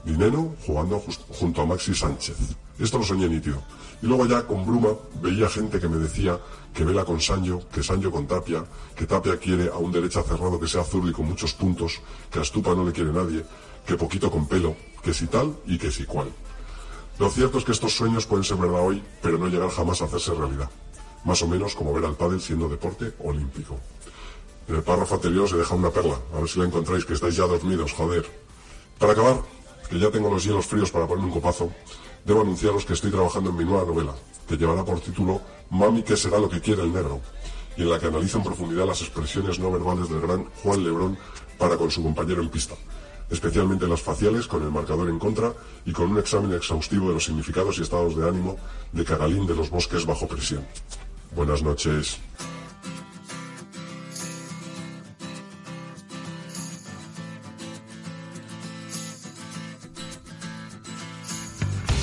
Dinero jugando junto a Maxi Sánchez. Esto lo soñé nítido. Y luego ya con bruma veía gente que me decía que Vela con Sancho, que Sancho con Tapia, que Tapia quiere a un derecha cerrado que sea azul y con muchos puntos, que a Stupa no le quiere nadie, que poquito con pelo, que si tal y que si cual. Lo cierto es que estos sueños pueden ser verdad hoy, pero no llegar jamás a hacerse realidad más o menos como ver al pádel siendo deporte olímpico. En el párrafo anterior se deja una perla, a ver si la encontráis, que estáis ya dormidos, joder. Para acabar, que ya tengo los hielos fríos para ponerme un copazo, debo anunciaros que estoy trabajando en mi nueva novela, que llevará por título Mami, ¿qué será lo que quiere el negro? y en la que analiza en profundidad las expresiones no verbales del gran Juan Lebrón para con su compañero en pista, especialmente las faciales con el marcador en contra y con un examen exhaustivo de los significados y estados de ánimo de Cagalín de los Bosques bajo presión. Buenas noches.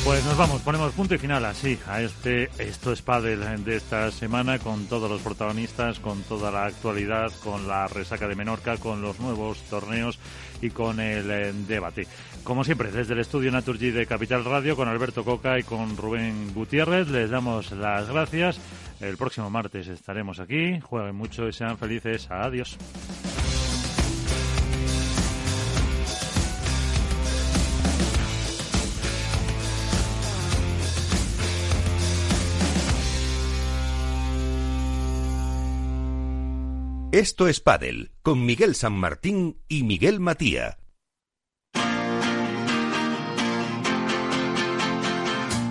Pues nos vamos, ponemos punto y final así a este Esto es Padel de esta semana con todos los protagonistas, con toda la actualidad, con la resaca de Menorca, con los nuevos torneos y con el eh, debate. Como siempre, desde el estudio Naturgy de Capital Radio, con Alberto Coca y con Rubén Gutiérrez, les damos las gracias. El próximo martes estaremos aquí. Jueguen mucho y sean felices. Adiós. Esto es Padel con Miguel San Martín y Miguel Matía.